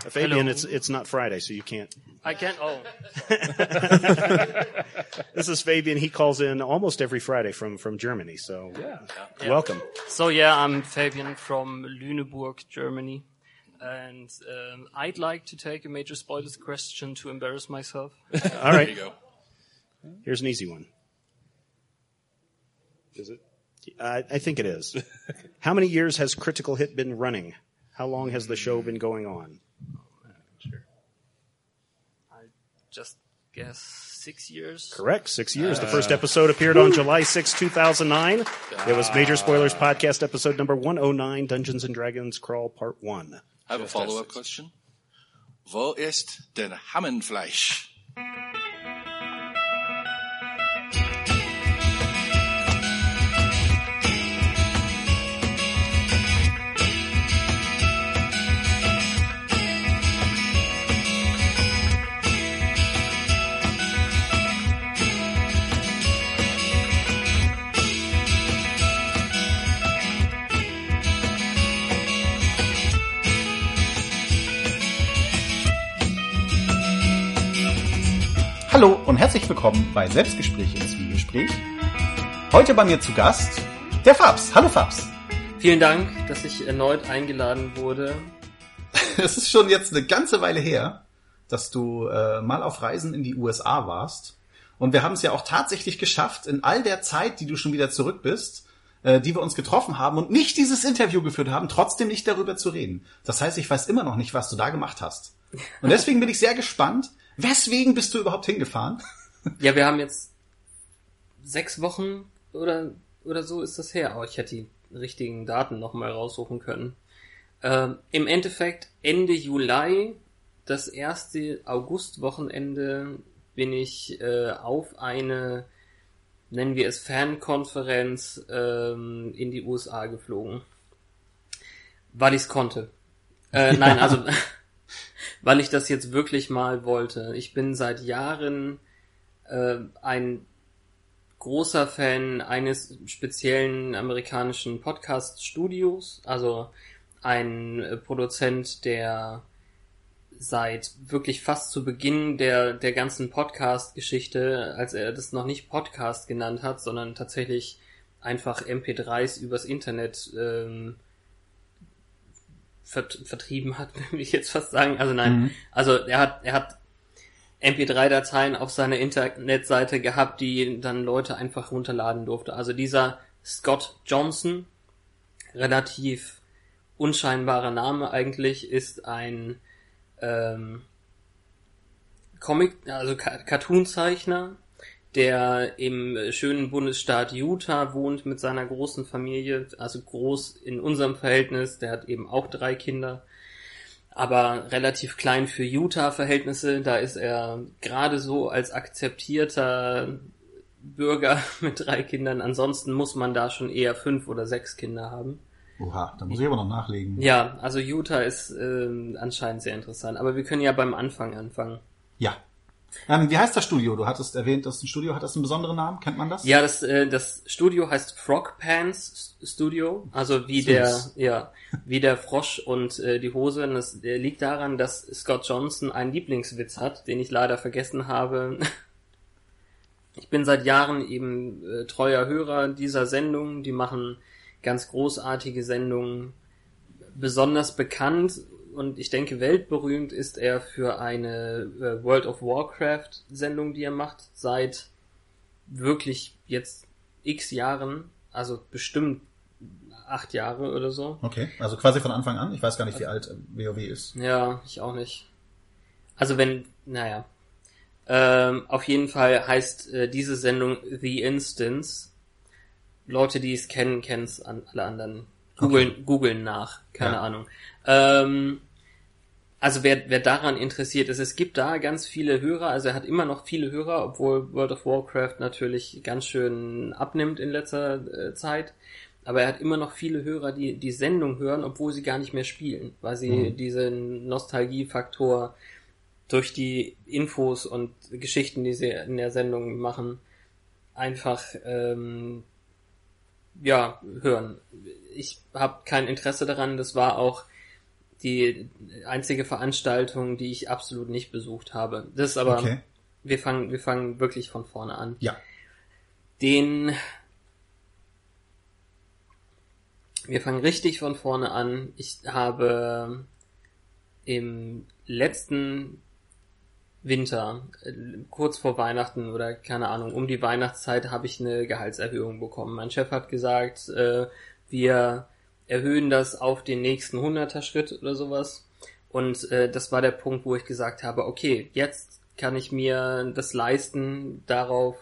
Fabian, Hello. it's it's not Friday, so you can't. I can't. Oh, This is Fabian. He calls in almost every Friday from from Germany. So yeah, welcome. so yeah, I'm Fabian from Lüneburg, Germany, and um, I'd like to take a major spoilers question to embarrass myself. All right. There you go. Here's an easy one. Is it? Uh, I think it is. How many years has Critical Hit been running? How long has the show been going on? I just guess six years. Correct. Six years. The first uh, episode appeared on July 6, 2009. It was Major Spoilers Podcast episode number 109, Dungeons and Dragons Crawl Part 1. I have a follow-up question. Wo ist der Hammenfleisch? Hallo und herzlich willkommen bei Selbstgespräche ins Zwiegespräch. Heute bei mir zu Gast der Fabs. Hallo Fabs. Vielen Dank, dass ich erneut eingeladen wurde. Es ist schon jetzt eine ganze Weile her, dass du äh, mal auf Reisen in die USA warst. Und wir haben es ja auch tatsächlich geschafft, in all der Zeit, die du schon wieder zurück bist, äh, die wir uns getroffen haben und nicht dieses Interview geführt haben, trotzdem nicht darüber zu reden. Das heißt, ich weiß immer noch nicht, was du da gemacht hast. Und deswegen bin ich sehr gespannt, weswegen bist du überhaupt hingefahren? Ja, wir haben jetzt sechs Wochen oder, oder so ist das her. Aber ich hätte die richtigen Daten nochmal raussuchen können. Ähm, Im Endeffekt Ende Juli, das erste Augustwochenende, bin ich äh, auf eine, nennen wir es Fankonferenz, ähm, in die USA geflogen. Weil ich es konnte. Äh, nein, also weil ich das jetzt wirklich mal wollte. Ich bin seit Jahren äh, ein großer Fan eines speziellen amerikanischen Podcast-Studios, also ein äh, Produzent, der seit wirklich fast zu Beginn der, der ganzen Podcast-Geschichte, als er das noch nicht Podcast genannt hat, sondern tatsächlich einfach MP3s übers Internet ähm, vert vertrieben hat, will ich jetzt fast sagen. Also nein, also er hat, er hat MP3-Dateien auf seiner Internetseite gehabt, die dann Leute einfach runterladen durfte. Also dieser Scott Johnson, relativ unscheinbarer Name eigentlich, ist ein ähm, Comic, also Ca- Cartoon-Zeichner, der im schönen Bundesstaat Utah wohnt mit seiner großen Familie, also groß in unserem Verhältnis, der hat eben auch drei Kinder, aber relativ klein für Utah-Verhältnisse, da ist er gerade so als akzeptierter Bürger mit drei Kindern, ansonsten muss man da schon eher fünf oder sechs Kinder haben. Oha, da muss ich aber noch nachlegen. Ja, also Utah ist ähm, anscheinend sehr interessant, aber wir können ja beim Anfang anfangen. Ja. Ähm, wie heißt das Studio? Du hattest erwähnt, dass ein Studio hat das einen besonderen Namen. Kennt man das? Ja, das, äh, das Studio heißt Frog Pants Studio, also wie Süß. der, ja, wie der Frosch und äh, die Hose. Und das äh, liegt daran, dass Scott Johnson einen Lieblingswitz hat, den ich leider vergessen habe. Ich bin seit Jahren eben äh, treuer Hörer dieser Sendung. Die machen ganz großartige Sendungen. Besonders bekannt und ich denke weltberühmt ist er für eine äh, World of Warcraft Sendung, die er macht, seit wirklich jetzt x Jahren, also bestimmt acht Jahre oder so. Okay, also quasi von Anfang an. Ich weiß gar nicht, wie alt äh, WoW ist. Ja, ich auch nicht. Also wenn, naja. Ähm, auf jeden Fall heißt äh, diese Sendung The Instance. Leute, die es kennen, kennen es an alle anderen. Googeln, googeln nach, keine Ja. Ahnung. Ähm, also wer, wer daran interessiert ist, es gibt da ganz viele Hörer, also er hat immer noch viele Hörer, obwohl World of Warcraft natürlich ganz schön abnimmt in letzter äh, Zeit. Aber er hat immer noch viele Hörer, die die Sendung hören, obwohl sie gar nicht mehr spielen, weil sie diesen Nostalgiefaktor durch die Infos und Geschichten, die sie in der Sendung machen, einfach ähm, ja hören. Ich habe kein Interesse daran. Das war auch die einzige Veranstaltung, die ich absolut nicht besucht habe. Das ist aber, Okay. wir fangen, wir fangen wirklich von vorne an. Ja. Den, wir fangen richtig von vorne an. Ich habe im letzten Winter, kurz vor Weihnachten oder keine Ahnung, um die Weihnachtszeit habe ich eine Gehaltserhöhung bekommen. Mein Chef hat gesagt, äh, wir erhöhen das auf den nächsten 100er Schritt oder sowas. Und äh, das war der Punkt, wo ich gesagt habe, okay, jetzt kann ich mir das leisten, darauf,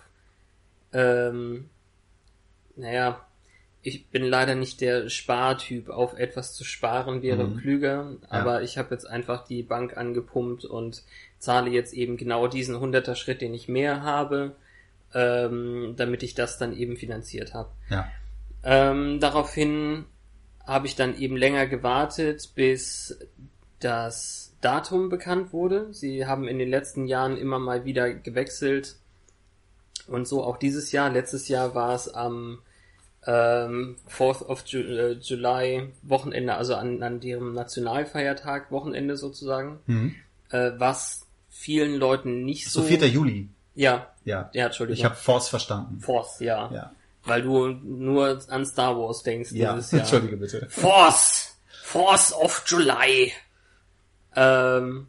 ähm, naja, ich bin leider nicht der Spartyp. Auf etwas zu sparen wäre Mhm. klüger, aber ich habe jetzt einfach die Bank angepumpt und zahle jetzt eben genau diesen 100er Schritt, den ich mehr habe, ähm, damit ich das dann eben finanziert habe. Ja. Ähm, daraufhin habe ich dann eben länger gewartet, bis das Datum bekannt wurde. Sie haben in den letzten Jahren immer mal wieder gewechselt. Und so auch dieses Jahr. Letztes Jahr war es am ähm, 4th of Ju äh, July Wochenende, also an, an deren Nationalfeiertag Wochenende sozusagen, Mhm. äh, was vielen Leuten nicht So so... 4. Juli. Ja, Ja. ja, Entschuldigung. Ich habe Force verstanden. Force, ja. Ja. Weil du nur an Star Wars denkst Ja. dieses Jahr. Entschuldige bitte. Force! Force of July! Ähm,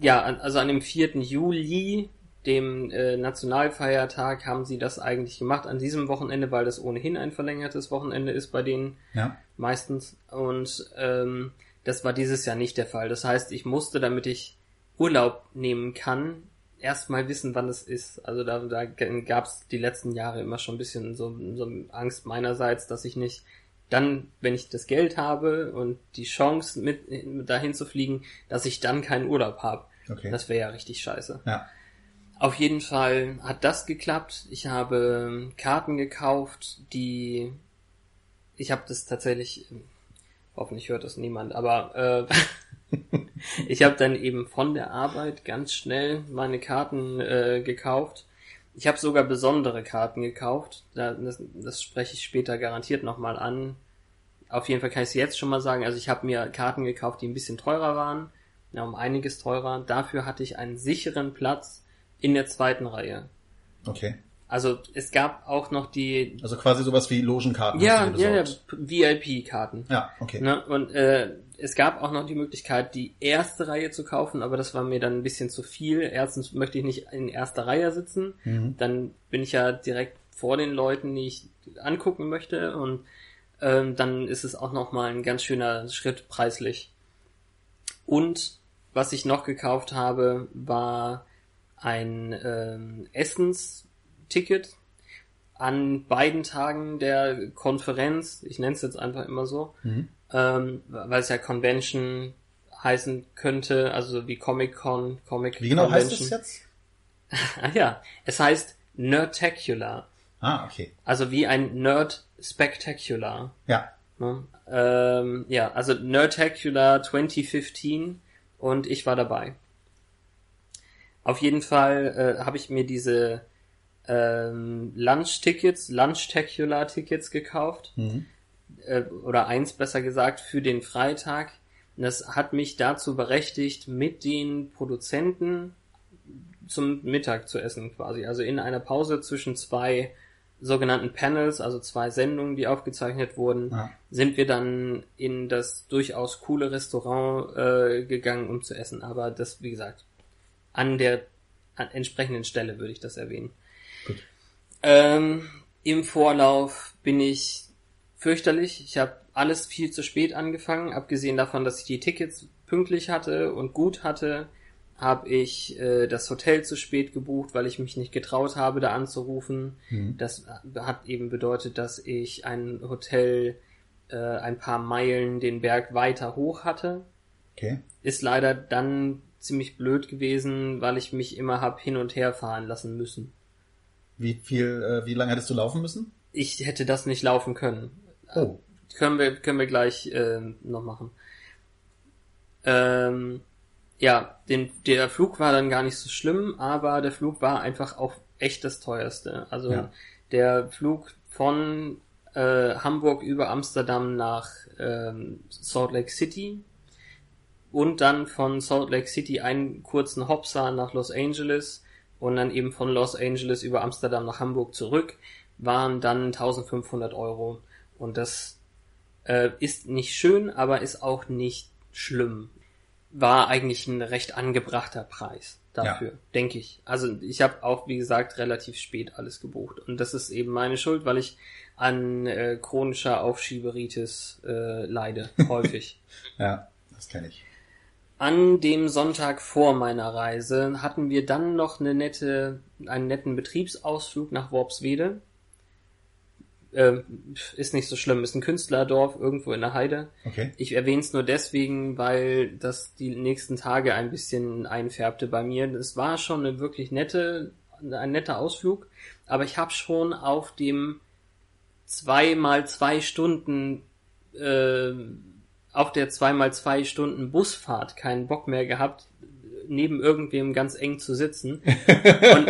ja, also an dem 4. Juli, dem äh, Nationalfeiertag, haben sie das eigentlich gemacht. An diesem Wochenende, weil das ohnehin ein verlängertes Wochenende ist bei denen Ja. meistens. Und ähm, das war dieses Jahr nicht der Fall. Das heißt, ich musste, damit ich Urlaub nehmen kann, erstmal wissen, wann es ist. Also da, da gab es die letzten Jahre immer schon ein bisschen so, so Angst meinerseits, dass ich nicht dann, wenn ich das Geld habe und die Chance mit dahin zu fliegen, dass ich dann keinen Urlaub habe. Okay. Das wäre ja richtig scheiße. Ja. Auf jeden Fall hat das geklappt. Ich habe Karten gekauft, die ich habe das tatsächlich hoffentlich hört das niemand, aber äh, ich habe dann eben von der Arbeit ganz schnell meine Karten äh, gekauft. Ich habe sogar besondere Karten gekauft. Da, das, das spreche ich später garantiert nochmal an. Auf jeden Fall kann ich es jetzt schon mal sagen. Also ich habe mir Karten gekauft, die ein bisschen teurer waren. Ja, um einiges teurer. Dafür hatte ich einen sicheren Platz in der zweiten Reihe. Okay. Also es gab auch noch die Also quasi sowas wie Logenkarten. ja, ja, ja. VIP-Karten. Ja, okay. Ne? Und äh, es gab auch noch die Möglichkeit, die erste Reihe zu kaufen, aber das war mir dann ein bisschen zu viel. Erstens möchte ich nicht in erster Reihe sitzen, Mhm. dann bin ich ja direkt vor den Leuten, die ich angucken möchte und ähm, dann ist es auch nochmal ein ganz schöner Schritt preislich. Und was ich noch gekauft habe, war ein ähm, Essensticket an beiden Tagen der Konferenz, ich nenne es jetzt einfach immer so, Mhm. ähm, weil es ja Convention heißen könnte, also wie Comic Con, Comic Wie genau heißt Convention. es jetzt? Ah ja, es heißt Nerdtacular, Ah, okay. also wie ein Nerd Spectacular. Ja. Ne? Ähm, ja, also Nerdtacular 2015 und ich war dabei. Auf jeden Fall äh, habe ich mir diese ähm, Lunch-Tickets, Lunchtacular-Tickets gekauft. Äh, oder eins besser gesagt, für den Freitag. Und das hat mich dazu berechtigt, mit den Produzenten zum Mittag zu essen quasi. Also in einer Pause zwischen zwei sogenannten Panels, also zwei Sendungen, die aufgezeichnet wurden, Ja. sind wir dann in das durchaus coole Restaurant äh, gegangen, um zu essen. Aber das, wie gesagt, an der an entsprechenden Stelle würde ich das erwähnen. Gut. Ähm, Im Vorlauf bin ich fürchterlich. Ich habe alles viel zu spät angefangen. Abgesehen davon, dass ich die Tickets pünktlich hatte und gut hatte, habe ich äh, das Hotel zu spät gebucht, weil ich mich nicht getraut habe, da anzurufen. Mhm. Das hat eben bedeutet, dass ich ein Hotel äh, ein paar Meilen den Berg weiter hoch hatte. Okay. Ist leider dann ziemlich blöd gewesen, weil ich mich immer hab hin und her fahren lassen müssen. Wie viel, äh, wie lange hättest du laufen müssen? Ich hätte das nicht laufen können. Oh. Können wir, können wir gleich ähm, noch machen. Ähm, ja, den, der Flug war dann gar nicht so schlimm, aber der Flug war einfach auch echt das teuerste. Also Ja. der Flug von äh, Hamburg über Amsterdam nach ähm, Salt Lake City und dann von Salt Lake City einen kurzen Hopser nach Los Angeles und dann eben von Los Angeles über Amsterdam nach Hamburg zurück, waren dann 1500 Euro. Und das äh, ist nicht schön, aber ist auch nicht schlimm. War eigentlich ein recht angebrachter Preis dafür, ja. denke ich. Also ich habe auch, wie gesagt, relativ spät alles gebucht. Und das ist eben meine Schuld, weil ich an äh, chronischer Aufschieberitis äh, leide, häufig. ja, das kenne ich. An dem Sonntag vor meiner Reise hatten wir dann noch eine nette, einen netten Betriebsausflug nach Worpswede. Äh, ist nicht so schlimm, ist ein Künstlerdorf irgendwo in der Heide. Okay. Ich erwähne es nur deswegen, weil das die nächsten Tage ein bisschen einfärbte bei mir. Es war schon eine wirklich nette, ein netter Ausflug, aber ich habe schon auf dem zwei mal zwei Stunden äh, auf der zweimal zwei Stunden Busfahrt keinen Bock mehr gehabt, neben irgendwem ganz eng zu sitzen. und,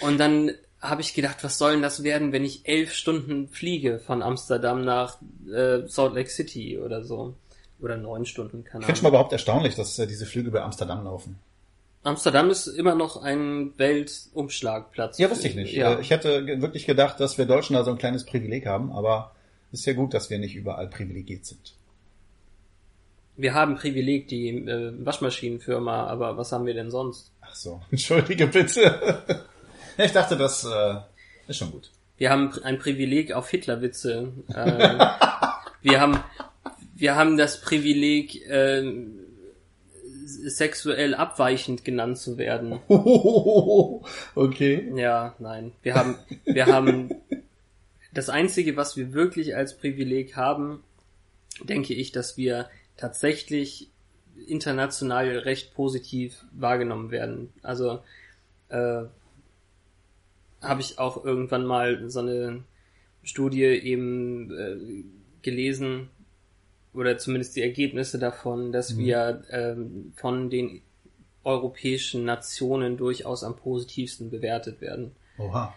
und dann habe ich gedacht, was soll denn das werden, wenn ich elf Stunden fliege von Amsterdam nach äh, Salt Lake City oder so. Oder neun Stunden, keine Ahnung. Ich finde schon mal überhaupt erstaunlich, dass äh, diese Flüge über Amsterdam laufen. Amsterdam ist immer noch ein Weltumschlagplatz. Ja, wusste ich nicht. Ja. Äh, ich hätte wirklich gedacht, dass wir Deutschen da so ein kleines Privileg haben, aber ist ja gut, dass wir nicht überall privilegiert sind. Wir haben Privileg, die äh, Waschmaschinenfirma, aber was haben wir denn sonst? Ach so, entschuldige bitte. ich dachte, das äh, ist schon gut. Wir haben ein Privileg auf Hitlerwitze. Äh, wir haben wir haben das Privileg, äh, sexuell abweichend genannt zu werden. okay. Ja, nein. Wir haben, wir haben das einzige, was wir wirklich als Privileg haben, denke ich, dass wir tatsächlich international recht positiv wahrgenommen werden. Also äh, habe ich auch irgendwann mal so eine Studie eben äh, gelesen, oder zumindest die Ergebnisse davon, dass mhm. wir ähm, von den europäischen Nationen durchaus am positivsten bewertet werden. Oha.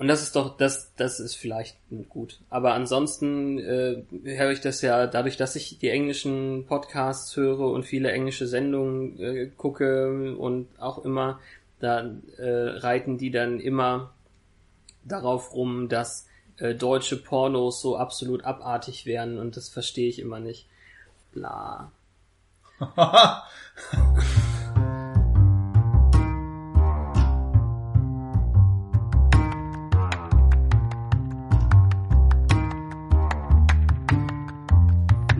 Und das ist doch, das, das ist vielleicht gut. Aber ansonsten äh, höre ich das ja dadurch, dass ich die englischen Podcasts höre und viele englische Sendungen äh, gucke und auch immer, da äh, reiten die dann immer darauf rum, dass äh, deutsche Pornos so absolut abartig wären und das verstehe ich immer nicht. Bla.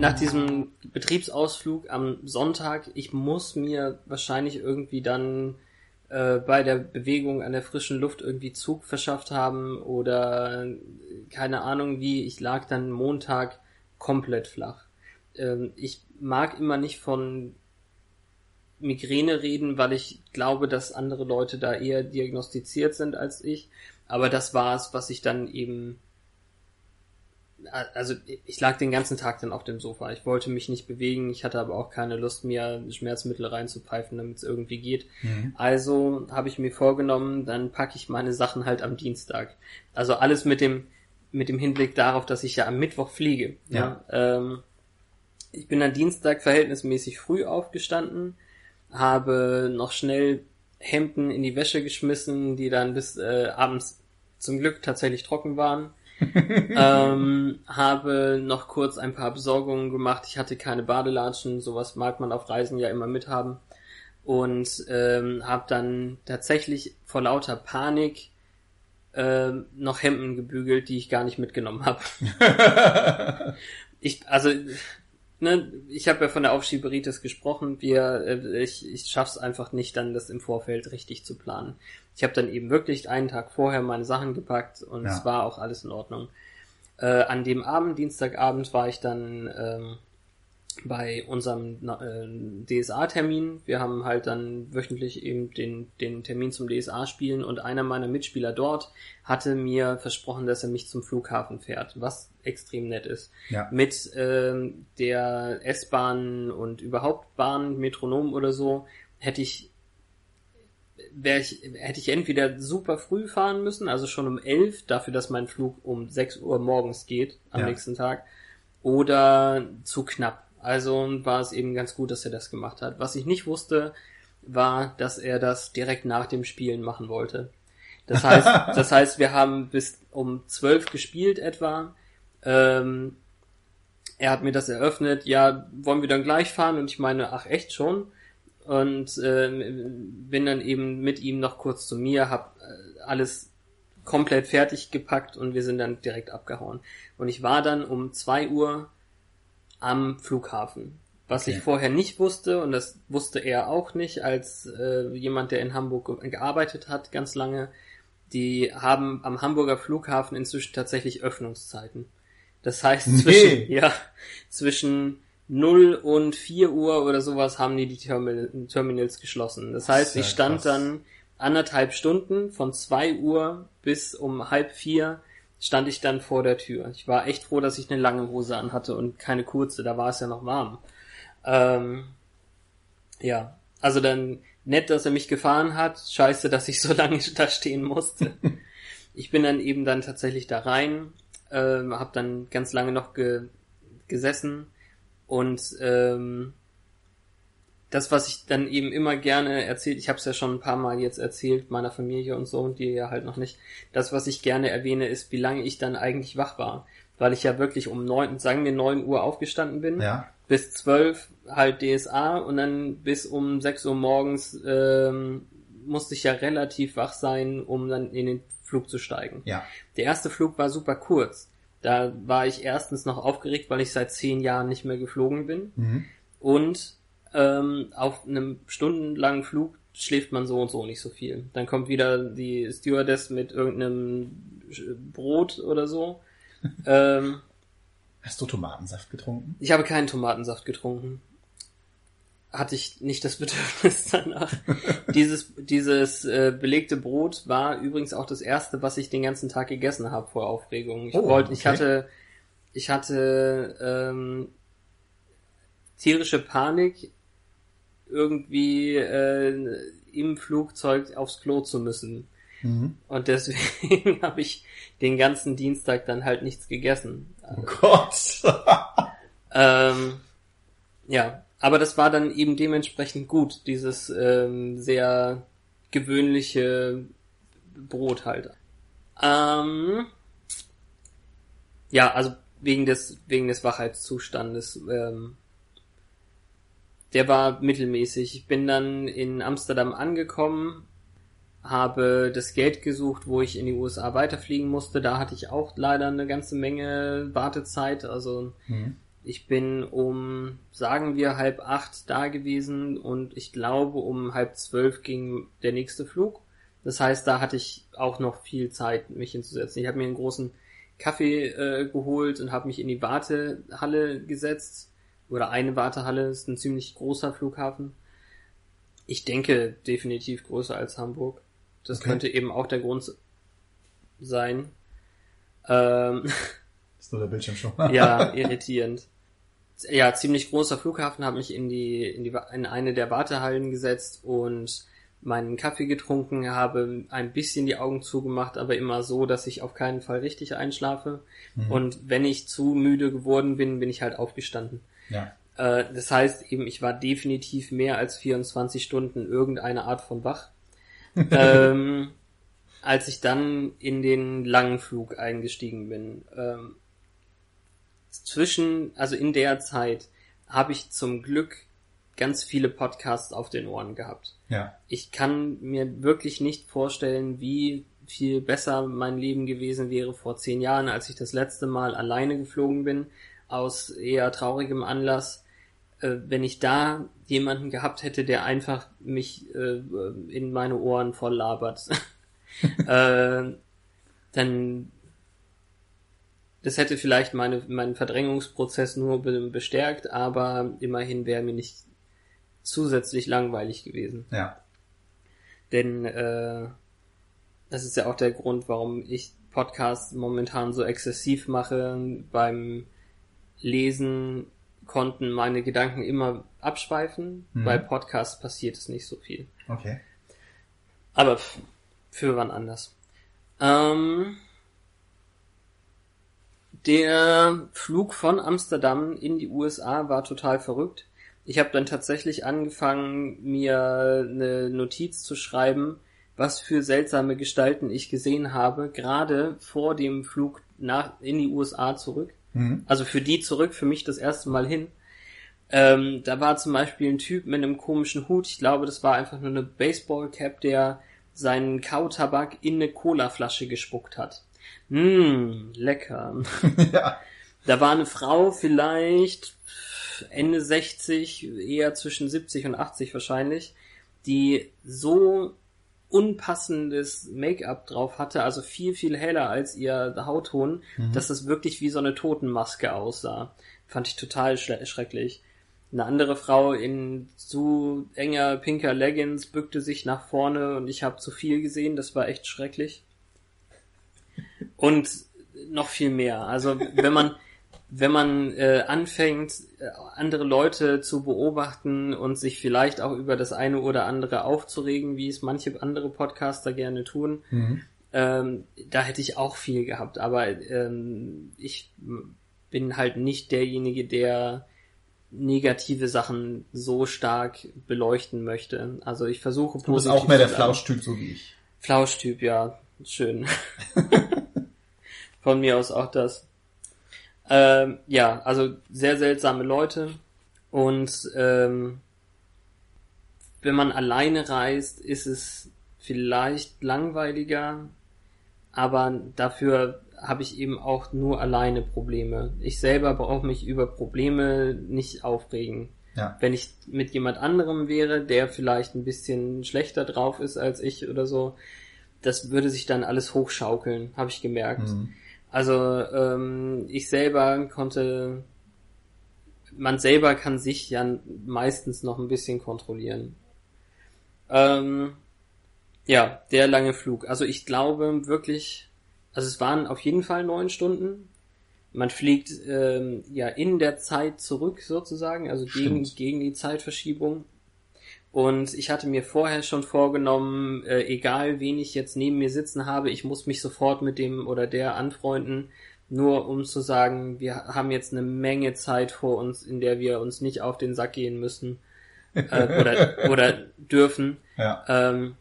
Nach diesem Betriebsausflug am Sonntag, ich muss mir wahrscheinlich irgendwie dann äh, bei der Bewegung an der frischen Luft irgendwie Zug verschafft haben oder keine Ahnung wie. Ich lag dann Montag komplett flach. Ähm, ich mag immer nicht von Migräne reden, weil ich glaube, dass andere Leute da eher diagnostiziert sind als ich. Aber das war es, was ich dann eben also ich lag den ganzen Tag dann auf dem Sofa. Ich wollte mich nicht bewegen, ich hatte aber auch keine Lust, mir Schmerzmittel reinzupfeifen, damit es irgendwie geht. Mhm. Also habe ich mir vorgenommen, dann packe ich meine Sachen halt am Dienstag. Also alles mit dem mit dem Hinblick darauf, dass ich ja am Mittwoch fliege. Ja. ja ähm, ich bin am Dienstag verhältnismäßig früh aufgestanden, habe noch schnell Hemden in die Wäsche geschmissen, die dann bis äh, abends zum Glück tatsächlich trocken waren ähm, habe noch kurz ein paar Besorgungen gemacht. Ich hatte keine Badelatschen, sowas mag man auf Reisen ja immer mithaben. Und ähm, habe dann tatsächlich vor lauter Panik ähm, noch Hemden gebügelt, die ich gar nicht mitgenommen habe. ich, also ne, ich habe ja von der Aufschieberitis gesprochen. Wir, äh, ich, ich schaff's einfach nicht, dann das im Vorfeld richtig zu planen. Ich habe dann eben wirklich einen Tag vorher meine Sachen gepackt und ja. es war auch alles in Ordnung. Äh, an dem Abend, Dienstagabend, war ich dann ähm, bei unserem äh, DSA-Termin. Wir haben halt dann wöchentlich eben den, den Termin zum DSA spielen und einer meiner Mitspieler dort hatte mir versprochen, dass er mich zum Flughafen fährt, was extrem nett ist. Ja. Mit äh, der S-Bahn und überhaupt Bahn, Metronom oder so, hätte ich wäre ich, hätte ich entweder super früh fahren müssen, also schon um elf, dafür, dass mein Flug um sechs Uhr morgens geht am ja. nächsten Tag, oder zu knapp Also war es eben ganz gut, dass er das gemacht hat. Was ich nicht wusste, war, dass er das direkt nach dem Spielen machen wollte. Das heißt, das heißt, wir haben bis um zwölf gespielt etwa. Ähm, er hat mir das eröffnet, ja, wollen wir dann gleich fahren? Und ich meine, ach echt schon? Und ähm, bin dann eben mit ihm noch kurz zu mir, hab äh, alles komplett fertig gepackt und wir sind dann direkt abgehauen. Und ich war dann um zwei Uhr am Flughafen. Was Okay. ich vorher nicht wusste, und das wusste er auch nicht, als äh, jemand, der in Hamburg ge- gearbeitet hat, ganz lange, die haben am Hamburger Flughafen inzwischen tatsächlich Öffnungszeiten. Das heißt, Nee. zwischen, ja, zwischen 0 und 4 Uhr oder sowas haben die die Terminal, Terminals geschlossen. Das heißt, Sehr ich stand krass. dann anderthalb Stunden von 2 Uhr bis um halb vier stand ich dann vor der Tür. Ich war echt froh, dass ich eine lange Hose anhatte und keine kurze, da war es ja noch warm. Ähm, ja, also dann nett, dass er mich gefahren hat. Scheiße, dass ich so lange da stehen musste. ich bin dann eben dann tatsächlich da rein, ähm, habe dann ganz lange noch ge gesessen und ähm, das, was ich dann eben immer gerne erzählt, ich habe es ja schon ein paar Mal jetzt erzählt, meiner Familie und so und dir ja halt noch nicht, das, was ich gerne erwähne, ist, wie lange ich dann eigentlich wach war. Weil ich ja wirklich um neun, sagen wir neun Uhr aufgestanden bin, Ja. bis zwölf halt DSA und dann bis um sechs Uhr morgens ähm, musste ich ja relativ wach sein, um dann in den Flug zu steigen. Ja. Der erste Flug war super kurz. Da war ich erstens noch aufgeregt, weil ich seit zehn Jahren nicht mehr geflogen bin. Mhm. Und ähm, auf einem stundenlangen Flug schläft man so und so nicht so viel. Dann kommt wieder die Stewardess mit irgendeinem Brot oder so. ähm, Hast du Tomatensaft getrunken? ich habe keinen Tomatensaft getrunken. Hatte ich nicht das Bedürfnis danach. dieses dieses äh, belegte Brot war übrigens auch das erste, was ich den ganzen Tag gegessen habe vor Aufregung. Ich Oh, wollte, ich okay. hatte, ich hatte ähm, tierische Panik, irgendwie äh, im Flugzeug aufs Klo zu müssen. Mhm. Und deswegen habe ich den ganzen Dienstag dann halt nichts gegessen. Oh Gott. Ähm, ja, aber das war dann eben dementsprechend gut, dieses ähm, sehr gewöhnliche Brot halt. Ähm, ja, also wegen des wegen des Wachheitszustandes. Ähm, der war mittelmäßig. Ich bin dann in Amsterdam angekommen, habe das Geld gesucht, wo ich in die USA weiterfliegen musste. Da hatte ich auch leider eine ganze Menge Wartezeit. Also Mhm. ich bin um, sagen wir, halb acht da gewesen und ich glaube, um halb zwölf ging der nächste Flug. Das heißt, da hatte ich auch noch viel Zeit, mich hinzusetzen. Ich habe mir einen großen Kaffee äh, geholt und habe mich in die Wartehalle gesetzt. Oder eine Wartehalle, ist ein ziemlich großer Flughafen. Ich denke definitiv größer als Hamburg. Das Okay. könnte eben auch der Grund sein. Ähm, Ist nur der Bildschirm schon. ja, irritierend. Ja, ziemlich großer Flughafen, habe mich in die, in die in eine der Wartehallen gesetzt und meinen Kaffee getrunken, habe ein bisschen die Augen zugemacht, aber immer so, dass ich auf keinen Fall richtig einschlafe. Und wenn ich zu müde geworden bin, bin ich halt aufgestanden. Ja. Äh, das heißt eben, ich war definitiv mehr als 24 Stunden irgendeine Art von wach. ähm, als ich dann in den langen Flug eingestiegen bin. Ähm, zwischen, also in der Zeit, habe ich zum Glück ganz viele Podcasts auf den Ohren gehabt. Ja. Ich kann mir wirklich nicht vorstellen, wie viel besser mein Leben gewesen wäre vor zehn Jahren, als ich das letzte Mal alleine geflogen bin, aus eher traurigem Anlass. Äh, wenn ich da jemanden gehabt hätte, der einfach mich äh, in meine Ohren voll labert, äh, dann das hätte vielleicht meine, meinen Verdrängungsprozess nur be bestärkt, aber immerhin wäre mir nicht zusätzlich langweilig gewesen. Ja. Denn äh, das ist ja auch der Grund, warum ich Podcasts momentan so exzessiv mache. Beim Lesen konnten meine Gedanken immer abschweifen. Mhm. Bei Podcasts passiert es nicht so viel. Okay. Aber für wann anders. Ähm, Der Flug von Amsterdam in die USA war total verrückt. Ich habe dann tatsächlich angefangen, mir eine Notiz zu schreiben, was für seltsame Gestalten ich gesehen habe, gerade vor dem Flug nach in die USA zurück. Mhm. Also für die zurück, für mich das erste Mal hin. Ähm, da war zum Beispiel ein Typ mit einem komischen Hut. Ich glaube, das war einfach nur eine Baseballcap, der seinen Kautabak in eine Colaflasche gespuckt hat. Mmm, lecker. ja. Da war eine Frau vielleicht Ende 60, eher zwischen 70 und 80 wahrscheinlich, die so unpassendes Make-up drauf hatte, also viel, viel heller als ihr Hautton, dass es wirklich wie so eine Totenmaske aussah. Fand ich total schrecklich. Eine andere Frau in zu enger pinker Leggings bückte sich nach vorne und ich habe zu viel gesehen, das war echt schrecklich. Und noch viel mehr. Also wenn man wenn man äh, anfängt, äh, andere Leute zu beobachten und sich vielleicht auch über das eine oder andere aufzuregen, wie es manche andere Podcaster gerne tun, ähm, da hätte ich auch viel gehabt. Aber ähm, ich bin halt nicht derjenige, der negative Sachen so stark beleuchten möchte. Also ich versuche Du bist positiv auch mehr der. Flauschtyp, so wie ich. Flauschtyp, ja, schön. Von mir aus auch das. Ähm, ja, also sehr seltsame Leute und ähm, wenn man alleine reist, ist es vielleicht langweiliger, aber dafür habe ich eben auch nur alleine Probleme. Ich selber brauche mich über Probleme nicht aufregen. Ja. Wenn ich mit jemand anderem wäre, der vielleicht ein bisschen schlechter drauf ist als ich oder so, das würde sich dann alles hochschaukeln, habe ich gemerkt. Mhm. Also ähm, ich selber konnte, man selber kann sich ja meistens noch ein bisschen kontrollieren. Ähm, ja, der lange Flug. Also ich glaube wirklich, also es waren auf jeden Fall neun Stunden. Man fliegt ähm, ja in der Zeit zurück sozusagen, also gegen, gegen die Zeitverschiebung. Und ich hatte mir vorher schon vorgenommen, äh, egal wen ich jetzt neben mir sitzen habe, ich muss mich sofort mit dem oder der anfreunden, nur um zu sagen, wir haben jetzt eine Menge Zeit vor uns, in der wir uns nicht auf den Sack gehen müssen äh, oder, oder dürfen. Ja. Ähm,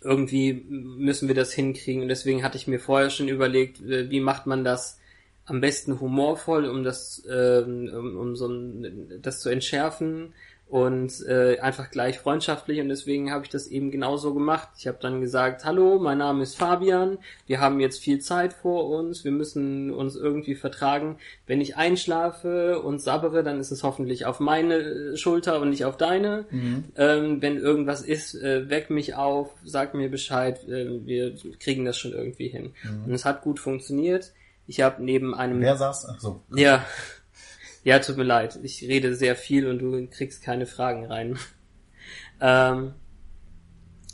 irgendwie müssen wir das hinkriegen und deswegen hatte ich mir vorher schon überlegt, äh, wie macht man das am besten humorvoll, um das, ähm, um, um so ein, das zu entschärfen und äh, einfach gleich freundschaftlich und deswegen habe ich das eben genauso gemacht. Ich habe dann gesagt, hallo, mein Name ist Fabian, wir haben jetzt viel Zeit vor uns, wir müssen uns irgendwie vertragen. Wenn ich einschlafe und sabbere, dann ist es hoffentlich auf meine äh, Schulter und nicht auf deine. Ähm, wenn irgendwas ist, äh, weck mich auf, sag mir Bescheid, äh, wir kriegen das schon irgendwie hin. Und es hat gut funktioniert. Ich habe neben einem Wer saß? Ach so. ja. Ja, tut mir leid. Ich rede sehr viel und du kriegst keine Fragen rein. Ähm,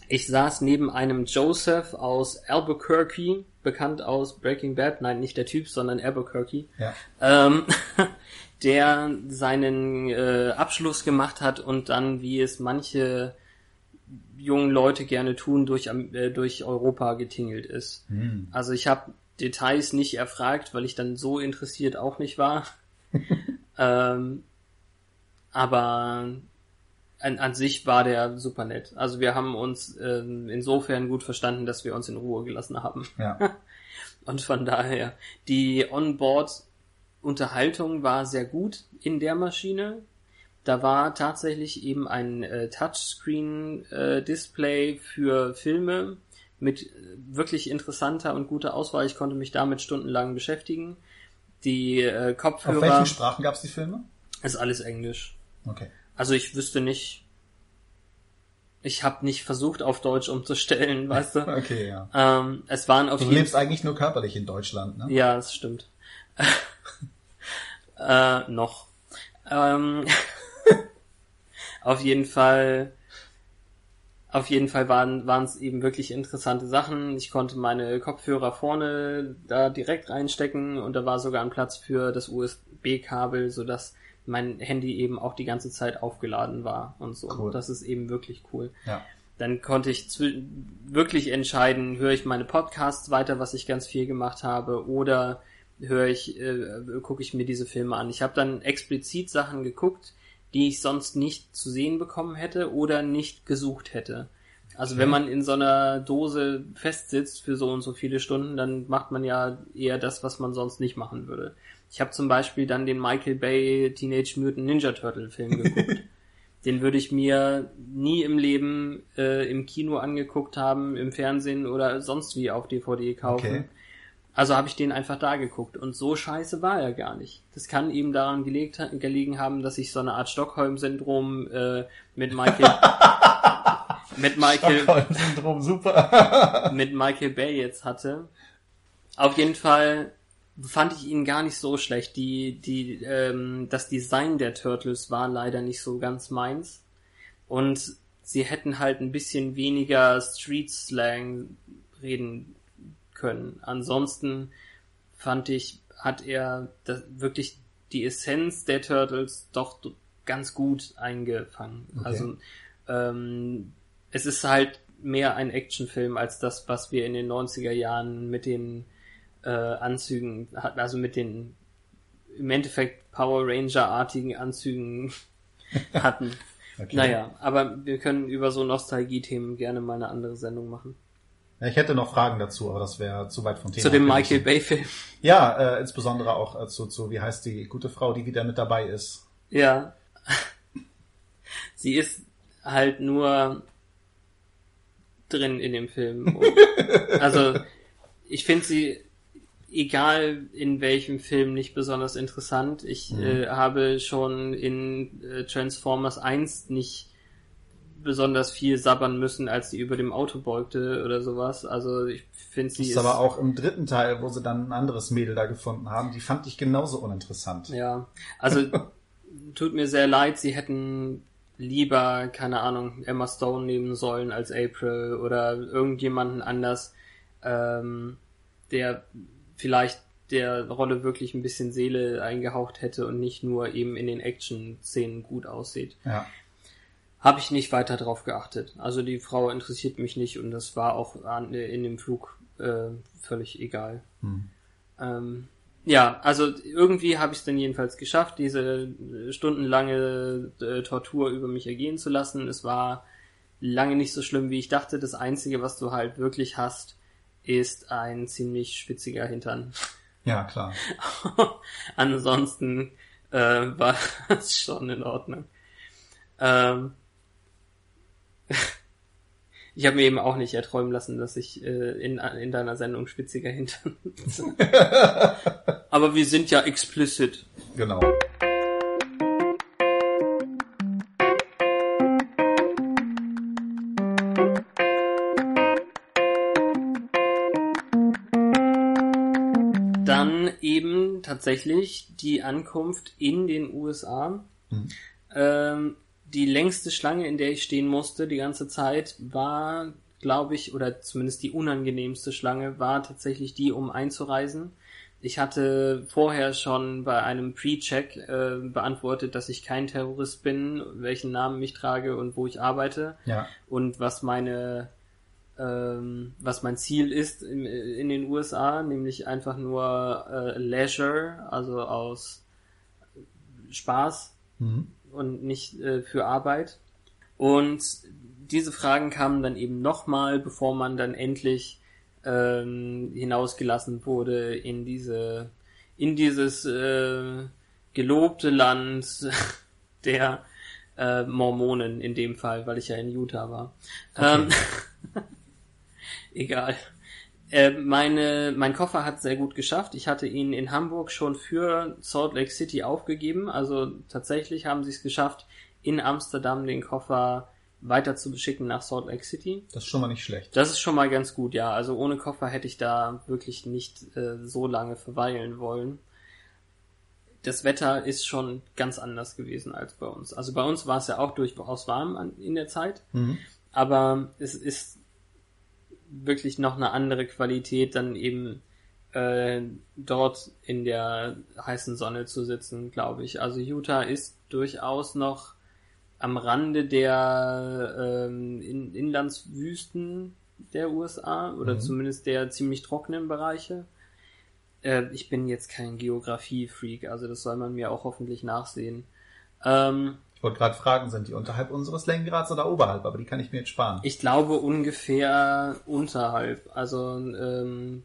ich saß neben einem Joseph aus Albuquerque, bekannt aus Breaking Bad. Nein, nicht der Typ, sondern Albuquerque. Ja. Ähm, der seinen äh, Abschluss gemacht hat und dann, wie es manche jungen Leute gerne tun, durch, äh, durch Europa getingelt ist. Also ich habe Details nicht erfragt, weil ich dann so interessiert auch nicht war. ähm, aber an, an sich war der super nett. Also wir haben uns ähm, insofern gut verstanden, dass wir uns in Ruhe gelassen haben. Ja. Und von daher, die Onboard-Unterhaltung war sehr gut in der Maschine. Da war tatsächlich eben ein äh, Touchscreen-Display für Filme mit äh, wirklich interessanter und guter Auswahl. Ich konnte mich damit stundenlang beschäftigen. Die äh, Auf Kopfhörer welchen Sprachen gab es die Filme? ist alles Englisch. Okay. Also ich wüsste nicht. Ich habe nicht versucht, auf Deutsch umzustellen, weißt du. Okay, ja. Ähm, es waren auf Du jeden lebst eigentlich nur körperlich in Deutschland, ne? Ja, das stimmt. äh, noch. Ähm, auf jeden Fall, auf jeden Fall waren waren es eben wirklich interessante Sachen. Ich konnte meine Kopfhörer vorne da direkt reinstecken und da war sogar ein Platz für das USB-Kabel, so dass mein Handy eben auch die ganze Zeit aufgeladen war und so. Cool. Das ist eben wirklich cool Ja. dann konnte ich wirklich entscheiden, höre ich meine Podcasts weiter, was ich ganz viel gemacht habe, oder höre ich, äh, gucke ich mir diese Filme an. Ich habe dann explizit Sachen geguckt, die ich sonst nicht zu sehen bekommen hätte oder nicht gesucht hätte. Also wenn man in so einer Dose festsitzt für so und so viele Stunden, dann macht man ja eher das, was man sonst nicht machen würde. Ich habe zum Beispiel dann den Michael Bay Teenage Mutant Ninja Turtle Film geguckt. den würde ich mir nie im Leben äh, im Kino angeguckt haben, im Fernsehen oder sonst wie auf DVD kaufen. Okay. Also habe ich den einfach da geguckt und so scheiße war er gar nicht. Das kann eben daran gelegt, gelegen haben, dass ich so eine Art Stockholm-Syndrom äh, mit Michael mit Michael Stockholm-Syndrom, super. mit Michael Bay jetzt hatte. Auf jeden Fall fand ich ihn gar nicht so schlecht. Die, die, ähm, das Design der Turtles war leider nicht so ganz meins. Und sie hätten halt ein bisschen weniger Street Slang reden können. Ansonsten fand ich, hat er das, wirklich die Essenz der Turtles doch ganz gut eingefangen. Okay. Also ähm, es ist halt mehr ein Actionfilm als das, was wir in den 90er Jahren mit den äh, Anzügen hatten, also mit den im Endeffekt Power Ranger-artigen Anzügen hatten. Okay. Naja, aber wir können über so Nostalgie-Themen gerne mal eine andere Sendung machen. Ja, ich hätte noch Fragen dazu, aber das wäre zu weit vom Thema. Zu dem. Michael Bay-Film. Ja, äh, insbesondere auch äh, zu, zu, wie heißt die gute Frau, die wieder mit dabei ist. Ja. Sie ist halt nur drin in dem Film. Also, ich finde sie, egal in welchem Film, nicht besonders interessant. Ich äh, habe schon in äh, Transformers 1 nicht besonders viel sabbern müssen, als sie über dem Auto beugte oder sowas. Also ich finde sie Das ist aber auch im dritten Teil, wo sie dann ein anderes Mädel da gefunden haben, die fand ich genauso uninteressant. Ja, also tut mir sehr leid, sie hätten lieber, keine Ahnung, Emma Stone nehmen sollen als April oder irgendjemanden anders, ähm, der vielleicht der Rolle wirklich ein bisschen Seele eingehaucht hätte und nicht nur eben in den Action-Szenen gut aussieht. Ja. Habe ich nicht weiter drauf geachtet. Also die Frau interessiert mich nicht und das war auch an, in dem Flug äh, völlig egal. Ähm, ja, also irgendwie habe ich es dann jedenfalls geschafft, diese äh, stundenlange äh, Tortur über mich ergehen zu lassen. Es war lange nicht so schlimm, wie ich dachte. Das Einzige, was du halt wirklich hast, ist ein ziemlich schwitziger Hintern. Ja, klar. Ansonsten äh, war es schon in Ordnung. Ähm, ich habe mir eben auch nicht erträumen lassen, dass ich äh, in, in deiner Sendung schwitziger Hintern. Aber wir sind ja explicit. Genau. Dann eben tatsächlich die Ankunft in den USA. Ähm, die längste Schlange, in der ich stehen musste, die ganze Zeit, war, glaube ich, oder zumindest die unangenehmste Schlange, war tatsächlich die, um einzureisen. Ich hatte vorher schon bei einem Pre-Check äh, beantwortet, dass ich kein Terrorist bin, welchen Namen ich trage und wo ich arbeite Ja. und was meine ähm, was mein Ziel ist in, in den USA, nämlich einfach nur äh, Leisure, also aus Spaß Mhm. Und nicht äh, für Arbeit. Und diese Fragen kamen dann eben nochmal, bevor man dann endlich ähm, hinausgelassen wurde in diese in dieses äh, gelobte Land der äh, Mormonen in dem Fall, weil ich ja in Utah war. Ähm, egal. Äh, meine, mein Koffer hat sehr gut geschafft. Ich hatte ihn in Hamburg schon für Salt Lake City aufgegeben. Also tatsächlich haben sie es geschafft, in Amsterdam den Koffer weiter zu beschicken nach Salt Lake City. Das ist schon mal nicht schlecht. Das ist schon mal ganz gut, ja. Also ohne Koffer hätte ich da wirklich nicht äh, so lange verweilen wollen. Das Wetter ist schon ganz anders gewesen als bei uns. Also bei uns war es ja auch durchaus warm an, in der Zeit, Mhm. aber es ist wirklich noch eine andere Qualität, dann eben äh, dort in der heißen Sonne zu sitzen, glaube ich. Also Utah ist durchaus noch am Rande der ähm, in Inlandswüsten der USA oder Mhm. zumindest der ziemlich trockenen Bereiche. Äh, ich bin jetzt kein Geografie-Freak, also das soll man mir auch hoffentlich nachsehen. Ähm, Ich wollte gerade fragen, sind die unterhalb unseres Längengrads oder oberhalb? Aber die kann ich mir jetzt sparen. ich glaube ungefähr unterhalb, also ähm,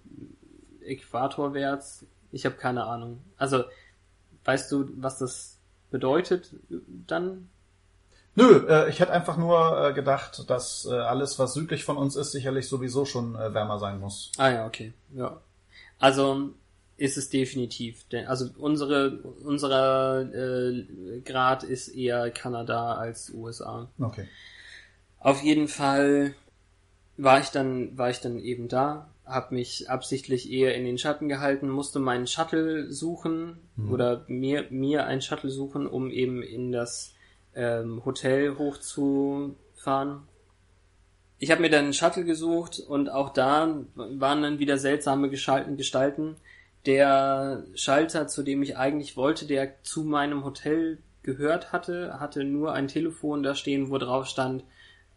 äquatorwärts. Ich habe keine Ahnung. Also, weißt du, was das bedeutet dann? Nö, äh, ich hätte einfach nur äh, gedacht, dass äh, alles, was südlich von uns ist, sicherlich sowieso schon äh, wärmer sein muss. Ah ja, okay. Ja. Also ist es definitiv. Denn, also unsere unserer äh, Grad ist eher Kanada als USA. Okay. Auf jeden Fall war ich dann war ich dann eben da, habe mich absichtlich eher in den Schatten gehalten, musste meinen Shuttle suchen oder mir mir einen Shuttle suchen, um eben in das ähm, Hotel hochzufahren. Ich habe mir dann einen Shuttle gesucht und auch da waren dann wieder seltsame Gestalten. Der Schalter, zu dem ich eigentlich wollte, der zu meinem Hotel gehört hatte, hatte nur ein Telefon da stehen, wo drauf stand,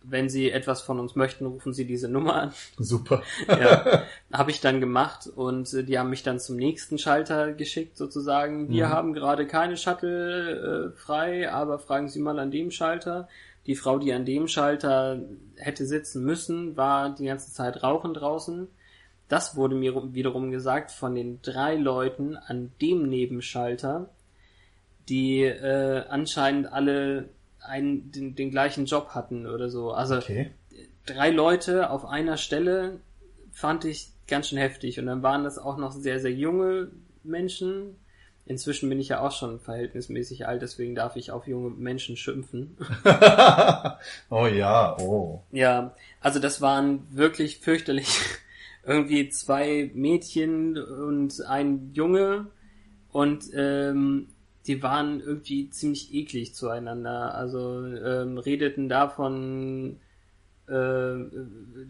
wenn Sie etwas von uns möchten, rufen Sie diese Nummer an. Super. Ja, habe ich dann gemacht und äh, die haben mich dann zum nächsten Schalter geschickt sozusagen. Wir Mhm. haben gerade keine Shuttle äh, frei, aber fragen Sie mal an dem Schalter. Die Frau, die an dem Schalter hätte sitzen müssen, war die ganze Zeit rauchen draußen. Das wurde mir rum- wiederum gesagt von den drei Leuten an dem Nebenschalter, die äh, anscheinend alle einen, den, den gleichen Job hatten oder so. Also Okay. drei Leute auf einer Stelle fand ich ganz schön heftig. Und dann waren das auch noch sehr, sehr junge Menschen. Inzwischen bin ich ja auch schon verhältnismäßig alt, deswegen darf ich auf junge Menschen schimpfen. oh ja, oh. ja, also das waren wirklich fürchterlich. Irgendwie zwei Mädchen und ein Junge. Und ähm, die waren irgendwie ziemlich eklig zueinander. Also ähm, redeten davon äh,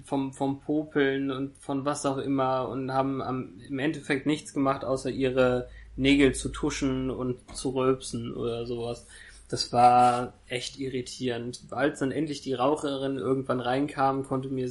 vom, vom Popeln und von was auch immer und haben am, im Endeffekt nichts gemacht, außer ihre Nägel zu tuschen und zu rülpsen oder sowas. Das war echt irritierend. Als dann endlich die Raucherin irgendwann reinkam, konnte, mir,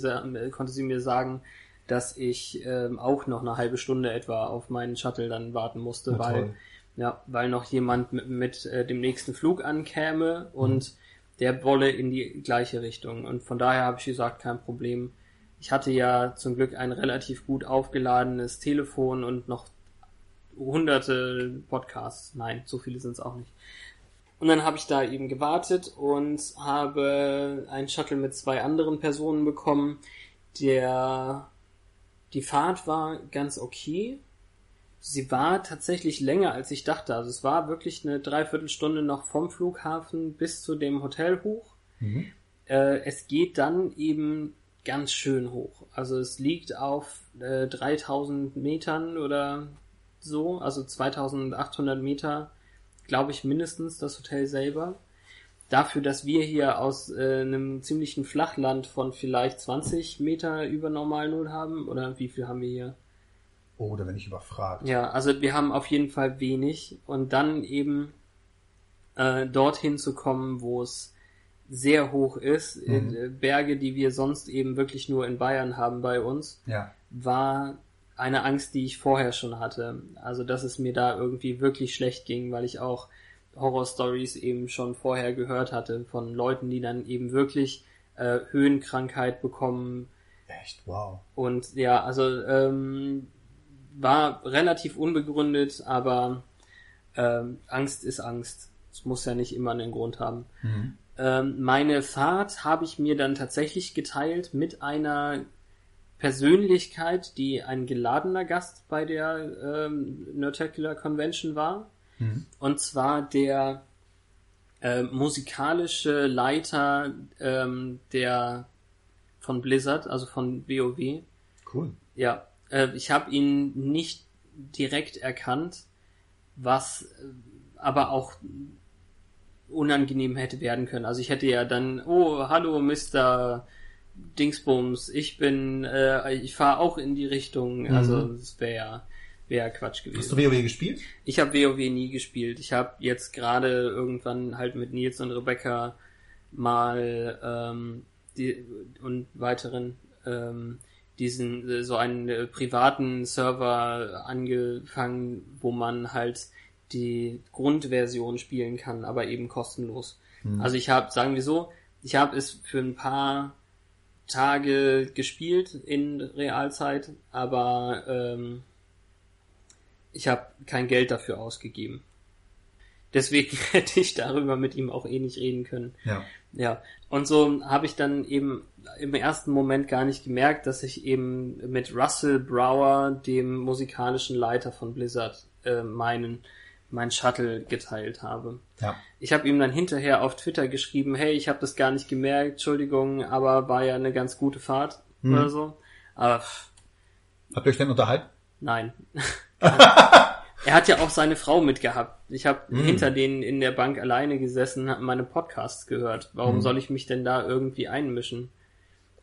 konnte sie mir sagen, dass ich ähm, auch noch eine halbe Stunde etwa auf meinen Shuttle dann warten musste, Na weil toll. ja, weil noch jemand mit, mit äh, dem nächsten Flug ankäme und der wolle in die gleiche Richtung. Und von daher habe ich gesagt, kein Problem. Ich hatte ja zum Glück ein relativ gut aufgeladenes Telefon und noch hunderte Podcasts. Nein, so viele sind es auch nicht. Und dann habe ich da eben gewartet und habe einen Shuttle mit zwei anderen Personen bekommen. Der die Fahrt war ganz okay. Sie war tatsächlich länger als ich dachte. Also es war wirklich eine Dreiviertelstunde noch vom Flughafen bis zu dem Hotel hoch. Mhm. Äh, es geht dann eben ganz schön hoch. Also es liegt auf äh, 3000 Metern oder so, also 2800 Meter, glaube ich mindestens das Hotel selber. Dafür, dass wir hier aus äh, einem ziemlichen Flachland von vielleicht 20 Meter über Normalnull haben, oder wie viel haben wir hier? Oh, da bin ich überfragt. Ja, also wir haben auf jeden Fall wenig und dann eben äh, dorthin zu kommen, wo es sehr hoch ist, in, äh, Berge, die wir sonst eben wirklich nur in Bayern haben bei uns, Ja. war eine Angst, die ich vorher schon hatte. Also, dass es mir da irgendwie wirklich schlecht ging, weil ich auch Horror-Stories eben schon vorher gehört hatte von Leuten, die dann eben wirklich äh, Höhenkrankheit bekommen, Echt, wow. und ja, also ähm, war relativ unbegründet, aber ähm, Angst ist Angst. Es muss ja nicht immer einen Grund haben. Mhm. Ähm, meine Fahrt habe ich mir dann tatsächlich geteilt mit einer Persönlichkeit, die ein geladener Gast bei der ähm, Nerdtacular Convention war. Mhm. Und zwar der äh, musikalische Leiter ähm, der von Blizzard, also von WoW. Cool. Ja, äh, ich habe ihn nicht direkt erkannt, was äh, aber auch unangenehm hätte werden können. Also ich hätte ja dann, oh, hallo Mr. Dingsbums, ich bin, äh, ich fahre auch in die Richtung. Also das wäre ja wäre Quatsch gewesen. Hast du WoW gespielt? Ich habe WoW nie gespielt. Ich habe jetzt gerade irgendwann halt mit Nils und Rebecca mal ähm, die und weiteren ähm, diesen so einen äh, privaten Server angefangen, wo man halt die Grundversion spielen kann, aber eben kostenlos. Also ich habe, sagen wir so, ich habe es für ein paar Tage gespielt in Realzeit, aber ähm, ich habe kein Geld dafür ausgegeben. Deswegen hätte ich darüber mit ihm auch eh nicht reden können. Ja. Ja, und so habe ich dann eben im ersten Moment gar nicht gemerkt, dass ich eben mit Russell Brower, dem musikalischen Leiter von Blizzard, äh, meinen mein Shuttle geteilt habe. Ja. Ich habe ihm dann hinterher auf Twitter geschrieben, hey, ich habe das gar nicht gemerkt, Entschuldigung, aber war ja eine ganz gute Fahrt oder so. Aber Habt ihr euch denn unterhalten? Nein. er hat ja auch seine Frau mitgehabt. Ich habe hinter denen in der Bank alleine gesessen, habe meine Podcasts gehört. Warum soll ich mich denn da irgendwie einmischen?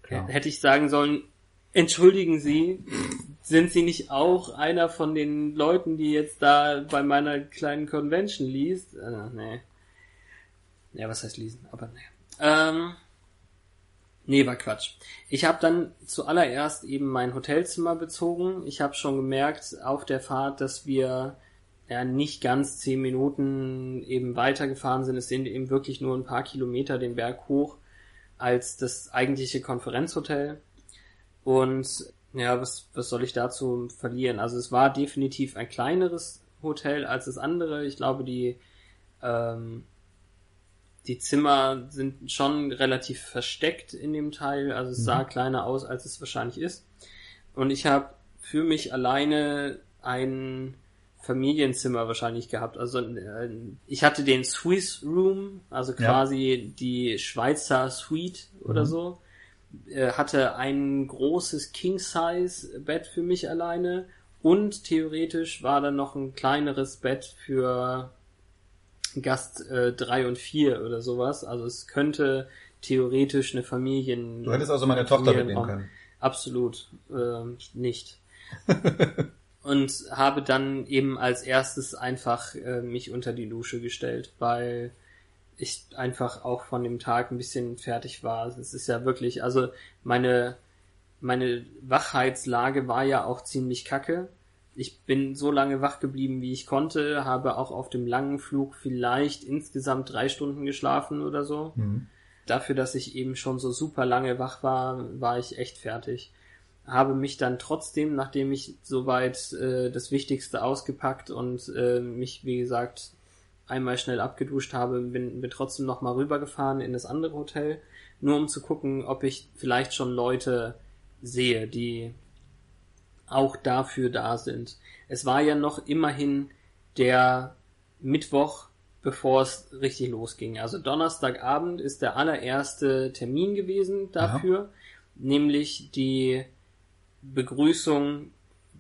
Klar. Hätte ich sagen sollen, entschuldigen Sie, sind Sie nicht auch einer von den Leuten, die jetzt da bei meiner kleinen Convention liest? Äh, nee. Ja, was heißt lesen? Aber nee. Ähm, Nee, war Quatsch. Ich habe dann zuallererst eben mein Hotelzimmer bezogen. Ich habe schon gemerkt auf der Fahrt, dass wir ja nicht ganz zehn Minuten eben weitergefahren sind. Es sind eben wirklich nur ein paar Kilometer den Berg hoch als das eigentliche Konferenzhotel. Und ja, was, was soll ich dazu verlieren? Also es war definitiv ein kleineres Hotel als das andere. Ich glaube, die ähm, die Zimmer sind schon relativ versteckt in dem Teil, also es sah kleiner aus, als es wahrscheinlich ist. Und ich habe für mich alleine ein Familienzimmer wahrscheinlich gehabt. Also äh, ich hatte den Swiss Room, also Ja. quasi die Schweizer Suite oder so. Äh, hatte ein großes King-Size-Bett für mich alleine und theoretisch war dann noch ein kleineres Bett für Gast äh, drei und vier oder sowas. Also es könnte theoretisch eine Familien. Du hättest also meine Tochter mitnehmen können. Absolut ähm, nicht. und habe dann eben als erstes einfach äh, mich unter die Dusche gestellt, weil ich einfach auch von dem Tag ein bisschen fertig war. Es ist ja wirklich, also meine meine Wachheitslage war ja auch ziemlich kacke. Ich bin so lange wach geblieben, wie ich konnte, habe auch auf dem langen Flug vielleicht insgesamt drei Stunden geschlafen oder so. Dafür, dass ich eben schon so super lange wach war, war ich echt fertig. Habe mich dann trotzdem, nachdem ich soweit äh, das Wichtigste ausgepackt und äh, mich, wie gesagt, einmal schnell abgeduscht habe, bin, bin trotzdem nochmal rübergefahren in das andere Hotel, nur um zu gucken, ob ich vielleicht schon Leute sehe, die auch dafür da sind. Es war ja noch immerhin der Mittwoch, bevor es richtig losging. Also Donnerstagabend ist der allererste Termin gewesen dafür, nämlich die Begrüßung,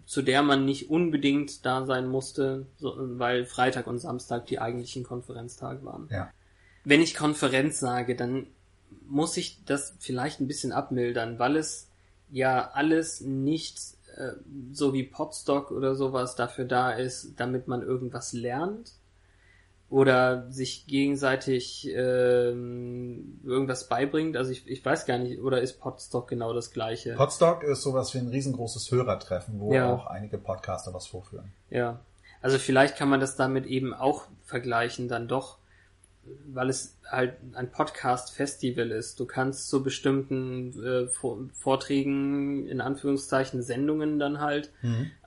zu der man nicht unbedingt da sein musste, weil Freitag und Samstag die eigentlichen Konferenztage waren. Ja. Wenn ich Konferenz sage, dann muss ich das vielleicht ein bisschen abmildern, weil es ja alles nicht äh, so wie Podstock oder sowas dafür da ist, damit man irgendwas lernt oder sich gegenseitig ähm, irgendwas beibringt. Also ich, ich weiß gar nicht, oder ist Podstock genau das gleiche? Podstock ist sowas wie ein riesengroßes Hörertreffen, wo Ja. auch einige Podcaster was vorführen. Ja. Also vielleicht kann man das damit eben auch vergleichen, dann doch, weil es halt ein Podcast-Festival ist. Du kannst zu bestimmten äh, Vor- Vorträgen, in Anführungszeichen Sendungen dann halt,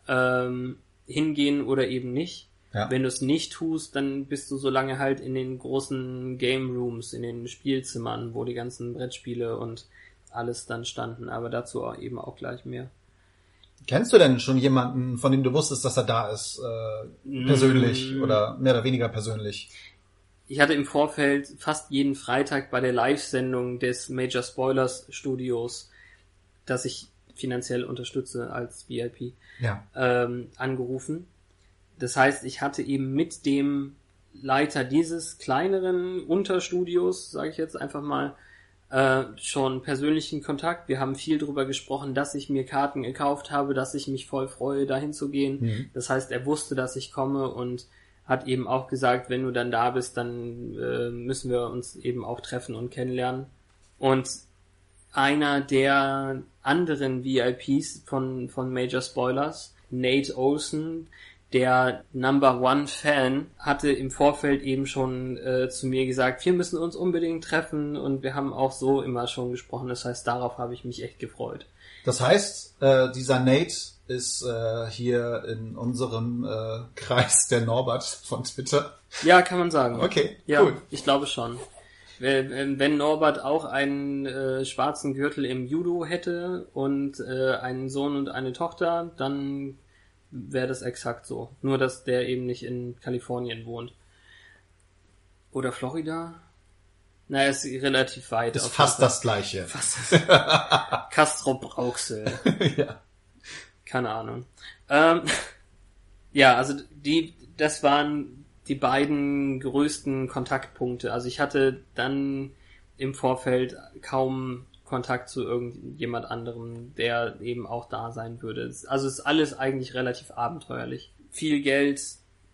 ähm, hingehen oder eben nicht. Ja. Wenn du es nicht tust, dann bist du so lange halt in den großen Game Rooms, in den Spielzimmern, wo die ganzen Brettspiele und alles dann standen. Aber dazu auch eben auch gleich mehr. Kennst du denn schon jemanden, von dem du wusstest, dass er da ist, äh, persönlich Mm. oder mehr oder weniger persönlich? Ich hatte im Vorfeld fast jeden Freitag bei der Live-Sendung des Major Spoilers Studios, das ich finanziell unterstütze als VIP, Ja. ähm, angerufen. Das heißt, ich hatte eben mit dem Leiter dieses kleineren Unterstudios, sage ich jetzt einfach mal, äh, schon persönlichen Kontakt. Wir haben viel darüber gesprochen, dass ich mir Karten gekauft habe, dass ich mich voll freue, dahin zu gehen. Das heißt, er wusste, dass ich komme und hat eben auch gesagt, wenn du dann da bist, dann äh, müssen wir uns eben auch treffen und kennenlernen. Und einer der anderen VIPs von, von Major Spoilers, Nate Olsen, der Number One Fan, hatte im Vorfeld eben schon äh, zu mir gesagt, wir müssen uns unbedingt treffen und wir haben auch so immer schon gesprochen. Das heißt, darauf habe ich mich echt gefreut. Das heißt, äh, dieser Nate ist äh, hier in unserem äh, Kreis der Norbert von Twitter. Ja, kann man sagen. Okay, Ja, cool. ich glaube schon. Wenn Norbert auch einen äh, schwarzen Gürtel im Judo hätte und äh, einen Sohn und eine Tochter, dann wäre das exakt so. Nur, dass der eben nicht in Kalifornien wohnt. Oder Florida? Naja, ist relativ weit. Ist fast das gleiche. Fast. Castro Brauxel. ja. Keine Ahnung. Ähm, ja, also die, das waren die beiden größten Kontaktpunkte. Also ich hatte dann im Vorfeld kaum Kontakt zu irgendjemand anderem, der eben auch da sein würde. Also es ist alles eigentlich relativ abenteuerlich. Viel Geld,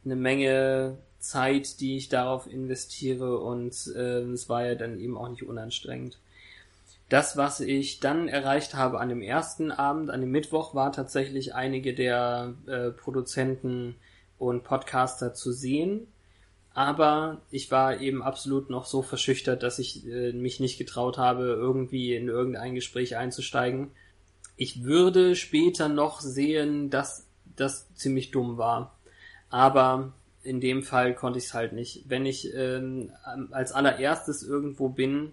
eine Menge Zeit, die ich darauf investiere und äh, es war ja dann eben auch nicht unanstrengend. Das, was ich dann erreicht habe an dem ersten Abend, an dem Mittwoch, war tatsächlich einige der äh, Produzenten und Podcaster zu sehen. Aber ich war eben absolut noch so verschüchtert, dass ich äh, mich nicht getraut habe, irgendwie in irgendein Gespräch einzusteigen. Ich würde später noch sehen, dass das ziemlich dumm war. Aber in dem Fall konnte ich es halt nicht. Wenn ich ähm, als allererstes irgendwo bin,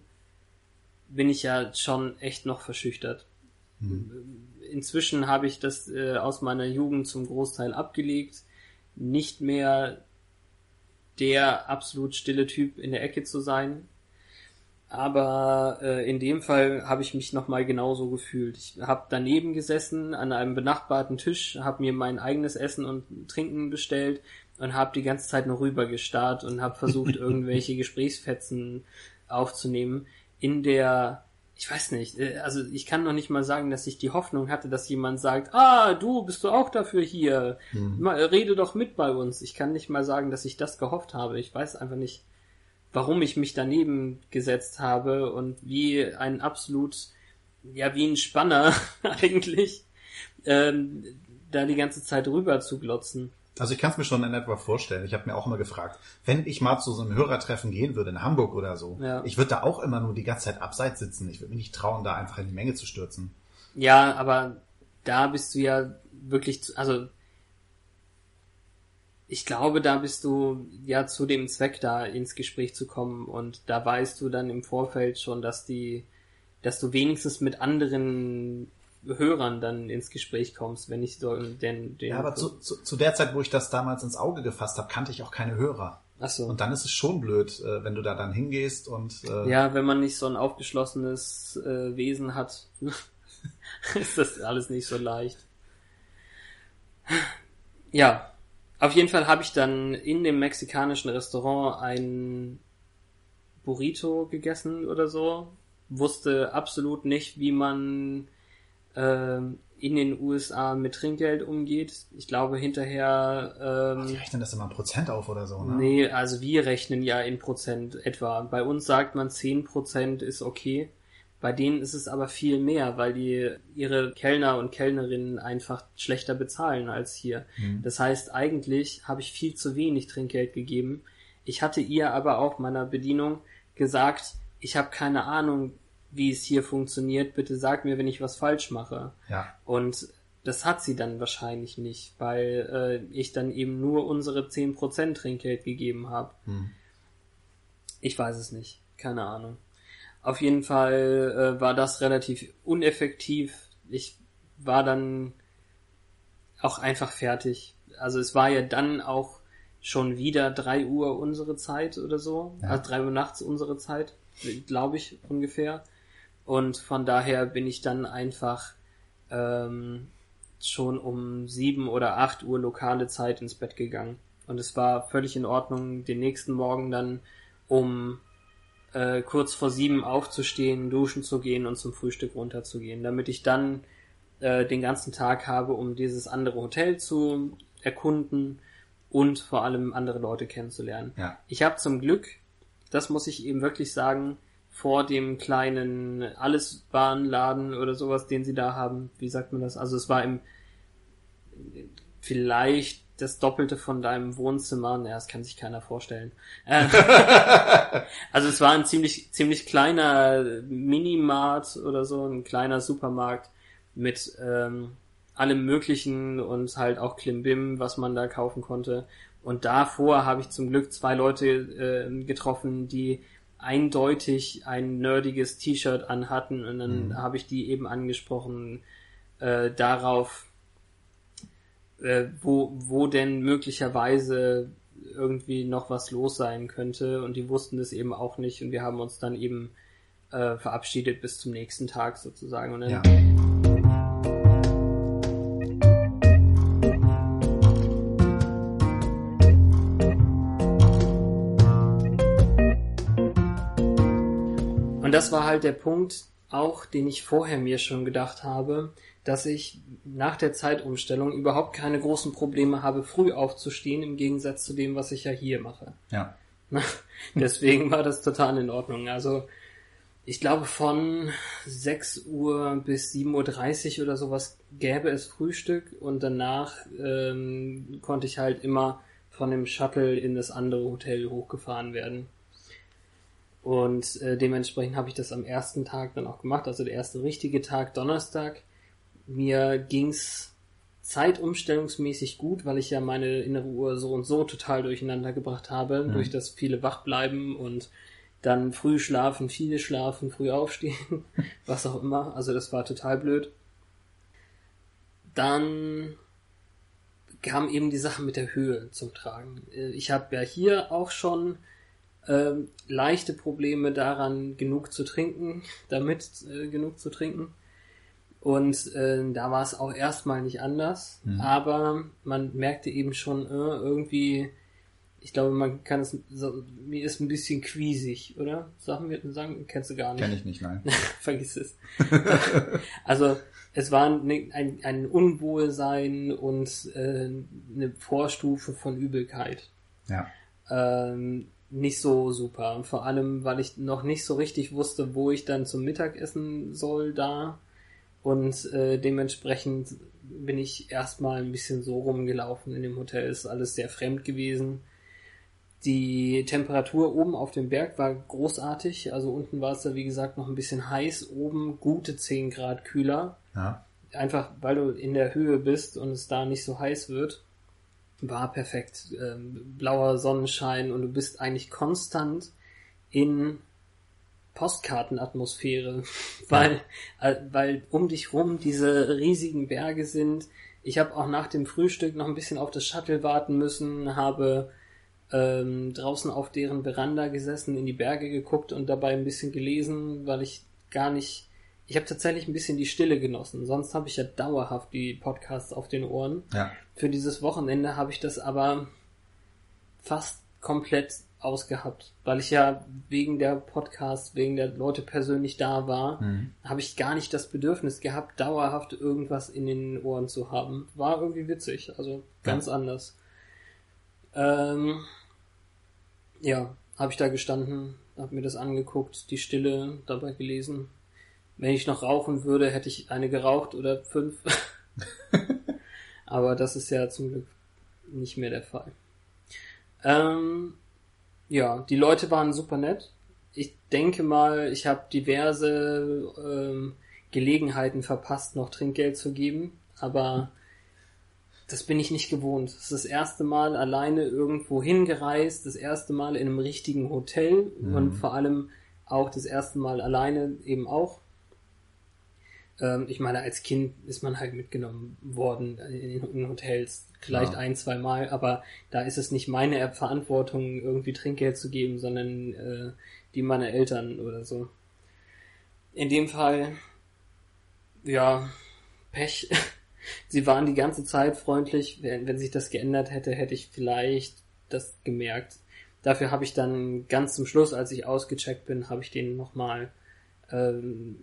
bin ich ja schon echt noch verschüchtert. Inzwischen habe ich das äh, aus meiner Jugend zum Großteil abgelegt, nicht mehr der absolut stille Typ in der Ecke zu sein. Aber äh, in dem Fall habe ich mich nochmal genauso gefühlt. Ich habe daneben gesessen an einem benachbarten Tisch, habe mir mein eigenes Essen und Trinken bestellt und habe die ganze Zeit nur rüber gestarrt und habe versucht, irgendwelche Gesprächsfetzen aufzunehmen. In der, ich weiß nicht, äh, also ich kann noch nicht mal sagen, dass ich die Hoffnung hatte, dass jemand sagt, ah, du, bist du auch dafür hier? Mal, rede doch mit bei uns. Ich kann nicht mal sagen, dass ich das gehofft habe. Ich weiß einfach nicht, warum ich mich daneben gesetzt habe und wie ein absolut, ja, wie ein Spanner eigentlich, ähm, da die ganze Zeit rüber zu glotzen. Also ich kann es mir schon in etwa vorstellen. Ich habe mir auch immer gefragt, wenn ich mal zu so einem Hörertreffen gehen würde in Hamburg oder so, Ja. ich würde da auch immer nur die ganze Zeit abseits sitzen. Ich würde mich nicht trauen, da einfach in die Menge zu stürzen. Ja, aber da bist du ja wirklich, zu, also ich glaube, da bist du ja zu dem Zweck da ins Gespräch zu kommen und da weißt du dann im Vorfeld schon, dass die, dass du wenigstens mit anderen Hörern dann ins Gespräch kommst, wenn nicht so den, den Ja, aber zu, zu, zu der Zeit, wo ich das damals ins Auge gefasst habe, kannte ich auch keine Hörer. Ach so. Und dann ist es schon blöd, äh, wenn du da dann hingehst und äh, Ja, wenn man nicht so ein aufgeschlossenes äh, Wesen hat, ist das alles nicht so leicht. Ja, auf jeden Fall habe ich dann in dem mexikanischen Restaurant ein Burrito gegessen oder so. Wusste absolut nicht, wie man ähm, in den USA mit Trinkgeld umgeht. Ich glaube hinterher ähm, die rechnen das immer ein Prozent auf oder so, ne? Nee, also wir rechnen ja in Prozent etwa. Bei uns sagt man 10 Prozent ist okay. Bei denen ist es aber viel mehr, weil die ihre Kellner und Kellnerinnen einfach schlechter bezahlen als hier. Das heißt, eigentlich habe ich viel zu wenig Trinkgeld gegeben. Ich hatte ihr aber auch meiner Bedienung gesagt, ich habe keine Ahnung, wie es hier funktioniert. Bitte sag mir, wenn ich was falsch mache. Ja. Und das hat sie dann wahrscheinlich nicht, weil äh, ich dann eben nur unsere 10% Trinkgeld gegeben habe. Hm. Ich weiß es nicht. Keine Ahnung. Auf jeden Fall äh, war das relativ uneffektiv. Ich war dann auch einfach fertig. Also es war ja dann auch schon wieder drei Uhr unsere Zeit oder so. Ja. Also drei Uhr nachts unsere Zeit, glaube ich ungefähr. Und von daher bin ich dann einfach ähm, schon um sieben oder acht Uhr lokale Zeit ins Bett gegangen. Und es war völlig in Ordnung, den nächsten Morgen dann um äh, kurz vor sieben aufzustehen, duschen zu gehen und zum Frühstück runterzugehen, damit ich dann äh, den ganzen Tag habe, um dieses andere Hotel zu erkunden und vor allem andere Leute kennenzulernen. Ja. Ich habe zum Glück, das muss ich eben wirklich sagen, vor dem kleinen Alleswarenladen oder sowas, den sie da haben. Wie sagt man das? Also es war im vielleicht das Doppelte von deinem Wohnzimmer. Naja, das kann sich keiner vorstellen. Äh, also es war ein ziemlich, ziemlich kleiner Minimart oder so, ein kleiner Supermarkt mit ähm, allem Möglichen und halt auch Klimbim, was man da kaufen konnte. Und davor habe ich zum Glück zwei Leute äh, getroffen, die eindeutig ein nerdiges T-Shirt anhatten und dann mhm. habe ich die eben angesprochen äh, darauf, äh, wo, wo denn möglicherweise irgendwie noch was los sein könnte und die wussten das eben auch nicht und wir haben uns dann eben äh, verabschiedet bis zum nächsten Tag sozusagen und dann ja. Das war halt der Punkt auch, den ich vorher mir schon gedacht habe, dass ich nach der Zeitumstellung überhaupt keine großen Probleme habe, früh aufzustehen, im Gegensatz zu dem, was ich ja hier mache. Ja. Deswegen war das total in Ordnung. Also ich glaube von 6 Uhr bis 7.30 Uhr oder sowas gäbe es Frühstück und danach ähm, konnte ich halt immer von dem Shuttle in das andere Hotel hochgefahren werden. Und äh, dementsprechend habe ich das am ersten Tag dann auch gemacht, also der erste richtige Tag, Donnerstag. Mir ging's zeitumstellungsmäßig gut, weil ich ja meine innere Uhr so und so total durcheinander gebracht habe, mhm. durch das viele wach bleiben und dann früh schlafen, viele schlafen, früh aufstehen, was auch immer. Also das war total blöd. Dann kam eben die Sache mit der Höhe zum Tragen. Äh, ich habe ja hier auch schon ähm, leichte Probleme daran, genug zu trinken, damit äh, genug zu trinken. Und äh, da war es auch erstmal nicht anders, mhm. aber man merkte eben schon äh, irgendwie, ich glaube, man kann es, so, mir ist ein bisschen quiesig, oder? Sagen wir, sagen, kennst du gar nicht. Kenn ich nicht, nein. Vergiss es. also es war ein, ein, ein Unwohlsein und äh, eine Vorstufe von Übelkeit. Ja. Ähm, nicht so super. Vor allem, weil ich noch nicht so richtig wusste, wo ich dann zum Mittagessen soll da. Und äh, dementsprechend bin ich erstmal ein bisschen so rumgelaufen in dem Hotel. Ist alles sehr fremd gewesen. Die Temperatur oben auf dem Berg war großartig. Also unten war es da wie gesagt noch ein bisschen heiß. Oben gute 10 Grad kühler. Ja. Einfach weil du in der Höhe bist und es da nicht so heiß wird war perfekt. Ähm, blauer Sonnenschein und du bist eigentlich konstant in Postkartenatmosphäre, weil, ja. äh, weil um dich rum diese riesigen Berge sind. Ich habe auch nach dem Frühstück noch ein bisschen auf das Shuttle warten müssen, habe ähm, draußen auf deren Veranda gesessen, in die Berge geguckt und dabei ein bisschen gelesen, weil ich gar nicht ich habe tatsächlich ein bisschen die Stille genossen. Sonst habe ich ja dauerhaft die Podcasts auf den Ohren. Ja. Für dieses Wochenende habe ich das aber fast komplett ausgehabt, weil ich ja wegen der Podcasts, wegen der Leute persönlich da war, mhm. habe ich gar nicht das Bedürfnis gehabt, dauerhaft irgendwas in den Ohren zu haben. War irgendwie witzig, also ganz ja. anders. Ähm, ja, habe ich da gestanden, habe mir das angeguckt, die Stille dabei gelesen wenn ich noch rauchen würde, hätte ich eine geraucht oder fünf. Aber das ist ja zum Glück nicht mehr der Fall. Ähm, ja, die Leute waren super nett. Ich denke mal, ich habe diverse ähm, Gelegenheiten verpasst, noch Trinkgeld zu geben, aber das bin ich nicht gewohnt. Das ist das erste Mal alleine irgendwo hingereist, das erste Mal in einem richtigen Hotel mhm. und vor allem auch das erste Mal alleine eben auch ich meine, als Kind ist man halt mitgenommen worden in, in Hotels, vielleicht ja. ein, zwei Mal, aber da ist es nicht meine Verantwortung, irgendwie Trinkgeld zu geben, sondern äh, die meiner Eltern oder so. In dem Fall, ja, Pech. Sie waren die ganze Zeit freundlich. Wenn, wenn sich das geändert hätte, hätte ich vielleicht das gemerkt. Dafür habe ich dann ganz zum Schluss, als ich ausgecheckt bin, habe ich denen nochmal ähm,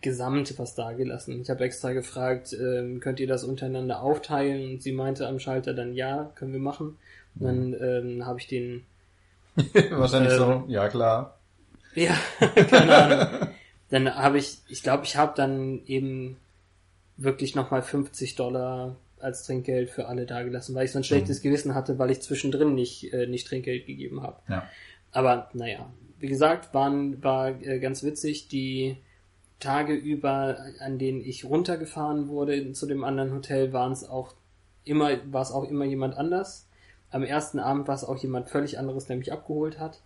gesamt was dagelassen. Ich habe extra gefragt, ähm, könnt ihr das untereinander aufteilen? Und sie meinte am Schalter dann ja, können wir machen. Und dann ähm, habe ich den wahrscheinlich ähm, so, ja klar. Ja, keine Ahnung. Dann habe ich, ich glaube, ich habe dann eben wirklich nochmal 50 Dollar als Trinkgeld für alle dagelassen, weil ich so ein schlechtes Mhm. Gewissen hatte, weil ich zwischendrin nicht, äh, nicht Trinkgeld gegeben habe. Ja. Aber naja, wie gesagt, waren, war äh, ganz witzig. Die Tage über, an denen ich runtergefahren wurde zu dem anderen Hotel, waren es auch immer, war es auch immer jemand anders. Am ersten Abend war es auch jemand völlig anderes, der mich abgeholt hat.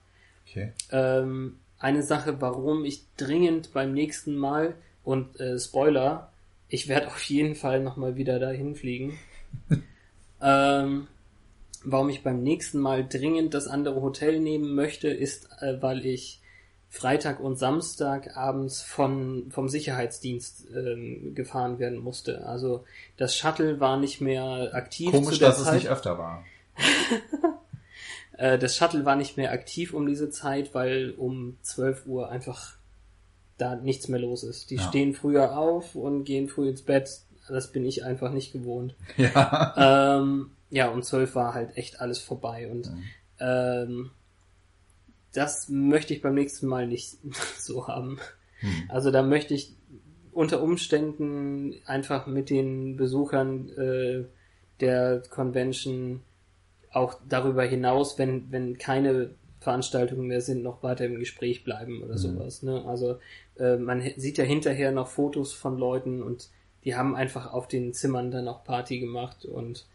Okay. Ähm, eine Sache, warum ich dringend beim nächsten Mal und äh, Spoiler, ich werde auf jeden Fall nochmal wieder dahin fliegen. ähm, warum ich beim nächsten Mal dringend das andere Hotel nehmen möchte, ist, äh, weil ich Freitag und Samstag abends von, vom Sicherheitsdienst ähm, gefahren werden musste. Also das Shuttle war nicht mehr aktiv Komisch, dass es Zeit. nicht öfter war. Äh, das Shuttle war nicht mehr aktiv um diese Zeit, weil um 12 Uhr einfach da nichts mehr los ist. Die Ja. stehen früher auf und gehen früh ins Bett. Das bin ich einfach nicht gewohnt. Ja. Ähm, ja, um 12 war halt echt alles vorbei und Mhm. ähm, das möchte ich beim nächsten Mal nicht so haben. Hm. Also da möchte ich unter Umständen einfach mit den Besuchern äh, der Convention auch darüber hinaus, wenn, wenn keine Veranstaltungen mehr sind, noch weiter im Gespräch bleiben oder Mhm. sowas. Ne? Also äh, man sieht ja hinterher noch Fotos von Leuten und die haben einfach auf den Zimmern dann auch Party gemacht und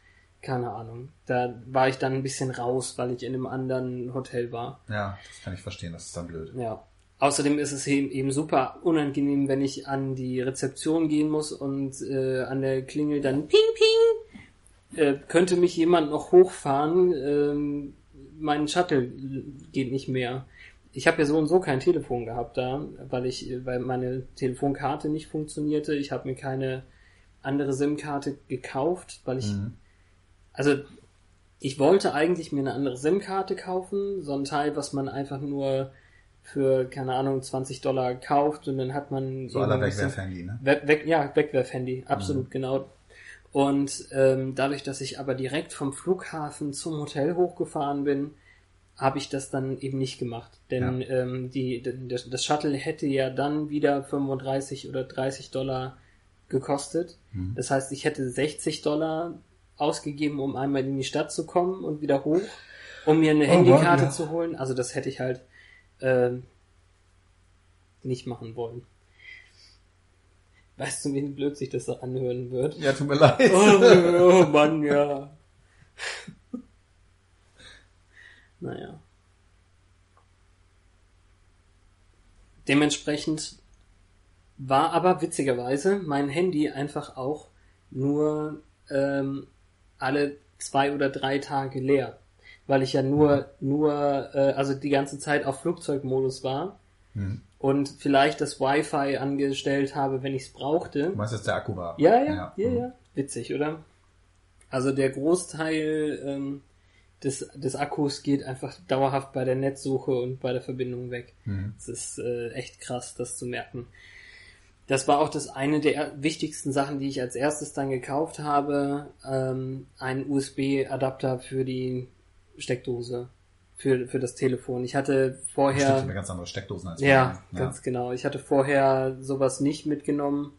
keine Ahnung. Da war ich dann ein bisschen raus, weil ich in einem anderen Hotel war. ja, das kann ich verstehen, das ist dann blöd. Ja. Außerdem ist es eben, super unangenehm, wenn ich an die Rezeption gehen muss und äh, an der Klingel dann ping ping. Äh, könnte mich jemand noch hochfahren? Ähm, mein Shuttle geht nicht mehr. Ich habe ja so und so kein Telefon gehabt da, weil ich, weil meine Telefonkarte nicht funktionierte. Ich habe mir keine andere SIM-Karte gekauft, weil ich Mhm. Also ich wollte eigentlich mir eine andere SIM-Karte kaufen, so ein Teil, was man einfach nur für, keine Ahnung, 20 Dollar kauft und dann hat man So ein Wegwerf-Handy, ne? Weg, weg, ja, Wegwerf-Handy, absolut genau. Und ähm, dadurch, dass ich aber direkt vom Flughafen zum Hotel hochgefahren bin, habe ich das dann eben nicht gemacht. Denn ähm, die, das, das Shuttle hätte ja dann wieder 35 oder 30 Dollar gekostet. Mhm. Das heißt, ich hätte 60 Dollar ausgegeben, um einmal in die Stadt zu kommen und wieder hoch, um mir eine Oh Handykarte ja. zu holen. Also das hätte ich halt ähm, nicht machen wollen. Weißt du, wie blöd sich das so anhören wird? Ja, tut mir leid. Oh, oh Mann, ja. Naja. Dementsprechend war aber witzigerweise mein Handy einfach auch nur ähm, alle zwei oder drei Tage leer, weil ich ja nur nur äh, also die ganze Zeit auf Flugzeugmodus war Hm. und vielleicht das Wi-Fi angestellt habe, wenn ich es brauchte. Du meinst, dass der Akku war? Ja, ja, ja, Mhm. ja. Witzig, oder? Also der Großteil ähm, des, des Akkus geht einfach dauerhaft bei der Netzsuche und bei der Verbindung weg. Mhm. Es ist äh, echt krass, das zu merken. Das war auch das eine der wichtigsten Sachen, die ich als erstes dann gekauft habe. Ähm, ein USB-Adapter für die Steckdose, für, für das Telefon. Ich hatte Stimmt, vorher... eine ganz andere Steckdosen als Ja, wir. ganz genau. Ich hatte vorher sowas nicht mitgenommen,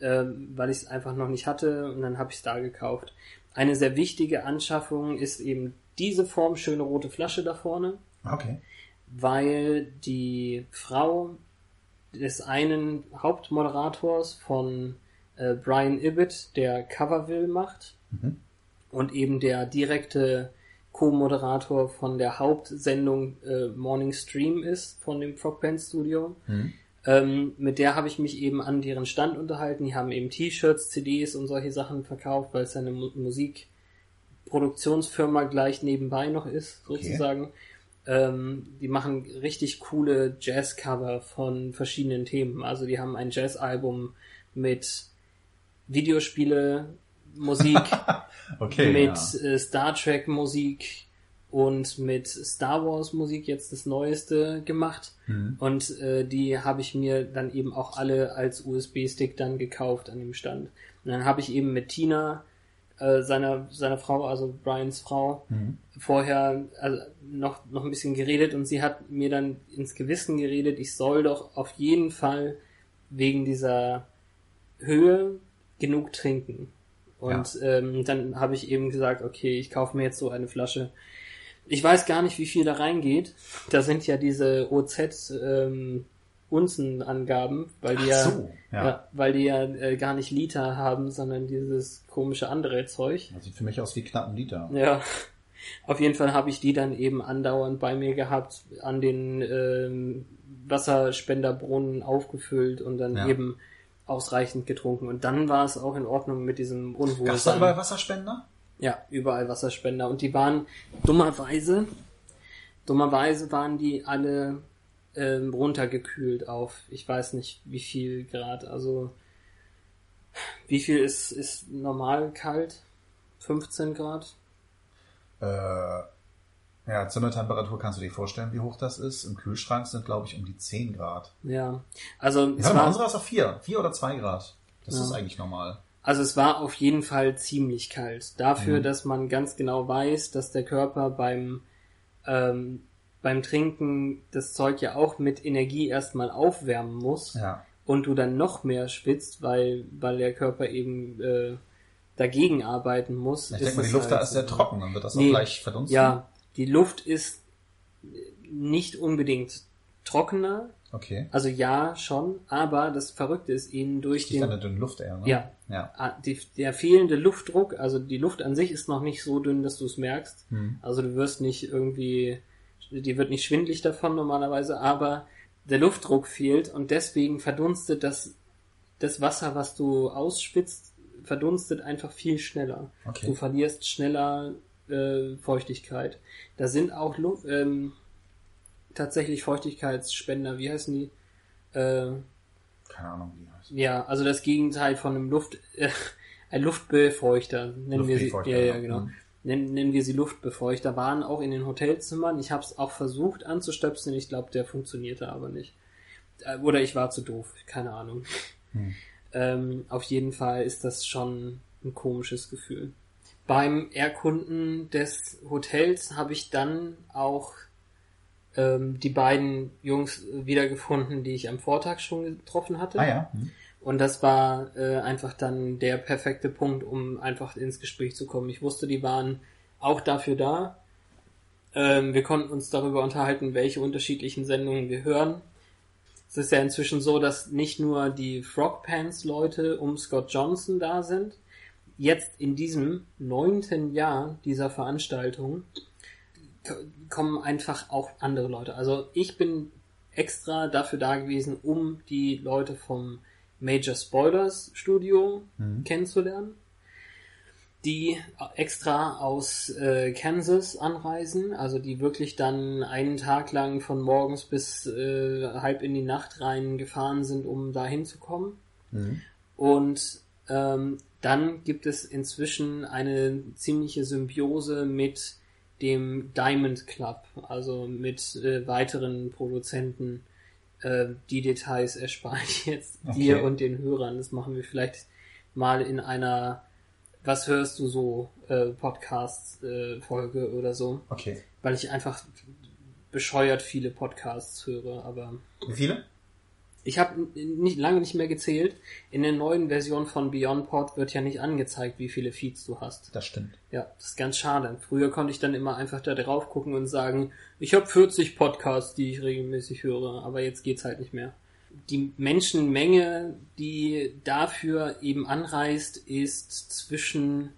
ähm, weil ich es einfach noch nicht hatte und dann habe ich es da gekauft. Eine sehr wichtige Anschaffung ist eben diese formschöne rote Flasche da vorne, Okay. weil die Frau des einen Hauptmoderators von äh, Brian Ibbett, der Coverville macht, Mhm. und eben der direkte Co-Moderator von der Hauptsendung äh, Morning Stream ist, von dem Frog Studio. Mhm. Ähm, mit der habe ich mich eben an deren Stand unterhalten. Die haben eben T-Shirts, CDs und solche Sachen verkauft, weil es eine Mu Musikproduktionsfirma gleich nebenbei noch ist, sozusagen. Ähm, die machen richtig coole Jazz-Cover von verschiedenen Themen. Also die haben ein Jazz-Album mit Videospiele, Musik, Okay. mit ja. äh, Star Trek Musik und mit Star Wars Musik jetzt das neueste gemacht. Mhm. Und äh, die habe ich mir dann eben auch alle als USB-Stick dann gekauft an dem Stand. Und dann habe ich eben mit Tina äh, seiner, seiner Frau, also Brians Frau, vorher also noch, noch ein bisschen geredet und sie hat mir dann ins Gewissen geredet, ich soll doch auf jeden Fall wegen dieser Höhe genug trinken. Und ähm, dann habe ich eben gesagt, okay, ich kaufe mir jetzt so eine Flasche. Ich weiß gar nicht, wie viel da reingeht. Da sind ja diese OZ ähm, Unzenangaben, weil die ja, so, ja. ja. weil die ja äh, gar nicht Liter haben, sondern dieses komische andere Zeug. Das sieht für mich aus wie knapp ein Liter. Ja. Auf jeden Fall habe ich die dann eben andauernd bei mir gehabt, an den ähm, Wasserspenderbrunnen aufgefüllt und dann Ja. eben ausreichend getrunken. Und dann war es auch in Ordnung mit diesem Gab's da Unwohlsein. überall Wasserspender? Ja, überall Wasserspender. Und die waren dummerweise, dummerweise waren die alle ähm, runtergekühlt auf, ich weiß nicht wie viel Grad. Also wie viel ist, ist normal kalt? 15 Grad? Äh, ja, Zimmertemperatur kannst du dir vorstellen, wie hoch das ist. Im Kühlschrank sind, glaube ich, um die 10 Grad. Ja. Also war, unsere ist auf 4. 4 oder 2 Grad. Das Ja. ist eigentlich normal. Also es war auf jeden Fall ziemlich kalt. Dafür, dass man ganz genau weiß, dass der Körper beim, ähm, beim Trinken das Zeug ja auch mit Energie erstmal aufwärmen muss Ja. und du dann noch mehr schwitzt, weil, weil der Körper eben äh, dagegen arbeiten muss. Ich denke mal, die Luft da halt ist sehr trocken, dann wird das Nee, auch gleich verdunsten. Ja, die Luft ist nicht unbedingt trockener. Okay. Also ja, schon, aber das Verrückte ist eben durch Die den dünne Luft eher, ne? Ja. Ja. Ah, die, der fehlende Luftdruck, also die Luft an sich ist noch nicht so dünn, dass du es merkst. Hm. Also du wirst nicht irgendwie, die wird nicht schwindlig davon normalerweise, aber der Luftdruck fehlt und deswegen verdunstet das, das Wasser, was du ausspitzt, verdunstet einfach viel schneller. Okay. Du verlierst schneller äh, Feuchtigkeit. Da sind auch Lu ähm, tatsächlich Feuchtigkeitsspender, wie heißen die? Äh, Keine Ahnung, wie die heißt. ja, also das Gegenteil von einem Luft, äh, ein Luftbefeuchter, nennen wir sie. Ja, ja. genau. Mhm. Nennen, nennen wir sie Luftbefeuchter. Waren auch in den Hotelzimmern. Ich habe es auch versucht anzustöpseln. Ich glaube, der funktionierte aber nicht. Äh, Oder ich war zu doof. Keine Ahnung. Hm. Ähm, auf jeden Fall ist das schon ein komisches Gefühl. Beim Erkunden des Hotels habe ich dann auch ähm, die beiden Jungs wiedergefunden, die ich am Vortag schon getroffen hatte. Ah ja. Hm. Und das war äh, einfach dann der perfekte Punkt, um einfach ins Gespräch zu kommen. Ich wusste, die waren auch dafür da. Ähm, wir konnten uns darüber unterhalten, welche unterschiedlichen Sendungen wir hören. Es ist ja inzwischen so, dass nicht nur die Frog Pants Leute um Scott Johnson da sind. Jetzt in diesem neunten Jahr dieser Veranstaltung kommen einfach auch andere Leute. Also ich bin extra dafür da gewesen, um die Leute vom Major Spoilers Studio kennenzulernen, die extra aus äh, Kansas anreisen, also die wirklich dann einen Tag lang von morgens bis äh, halb in die Nacht rein gefahren sind, um da hinzukommen. Und ähm, dann gibt es inzwischen eine ziemliche Symbiose mit dem Diamond Club, also mit äh, weiteren Produzenten. Äh, die Details erspare ich jetzt Okay. dir und den Hörern. Das machen wir vielleicht mal in einer Was hörst du so äh, Podcast äh, Folge oder so, Okay. weil ich einfach bescheuert viele Podcasts höre, aber Wie viele? Ich habe nicht, lange nicht mehr gezählt. In der neuen Version von BeyondPod wird ja nicht angezeigt, wie viele Feeds du hast. Das stimmt. Ja, das ist ganz schade. Früher konnte ich dann immer einfach da drauf gucken und sagen, ich habe 40 Podcasts, die ich regelmäßig höre, aber jetzt geht's halt nicht mehr. Die Menschenmenge, die dafür eben anreist, ist zwischen,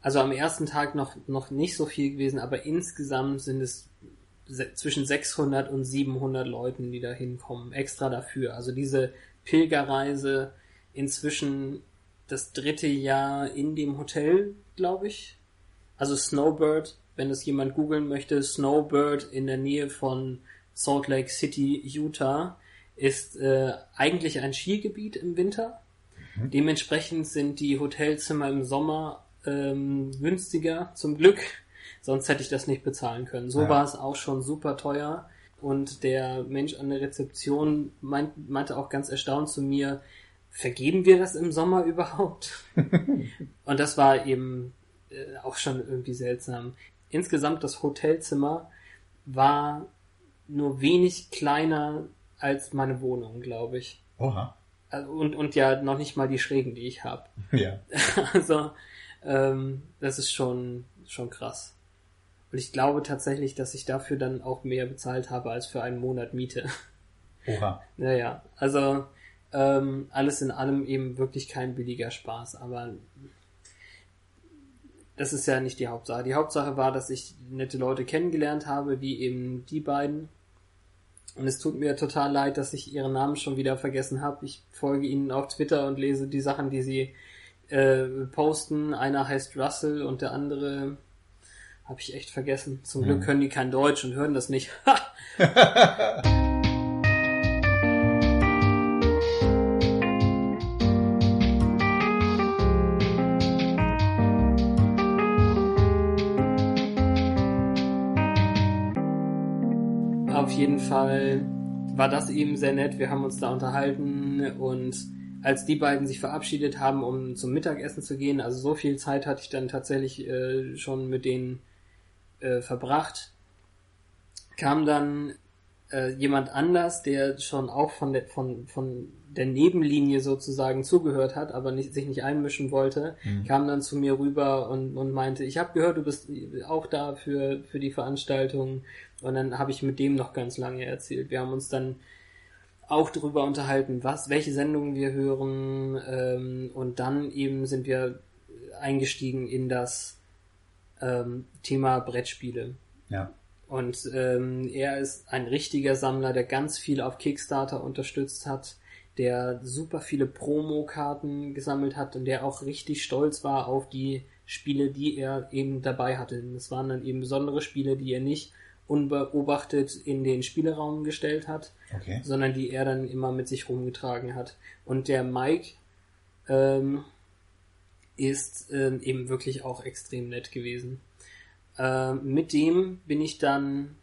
also am ersten Tag noch, noch nicht so viel gewesen, aber insgesamt sind es zwischen 600 und 700 Leuten, die da hinkommen, extra dafür. Also diese Pilgerreise inzwischen das dritte Jahr in dem Hotel, glaube ich. Also Snowbird, wenn es jemand googeln möchte, Snowbird in der Nähe von Salt Lake City, Utah, ist äh, eigentlich ein Skigebiet im Winter. Dementsprechend sind die Hotelzimmer im Sommer ähm, günstiger, zum Glück. Sonst hätte ich das nicht bezahlen können. So Ja. war es auch schon super teuer. Und der Mensch an der Rezeption meint, meinte auch ganz erstaunt zu mir, vergeben wir das im Sommer überhaupt? und das war eben äh, auch schon irgendwie seltsam. Insgesamt das Hotelzimmer war nur wenig kleiner als meine Wohnung, glaube ich. Oha. Also, und, und ja noch nicht mal die Schrägen, die ich habe. Ja. Also, ähm, das ist schon, schon krass. Und ich glaube tatsächlich, dass ich dafür dann auch mehr bezahlt habe als für einen Monat Miete. Oha. Naja, also ähm, alles in allem eben wirklich kein billiger Spaß, aber das ist ja nicht die Hauptsache. Die Hauptsache war, dass ich nette Leute kennengelernt habe, wie eben die beiden. Und es tut mir total leid, dass ich ihren Namen schon wieder vergessen habe. Ich folge ihnen auf Twitter und lese die Sachen, die sie äh, posten. Einer heißt Russell und der andere habe ich echt vergessen. Zum Glück können die kein Deutsch und hören das nicht. Auf jeden Fall war das eben sehr nett. Wir haben uns da unterhalten und als die beiden sich verabschiedet haben, um zum Mittagessen zu gehen, also so viel Zeit hatte ich dann tatsächlich äh, schon mit denen äh, verbracht, kam dann äh, jemand anders, der schon auch von der, von, von der Nebenlinie sozusagen zugehört hat, aber nicht, sich nicht einmischen wollte, kam dann zu mir rüber und, und meinte, ich habe gehört, du bist auch da für, für die Veranstaltung. Und dann habe ich mit dem noch ganz lange erzählt. Wir haben uns dann auch darüber unterhalten, was, welche Sendungen wir hören, ähm, und dann eben sind wir eingestiegen in das ähm, Thema Brettspiele. Ja. Und ähm, er ist ein richtiger Sammler, der ganz viel auf Kickstarter unterstützt hat, der super viele Promokarten gesammelt hat und der auch richtig stolz war auf die Spiele, die er eben dabei hatte. Das waren dann eben besondere Spiele, die er nicht unbeobachtet in den Spieleraum gestellt hat, Okay. sondern die er dann immer mit sich rumgetragen hat. Und der Mike ähm, ist ähm, eben wirklich auch extrem nett gewesen. Ähm, mit dem bin ich dann,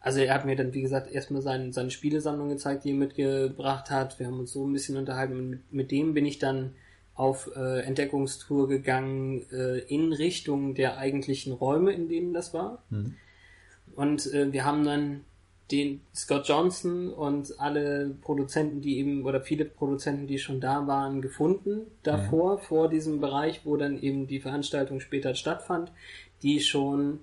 also er hat mir dann, wie gesagt, erstmal seine, seine Spielesammlung gezeigt, die er mitgebracht hat. Wir haben uns so ein bisschen unterhalten. Und mit, mit dem bin ich dann auf äh, Entdeckungstour gegangen äh, in Richtung der eigentlichen Räume, in denen das war. Und äh, wir haben dann den Scott Johnson und alle Produzenten, die eben, oder viele Produzenten, die schon da waren, gefunden davor, vor diesem Bereich, wo dann eben die Veranstaltung später stattfand, die schon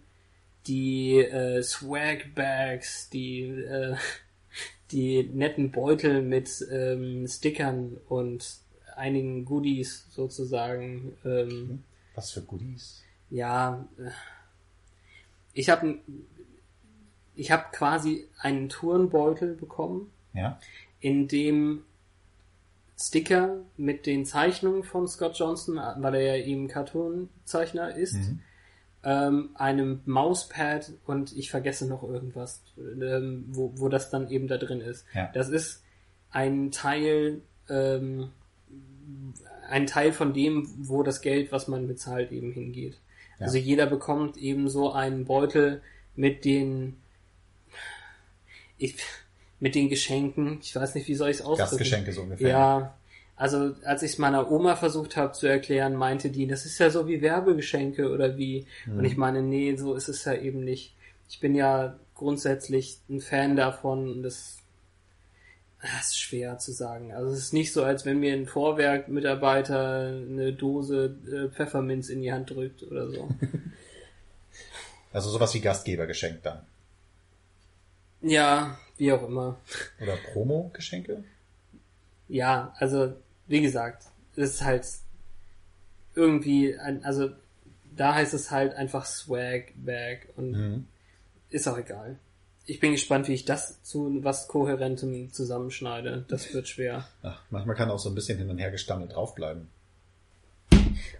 die äh, Swag Bags, die, äh, die netten Beutel mit ähm, Stickern und einigen Goodies sozusagen ähm, Was für Goodies? ja, äh, ich habe ich habe quasi einen Turnbeutel bekommen, Ja. in dem Sticker mit den Zeichnungen von Scott Johnson, weil er ja eben Cartoon-Zeichner ist, ähm, einem Mauspad und ich vergesse noch irgendwas, ähm, wo, wo das dann eben da drin ist. Ja. Das ist ein Teil, ähm, ein Teil von dem, wo das Geld, was man bezahlt, eben hingeht. Ja. Also jeder bekommt eben so einen Beutel mit den ich, mit den Geschenken. Ich weiß nicht, wie soll ich es ausdrücken. Gastgeschenke so ungefähr. Ja, also als ich es meiner Oma versucht habe zu erklären, meinte die, das ist ja so wie Werbegeschenke oder wie. Mhm. Und ich meine, nee, so ist es ja eben nicht. Ich bin ja grundsätzlich ein Fan davon und das, das ist schwer zu sagen. Also es ist nicht so, als wenn mir ein Vorwerk-Mitarbeiter eine Dose äh, Pfefferminz in die Hand drückt oder so. Also sowas wie Gastgebergeschenk dann. Ja, wie auch immer. Oder Promo-Geschenke? Ja, also wie gesagt, es ist halt irgendwie, ein, also da heißt es halt einfach Swag Bag und Mhm. ist auch egal. Ich bin gespannt, wie ich das zu was Kohärentem zusammenschneide. Das wird schwer. Ach, manchmal kann auch so ein bisschen hin und her gestammelt draufbleiben.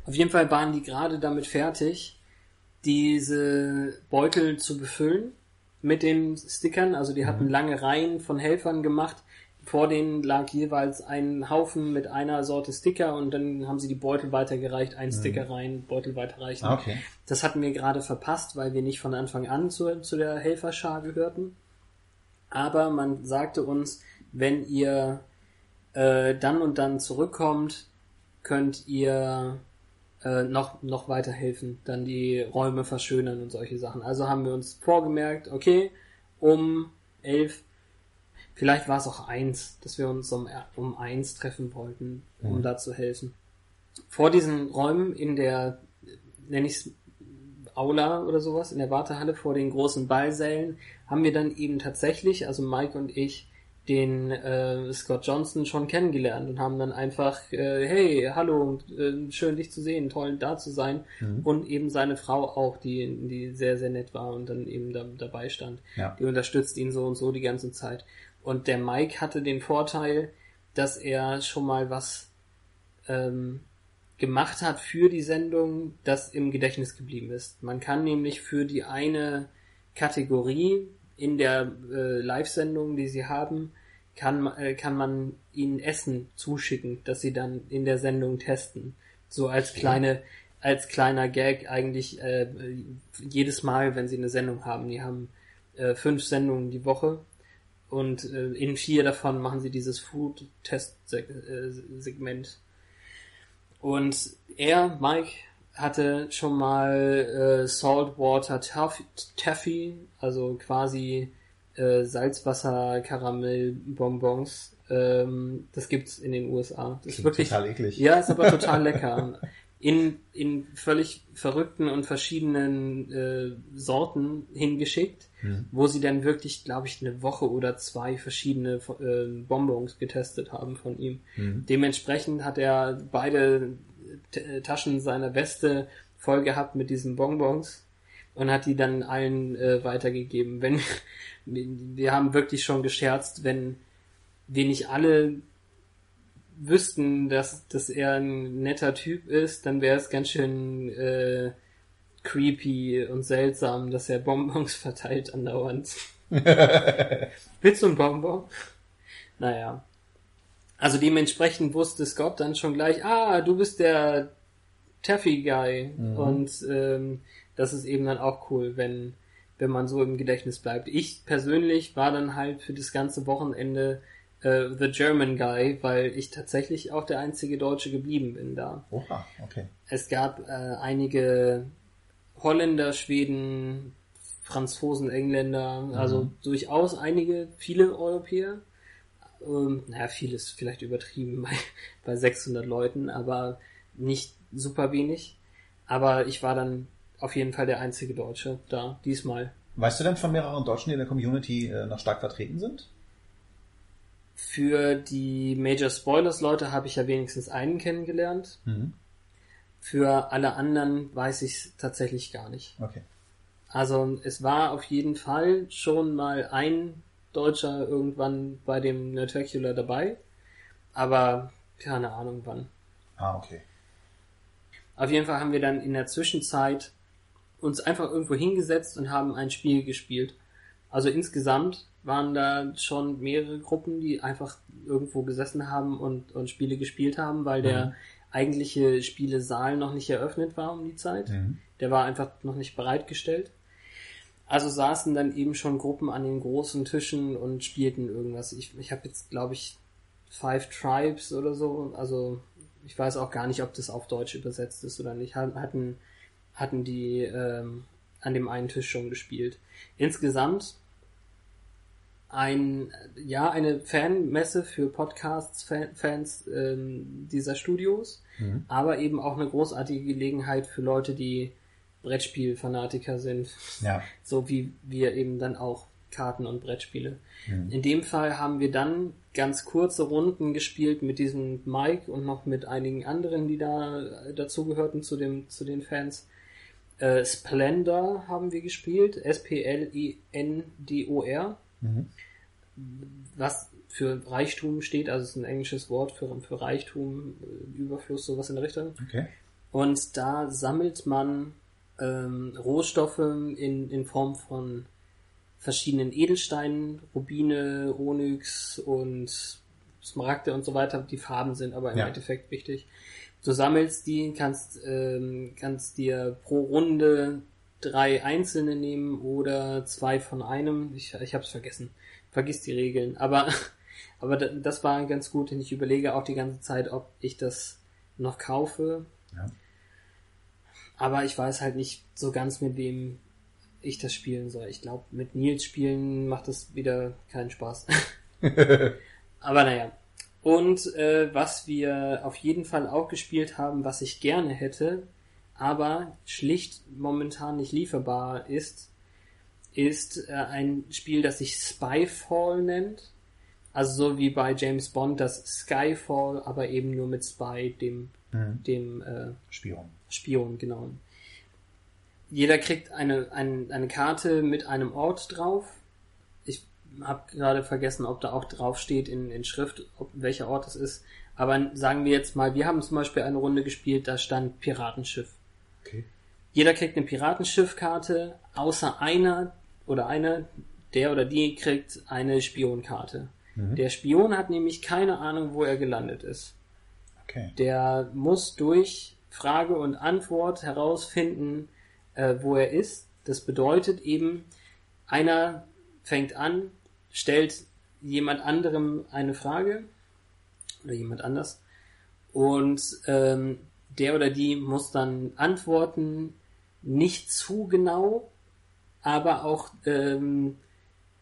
Auf jeden Fall waren die gerade damit fertig, diese Beutel zu befüllen mit den Stickern. Also die hatten lange Reihen von Helfern gemacht. Vor denen lag jeweils ein Haufen mit einer Sorte Sticker und dann haben sie die Beutel weitergereicht, ein Sticker rein, Beutel weiterreichen. Ah, okay. Das hatten wir gerade verpasst, weil wir nicht von Anfang an zu, zu der Helferschar gehörten. Aber man sagte uns, wenn ihr äh, dann und dann zurückkommt, könnt ihr äh, noch, noch weiterhelfen, dann die Räume verschönern und solche Sachen. Also haben wir uns vorgemerkt, okay, um elf, vielleicht war es auch eins, dass wir uns um, um eins treffen wollten, um Mhm. da zu helfen. Vor diesen Räumen in der, nenne ich es Aula oder sowas, in der Wartehalle vor den großen Ballsälen, haben wir dann eben tatsächlich, also Mike und ich, den äh, Scott Johnson schon kennengelernt und haben dann einfach, äh, hey, hallo, äh, schön dich zu sehen, toll da zu sein. Und eben seine Frau auch, die, die sehr, sehr nett war und dann eben da, dabei stand. Ja. Die unterstützt ihn so und so die ganze Zeit. Und der Mike hatte den Vorteil, dass er schon mal was ähm, gemacht hat für die Sendung, das im Gedächtnis geblieben ist. Man kann nämlich für die eine Kategorie in der äh, Live-Sendung, die sie haben, kann, äh, kann man ihnen Essen zuschicken, das sie dann in der Sendung testen. So als kleine, als kleiner Gag eigentlich äh, jedes Mal, wenn sie eine Sendung haben. Die haben äh, fünf Sendungen die Woche und äh, in vier davon machen sie dieses Food-Test-Segment. Und er, Mike, hatte schon mal äh, Saltwater Taff- Taffy, also quasi äh, Salzwasser-Karamell-Bonbons. Ähm, das gibt's in den USA. Das ist Klingt wirklich total eklig. ja, ist aber total lecker. In, in völlig verrückten und verschiedenen äh, Sorten hingeschickt, wo sie dann wirklich, glaube ich, eine Woche oder zwei verschiedene äh, Bonbons getestet haben von ihm. Dementsprechend hat er beide Taschen seiner Weste voll gehabt mit diesen Bonbons und hat die dann allen äh, weitergegeben. Wenn wir haben wirklich schon gescherzt, wenn wir nicht alle wüssten, dass, dass er ein netter Typ ist, dann wäre es ganz schön äh, creepy und seltsam, dass er Bonbons verteilt andauernd. Willst du ein Bonbon? Naja. Also dementsprechend wusste Scott dann schon gleich, ah, du bist der Taffy Guy. Und ähm, das ist eben dann auch cool, wenn, wenn man so im Gedächtnis bleibt. Ich persönlich war dann halt für das ganze Wochenende äh, The German Guy, weil ich tatsächlich auch der einzige Deutsche geblieben bin da. Oha, okay. Es gab äh, einige Holländer, Schweden, Franzosen, Engländer, also durchaus einige, viele Europäer. Ähm, naja, vieles vielleicht übertrieben bei, bei 600 Leuten, aber nicht super wenig. Aber ich war dann auf jeden Fall der einzige Deutsche da, diesmal. Weißt du denn von mehreren Deutschen, die in der Community äh, noch stark vertreten sind? Für die Major Spoilers Leute habe ich ja wenigstens einen kennengelernt. Mhm. Für alle anderen weiß ich es tatsächlich gar nicht. Okay. Also es war auf jeden Fall schon mal ein Deutscher irgendwann bei dem Nerdtacular dabei, aber keine Ahnung wann. Ah, okay. Auf jeden Fall haben wir dann in der Zwischenzeit uns einfach irgendwo hingesetzt und haben ein Spiel gespielt. Also insgesamt waren da schon mehrere Gruppen, die einfach irgendwo gesessen haben und, und Spiele gespielt haben, weil der eigentliche Spielesaal noch nicht eröffnet war um die Zeit. Mhm. Der war einfach noch nicht bereitgestellt. Also saßen dann eben schon Gruppen an den großen Tischen und spielten irgendwas. Ich, ich habe jetzt, glaube ich, Five Tribes oder so. Also ich weiß auch gar nicht, ob das auf Deutsch übersetzt ist oder nicht. Hatten, hatten die ähm, an dem einen Tisch schon gespielt. Insgesamt ein, ja, eine Fanmesse für Podcasts, Fan, Fans ähm, dieser Studios, Mhm. aber eben auch eine großartige Gelegenheit für Leute, die Brettspielfanatiker sind, Ja. so wie wir eben dann auch Karten und Brettspiele. In dem Fall haben wir dann ganz kurze Runden gespielt mit diesem Mike und noch mit einigen anderen, die da dazugehörten zu dem zu den Fans. Äh, Splendor haben wir gespielt, S-P-L-E-N-D-O-R, Mhm. was für Reichtum steht, also es ist ein englisches Wort für, für Reichtum, äh, Überfluss, sowas in der Richtung. Okay. Und da sammelt man ähm, Rohstoffe in, in Form von verschiedenen Edelsteinen, Rubine, Onyx und Smaragde und so weiter. Die Farben sind aber im Ja. Endeffekt wichtig. Du sammelst die, kannst, ähm, kannst dir pro Runde drei einzelne nehmen oder zwei von einem. Ich, ich hab's vergessen. Vergiss die Regeln. Aber Aber da- das war ganz gut, denn ich überlege auch die ganze Zeit, ob ich das noch kaufe. Ja. Aber ich weiß halt nicht so ganz, mit wem ich das spielen soll. Ich glaube, mit Nils spielen macht das wieder keinen Spaß. Aber naja. Und äh, was wir auf jeden Fall auch gespielt haben, was ich gerne hätte, aber schlicht momentan nicht lieferbar ist, ist äh, ein Spiel, das sich Spyfall nennt. Also so wie bei James Bond das Skyfall, aber eben nur mit Spy, dem, dem äh, Spion. Spion, genau. Jeder kriegt eine, ein, eine Karte mit einem Ort drauf. Ich habe gerade vergessen, ob da auch drauf steht in, in Schrift, ob, welcher Ort es ist. Aber sagen wir jetzt mal, wir haben zum Beispiel eine Runde gespielt, da stand Piratenschiff. Okay. Jeder kriegt eine Piratenschiffkarte, außer einer oder eine, der oder die kriegt eine Spionkarte. Der Spion hat nämlich keine Ahnung, wo er gelandet ist. Okay. Der muss durch Frage und Antwort herausfinden, äh, wo er ist. Das bedeutet eben, einer fängt an, stellt jemand anderem eine Frage oder jemand anders und ähm, der oder die muss dann antworten, nicht zu genau, aber auch ähm,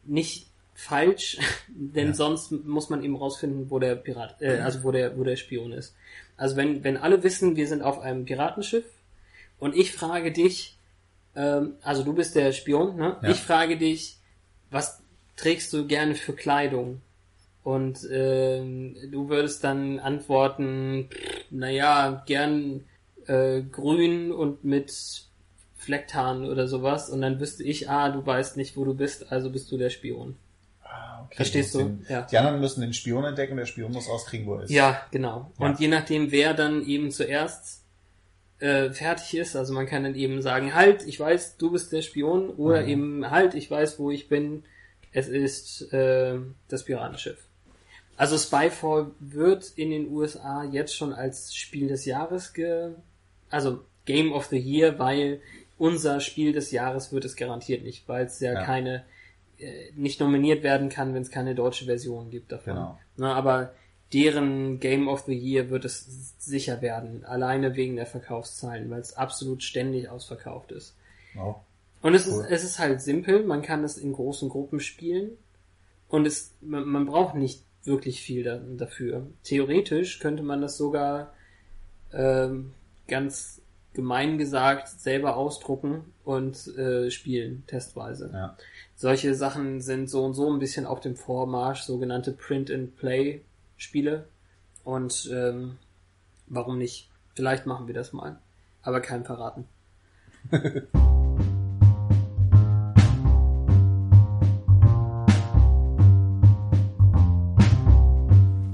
nicht falsch, denn Ja. sonst muss man eben rausfinden, wo der Pirat, äh, also wo der, wo der Spion ist. Also wenn, wenn alle wissen, wir sind auf einem Piratenschiff und ich frage dich, ähm, also du bist der Spion, ne? Ja. Ich frage dich, was trägst du gerne für Kleidung? Und ähm, du würdest dann antworten, naja, gern äh, grün und mit Flecktarn oder sowas. Und dann wüsste ich, ah, du weißt nicht, wo du bist, also bist du der Spion. Ah, okay. Verstehst du? Den, Ja. Die anderen müssen den Spion entdecken, der Spion muss rauskriegen, wo er ist. Ja, genau. Ja. Und je nachdem, wer dann eben zuerst äh, fertig ist, also man kann dann eben sagen, halt, ich weiß, du bist der Spion, oder Mhm. eben, halt, ich weiß, wo ich bin, es ist äh, das Piratenschiff. Also Spyfall wird in den USA jetzt schon als Spiel des Jahres ge... Also Game of the Year, weil unser Spiel des Jahres wird es garantiert nicht, weil es ja, Ja. keine nicht nominiert werden kann, wenn es keine deutsche Version gibt davon. Genau. Na, aber deren Game of the Year wird es sicher werden, alleine wegen der Verkaufszahlen, weil es absolut ständig ausverkauft ist. Oh. Und es Cool. ist, es ist halt simpel, man kann es in großen Gruppen spielen und es, man, man braucht nicht wirklich viel da, dafür. Theoretisch könnte man das sogar ähm, ganz gemein gesagt selber ausdrucken und äh, spielen, testweise. Ja. Solche Sachen sind so und so ein bisschen auf dem Vormarsch, sogenannte Print-and-Play-Spiele. Und ähm, warum nicht? Vielleicht machen wir das mal. Aber kein verraten.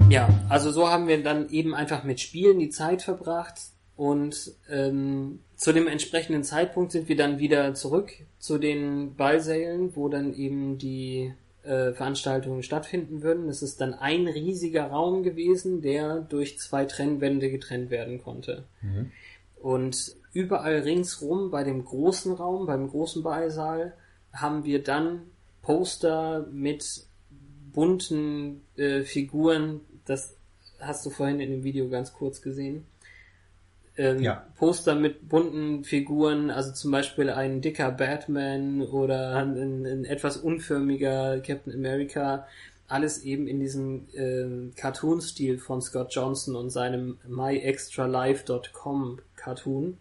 Ja, also so haben wir dann eben einfach mit Spielen die Zeit verbracht und ähm, zu dem entsprechenden Zeitpunkt sind wir dann wieder zurück zu den Ballsälen, wo dann eben die äh, Veranstaltungen stattfinden würden. Es ist dann ein riesiger Raum gewesen, der durch zwei Trennwände getrennt werden konnte. Und überall ringsrum bei dem großen Raum, beim großen Ballsaal, haben wir dann Poster mit bunten äh, Figuren. Das hast du vorhin in dem Video ganz kurz gesehen. Ähm, Ja. Poster mit bunten Figuren, also zum Beispiel ein dicker Batman oder ein, ein etwas unförmiger Captain America. Alles eben in diesem äh, Cartoon-Stil von Scott Johnson und seinem myextralife.com Cartoon.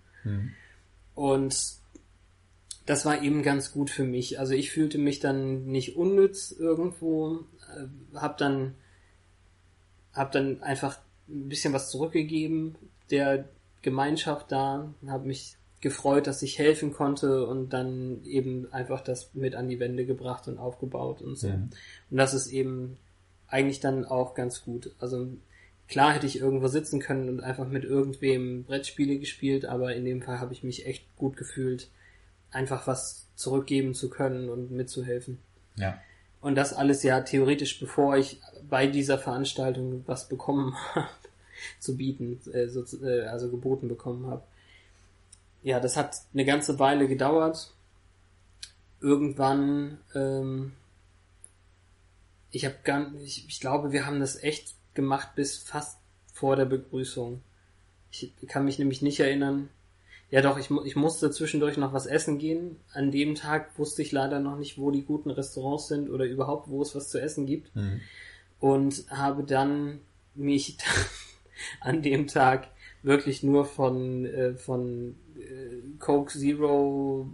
Und das war eben ganz gut für mich. Also ich fühlte mich dann nicht unnütz irgendwo, äh, hab dann hab dann einfach ein bisschen was zurückgegeben der Gemeinschaft da, habe mich gefreut, dass ich helfen konnte und dann eben einfach das mit an die Wände gebracht und aufgebaut und so. Mhm. Und das ist eben eigentlich dann auch ganz gut. Also klar hätte ich irgendwo sitzen können und einfach mit irgendwem Brettspiele gespielt, aber in dem Fall habe ich mich echt gut gefühlt, einfach was zurückgeben zu können und mitzuhelfen. Ja. Und das alles ja theoretisch, bevor ich bei dieser Veranstaltung was bekommen habe, zu bieten, äh, so, äh, also geboten bekommen habe. Ja, das hat eine ganze Weile gedauert. Irgendwann ähm, Ich habe gar ich, ich glaube, wir haben das echt gemacht bis fast vor der Begrüßung. Ich kann mich nämlich nicht erinnern. Ja doch, ich, ich musste zwischendurch noch was essen gehen. An dem Tag wusste ich leider noch nicht, wo die guten Restaurants sind oder überhaupt, wo es was zu essen gibt. Und habe dann mich an dem Tag wirklich nur von, äh, von äh, Coke Zero,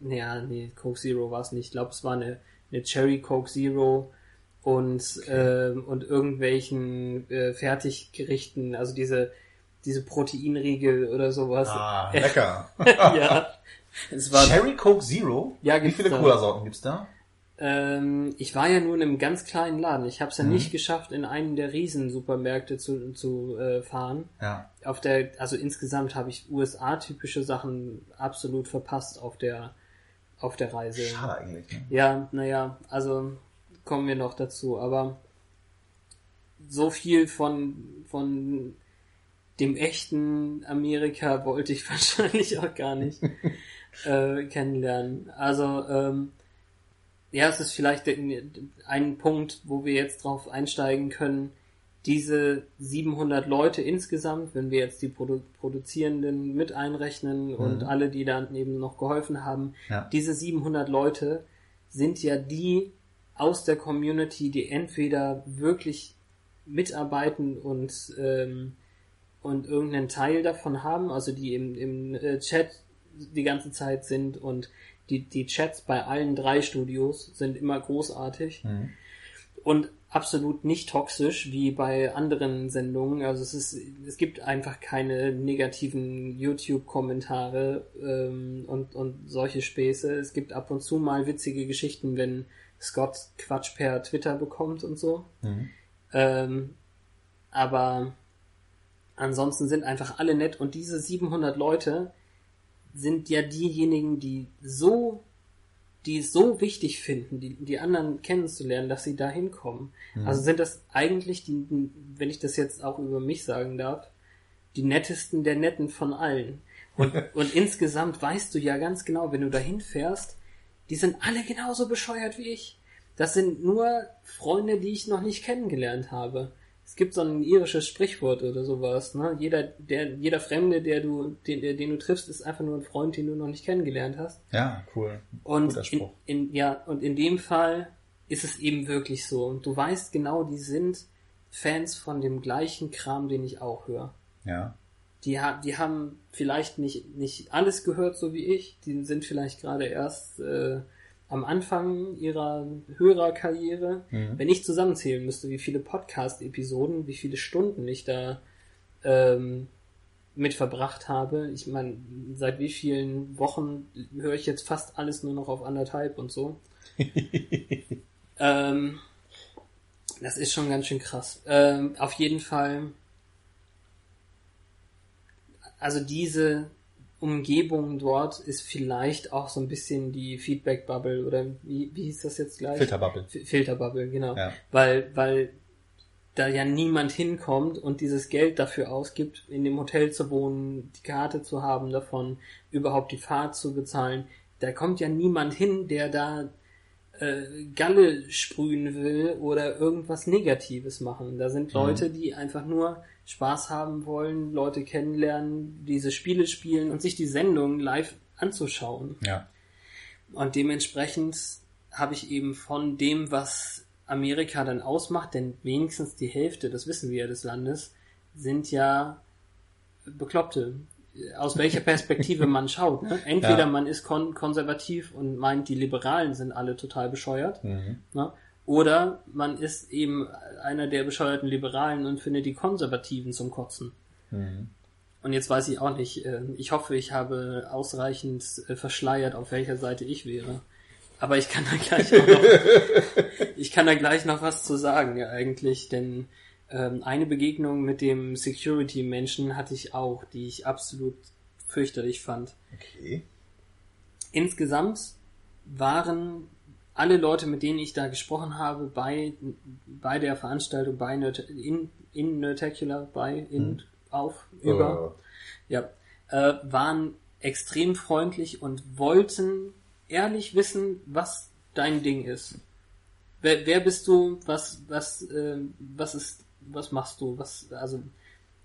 naja, nee, Coke Zero war es nicht. Ich glaube, es war eine, eine Cherry Coke Zero und, ähm, und irgendwelchen äh, Fertiggerichten, also diese, diese Proteinriegel oder sowas. Ah, lecker. ja. Es war, Cherry Coke Zero? Ja, Wie viele. Cola-Sorten gibt's da? Ähm, ich war ja nur in einem ganz kleinen Laden. Ich habe es ja Mhm. nicht geschafft, in einen der Riesensupermärkte zu, zu äh, fahren. Ja. auf der, also insgesamt habe ich USA-typische Sachen absolut verpasst auf der, auf der Reise. Schade eigentlich. Ne? Ja, naja, also kommen wir noch dazu, aber so viel von, von dem echten Amerika wollte ich wahrscheinlich auch gar nicht äh, kennenlernen. Also, ähm, ja, es ist vielleicht ein Punkt, wo wir jetzt drauf einsteigen können. Diese 700 Leute insgesamt, wenn wir jetzt die Produ Produzierenden mit einrechnen und alle, die da eben noch geholfen haben, Ja. diese 700 Leute sind ja die aus der Community, die entweder wirklich mitarbeiten und ähm, und irgendeinen Teil davon haben, also die im, im äh, Chat die ganze Zeit sind und die, die Chats bei allen drei Studios sind immer großartig und absolut nicht toxisch wie bei anderen Sendungen. Also es ist, es gibt einfach keine negativen YouTube-Kommentare ähm, und, und solche Späße. Es gibt ab und zu mal witzige Geschichten, wenn Scott Quatsch per Twitter bekommt und so. Ähm, aber ansonsten sind einfach alle nett und diese 700 Leute sind ja diejenigen, die so, die es so wichtig finden, die, die anderen kennenzulernen, dass sie da hinkommen. Also sind das eigentlich die, wenn ich das jetzt auch über mich sagen darf, die nettesten der Netten von allen. Und, und insgesamt weißt du ja ganz genau, wenn du dahin fährst, die sind alle genauso bescheuert wie ich. Das sind nur Freunde, die ich noch nicht kennengelernt habe. Gibt so ein irisches Sprichwort oder sowas, ne? Jeder, der, jeder Fremde, der du, den, den du triffst, ist einfach nur ein Freund, den du noch nicht kennengelernt hast. Ja, cool. Und Guter in, Spruch. in, ja, und in dem Fall ist es eben wirklich so. Und du weißt genau, die sind Fans von dem gleichen Kram, den ich auch höre. Ja. Die, ha die haben vielleicht nicht, nicht alles gehört, so wie ich. Die sind vielleicht gerade erst äh, am Anfang ihrer Hörerkarriere. Wenn ich zusammenzählen müsste, wie viele Podcast-Episoden, wie viele Stunden ich da ähm, mit verbracht habe. Ich meine, seit wie vielen Wochen höre ich jetzt fast alles nur noch auf anderthalb und so. ähm, das ist schon ganz schön krass. Ähm, auf jeden Fall, also diese Umgebung dort ist vielleicht auch so ein bisschen die Feedback-Bubble oder wie, wie hieß das jetzt gleich? Filterbubble. F Filterbubble, genau. Ja. Weil, weil da ja niemand hinkommt und dieses Geld dafür ausgibt, in dem Hotel zu wohnen, die Karte zu haben davon, überhaupt die Fahrt zu bezahlen. Da kommt ja niemand hin, der da äh, Galle sprühen will oder irgendwas Negatives machen. Da sind Leute, die einfach nur Spaß haben wollen, Leute kennenlernen, diese Spiele spielen und sich die Sendung live anzuschauen. Ja. Und dementsprechend habe ich eben von dem, was Amerika dann ausmacht, denn wenigstens die Hälfte, das wissen wir ja des Landes, sind ja Bekloppte. Aus welcher Perspektive man schaut. Ne? Entweder Ja. man ist kon konservativ und meint, die Liberalen sind alle total bescheuert. Mhm. Ne? Oder man ist eben einer der bescheuerten Liberalen und findet die Konservativen zum Kotzen. Mhm. Und jetzt weiß ich auch nicht, äh, ich hoffe, ich habe ausreichend äh, verschleiert, auf welcher Seite ich wäre. Aber ich kann da gleich noch, ich kann da gleich noch was zu sagen, ja, eigentlich, denn ähm, eine Begegnung mit dem Security-Menschen hatte ich auch, die ich absolut fürchterlich fand. Okay. Insgesamt waren alle Leute, mit denen ich da gesprochen habe, bei, bei der Veranstaltung, bei Nerd, in, in Nerdtacular, bei, in, auf, über, ja, äh, waren extrem freundlich und wollten ehrlich wissen, was dein Ding ist. Wer, wer bist du? Was, was, äh, was ist, was machst du? Was, also,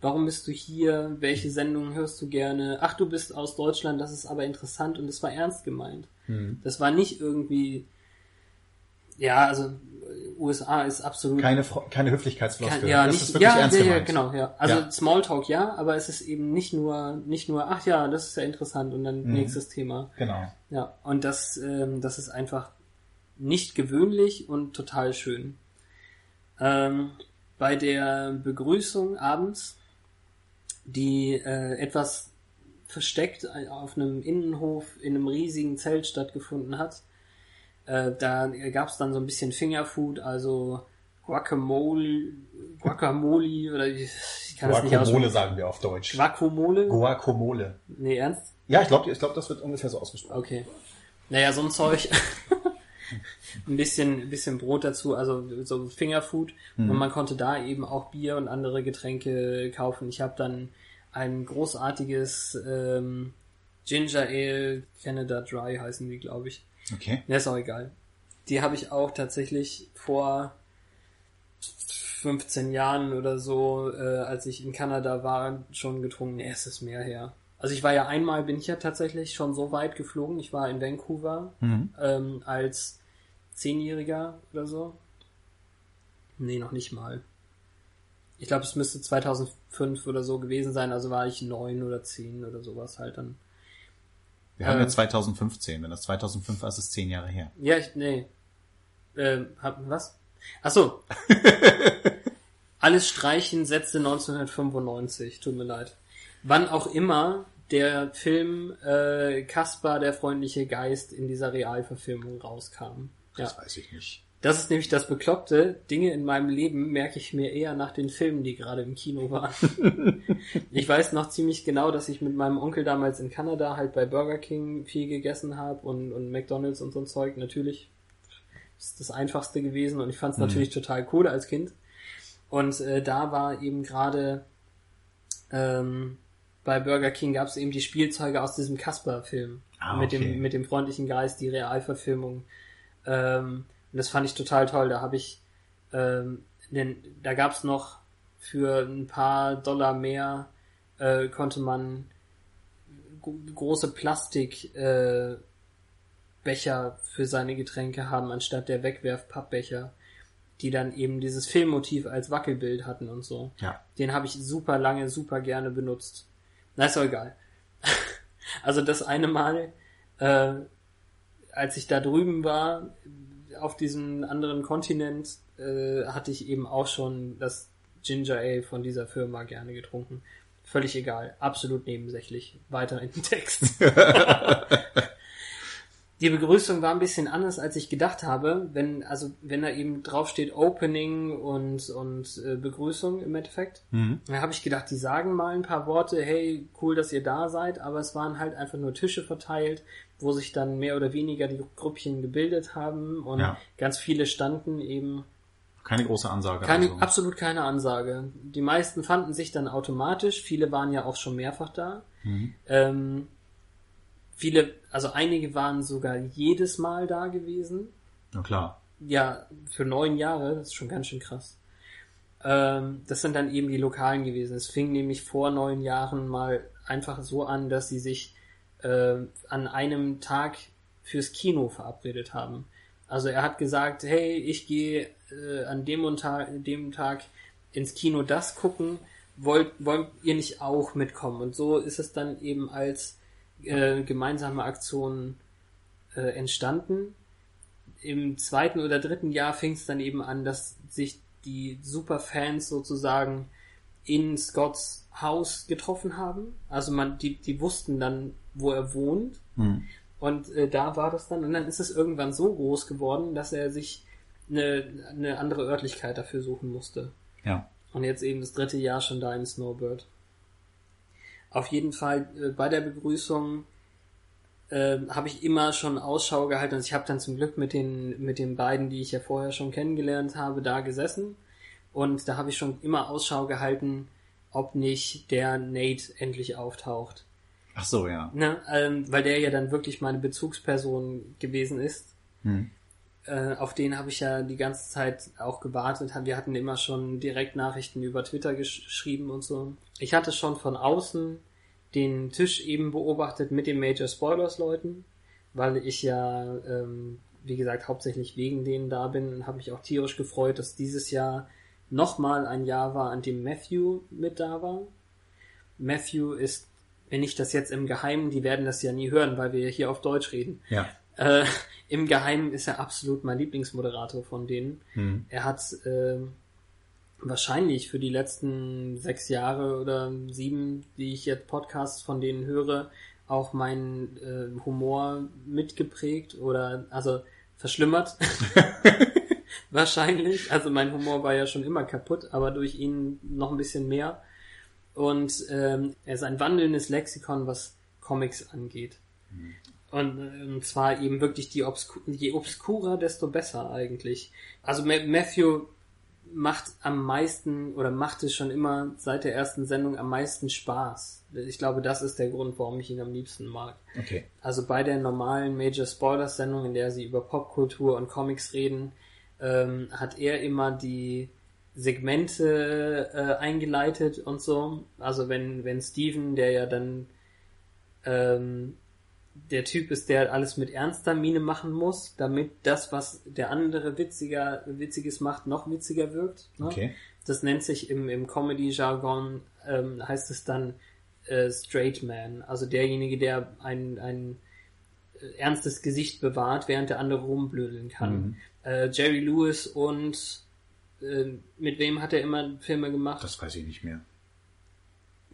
warum bist du hier? Welche Sendungen hörst du gerne? Ach, du bist aus Deutschland, das ist aber interessant und das war ernst gemeint. Hm. Das war nicht irgendwie, ja, also, USA ist absolut Keine, keine Höflichkeitsfloskel. Kein- ja, das nicht, ist wirklich ja, ernst ja, ja, gemeint. genau, ja. Also Ja. Smalltalk ja, aber es ist eben nicht nur, nicht nur, ach ja, das ist ja interessant und dann Mhm. nächstes Thema. Genau. Ja, und das, ähm, das ist einfach nicht gewöhnlich und total schön. Ähm, bei der Begrüßung abends, die äh, etwas versteckt auf einem Innenhof in einem riesigen Zelt stattgefunden hat, äh, da gab es dann so ein bisschen Fingerfood, also Guacamole, Guacamole oder ich, ich kann es nicht Guacamole sagen wir auf Deutsch. Guacamole? Guacamole. nee, ernst? Ja, ich glaube, ich glaub, das wird ungefähr so ausgesprochen. Okay. Naja, so ein Zeug. ein bisschen, bisschen Brot dazu, also so Fingerfood. Und man konnte da eben auch Bier und andere Getränke kaufen. Ich habe dann ein großartiges ähm, Ginger Ale, Canada Dry heißen die, glaube ich. Okay. Ja, ist auch egal. Die habe ich auch tatsächlich vor 15 Jahren oder so, äh, als ich in Kanada war, schon getrunken. Nee, es ist mehr her. Also ich war ja einmal, bin ich ja tatsächlich schon so weit geflogen. Ich war in Vancouver Mhm. ähm, als Zehnjähriger oder so. Nee, noch nicht mal. Ich glaube, es müsste 2005 oder so gewesen sein. Also war ich neun oder zehn oder sowas halt dann. Wir haben Äh. ja 2015. Wenn das 2005 war, ist es zehn Jahre her. Ja, ich, nee. Ähm, hab, was? Ach so. Alles streichen, Sätze 1995. Tut mir leid. Wann auch immer der Film äh, Kaspar, der freundliche Geist in dieser Realverfilmung rauskam. Ja. Das weiß ich nicht. Das ist nämlich das Bekloppte. Dinge in meinem Leben merke ich mir eher nach den Filmen, die gerade im Kino waren. ich weiß noch ziemlich genau, dass ich mit meinem Onkel damals in Kanada halt bei Burger King viel gegessen habe und, und McDonalds und so ein Zeug. Natürlich ist das einfachste gewesen und ich fand es natürlich total cool als Kind. Und äh, da war eben gerade ähm, bei Burger King gab es eben die Spielzeuge aus diesem Casper-Film Ah, mit okay. dem mit dem freundlichen Geist, die Realverfilmung. Ähm, und das fand ich total toll. Da habe ich, ähm, denn da gab's noch für ein paar Dollar mehr äh, konnte man gro- große Plastik äh, Becher für seine Getränke haben, anstatt der Wegwerf-Pappbecher, die dann eben dieses Filmmotiv als Wackelbild hatten und so. Ja. Den habe ich super lange, super gerne benutzt. Na, ist doch egal. Also das eine Mal, äh, als ich da drüben war, auf diesem anderen Kontinent, äh, hatte ich eben auch schon das Ginger Ale von dieser Firma gerne getrunken. Völlig egal, absolut nebensächlich. Weiter in den Text. Die Begrüßung war ein bisschen anders, als ich gedacht habe. Wenn, also, wenn da eben draufsteht Opening und, und äh, Begrüßung im Endeffekt, Mhm. dann habe ich gedacht, die sagen mal ein paar Worte, hey, cool, dass ihr da seid, aber es waren halt einfach nur Tische verteilt, wo sich dann mehr oder weniger die Grüppchen gebildet haben und Ja. ganz viele standen eben Keine große Ansage. keine, also. absolut keine Ansage. Die meisten fanden sich dann automatisch, viele waren ja auch schon mehrfach da. Mhm. Ähm, viele, also einige waren sogar jedes Mal da gewesen. Na klar. Ja, für neun Jahre, das ist schon ganz schön krass. Ähm, das sind dann eben die Lokalen gewesen. Es fing nämlich vor neun Jahren mal einfach so an, dass sie sich äh, an einem Tag fürs Kino verabredet haben. Also er hat gesagt, hey, ich gehe äh, an dem, und Ta dem Tag ins Kino das gucken, wollt, wollt ihr nicht auch mitkommen? Und so ist es dann eben als äh, gemeinsame Aktion äh, entstanden im zweiten oder dritten Jahr fing es dann eben an, dass sich die Superfans sozusagen in Scotts Haus getroffen haben. Also man, die, die wussten dann, wo er wohnt. Mhm. Und äh, da war das dann. Und dann ist es irgendwann so groß geworden, dass er sich eine, eine andere Örtlichkeit dafür suchen musste. Ja. Und jetzt eben das dritte Jahr schon da im Snowbird. Auf jeden Fall äh, bei der Begrüßung äh, habe ich immer schon Ausschau gehalten. Also ich habe dann zum Glück mit den, mit den beiden, die ich ja vorher schon kennengelernt habe, da gesessen. Und da habe ich schon immer Ausschau gehalten, ob nicht der Nate endlich auftaucht. Ach so, ja. Ne? Ähm, weil der ja dann wirklich meine Bezugsperson gewesen ist. Mhm. Äh, auf den habe ich ja die ganze Zeit auch gewartet. Wir hatten immer schon direkt Nachrichten über Twitter gesch geschrieben und so. Ich hatte schon von außen den Tisch eben beobachtet mit den Major Spoilers Leuten, weil ich ja, ähm, wie gesagt, hauptsächlich wegen denen da bin und habe mich auch tierisch gefreut, dass dieses Jahr nochmal ein Jahr war, an dem Matthew mit da war. Matthew ist, wenn ich das jetzt im Geheimen, die werden das ja nie hören, weil wir hier auf Deutsch reden. Ja. Äh, Im Geheimen ist er absolut mein Lieblingsmoderator von denen. Hm. Er hat äh, wahrscheinlich für die letzten sechs Jahre oder sieben, die ich jetzt Podcasts von denen höre, auch meinen äh, Humor mitgeprägt oder also verschlimmert. wahrscheinlich. Also mein Humor war ja schon immer kaputt, aber durch ihn noch ein bisschen mehr. Und ähm, er ist ein wandelndes Lexikon, was Comics angeht. Und, äh, und zwar eben wirklich die Obsku je obskurer, desto besser eigentlich. Also Ma Matthew macht am meisten oder macht es schon immer seit der ersten Sendung am meisten Spaß. Ich glaube, das ist der Grund, warum ich ihn am liebsten mag. Okay. Also bei der normalen Major Spoilers Sendung, in der sie über Popkultur und Comics reden, ähm, hat er immer die Segmente äh, eingeleitet und so. Also wenn, wenn Steven, der ja dann ähm, der Typ ist, der alles mit ernster Miene machen muss, damit das, was der andere witziger, witziges macht, noch witziger wirkt. Ne? Okay. Das nennt sich im, im Comedy-Jargon, ähm, heißt es dann äh, Straight Man. Also derjenige, der ein, ein äh, ernstes Gesicht bewahrt, während der andere rumblödeln kann. Mhm. Äh, Jerry Lewis und äh, mit wem hat er immer Filme gemacht? Das weiß ich nicht mehr.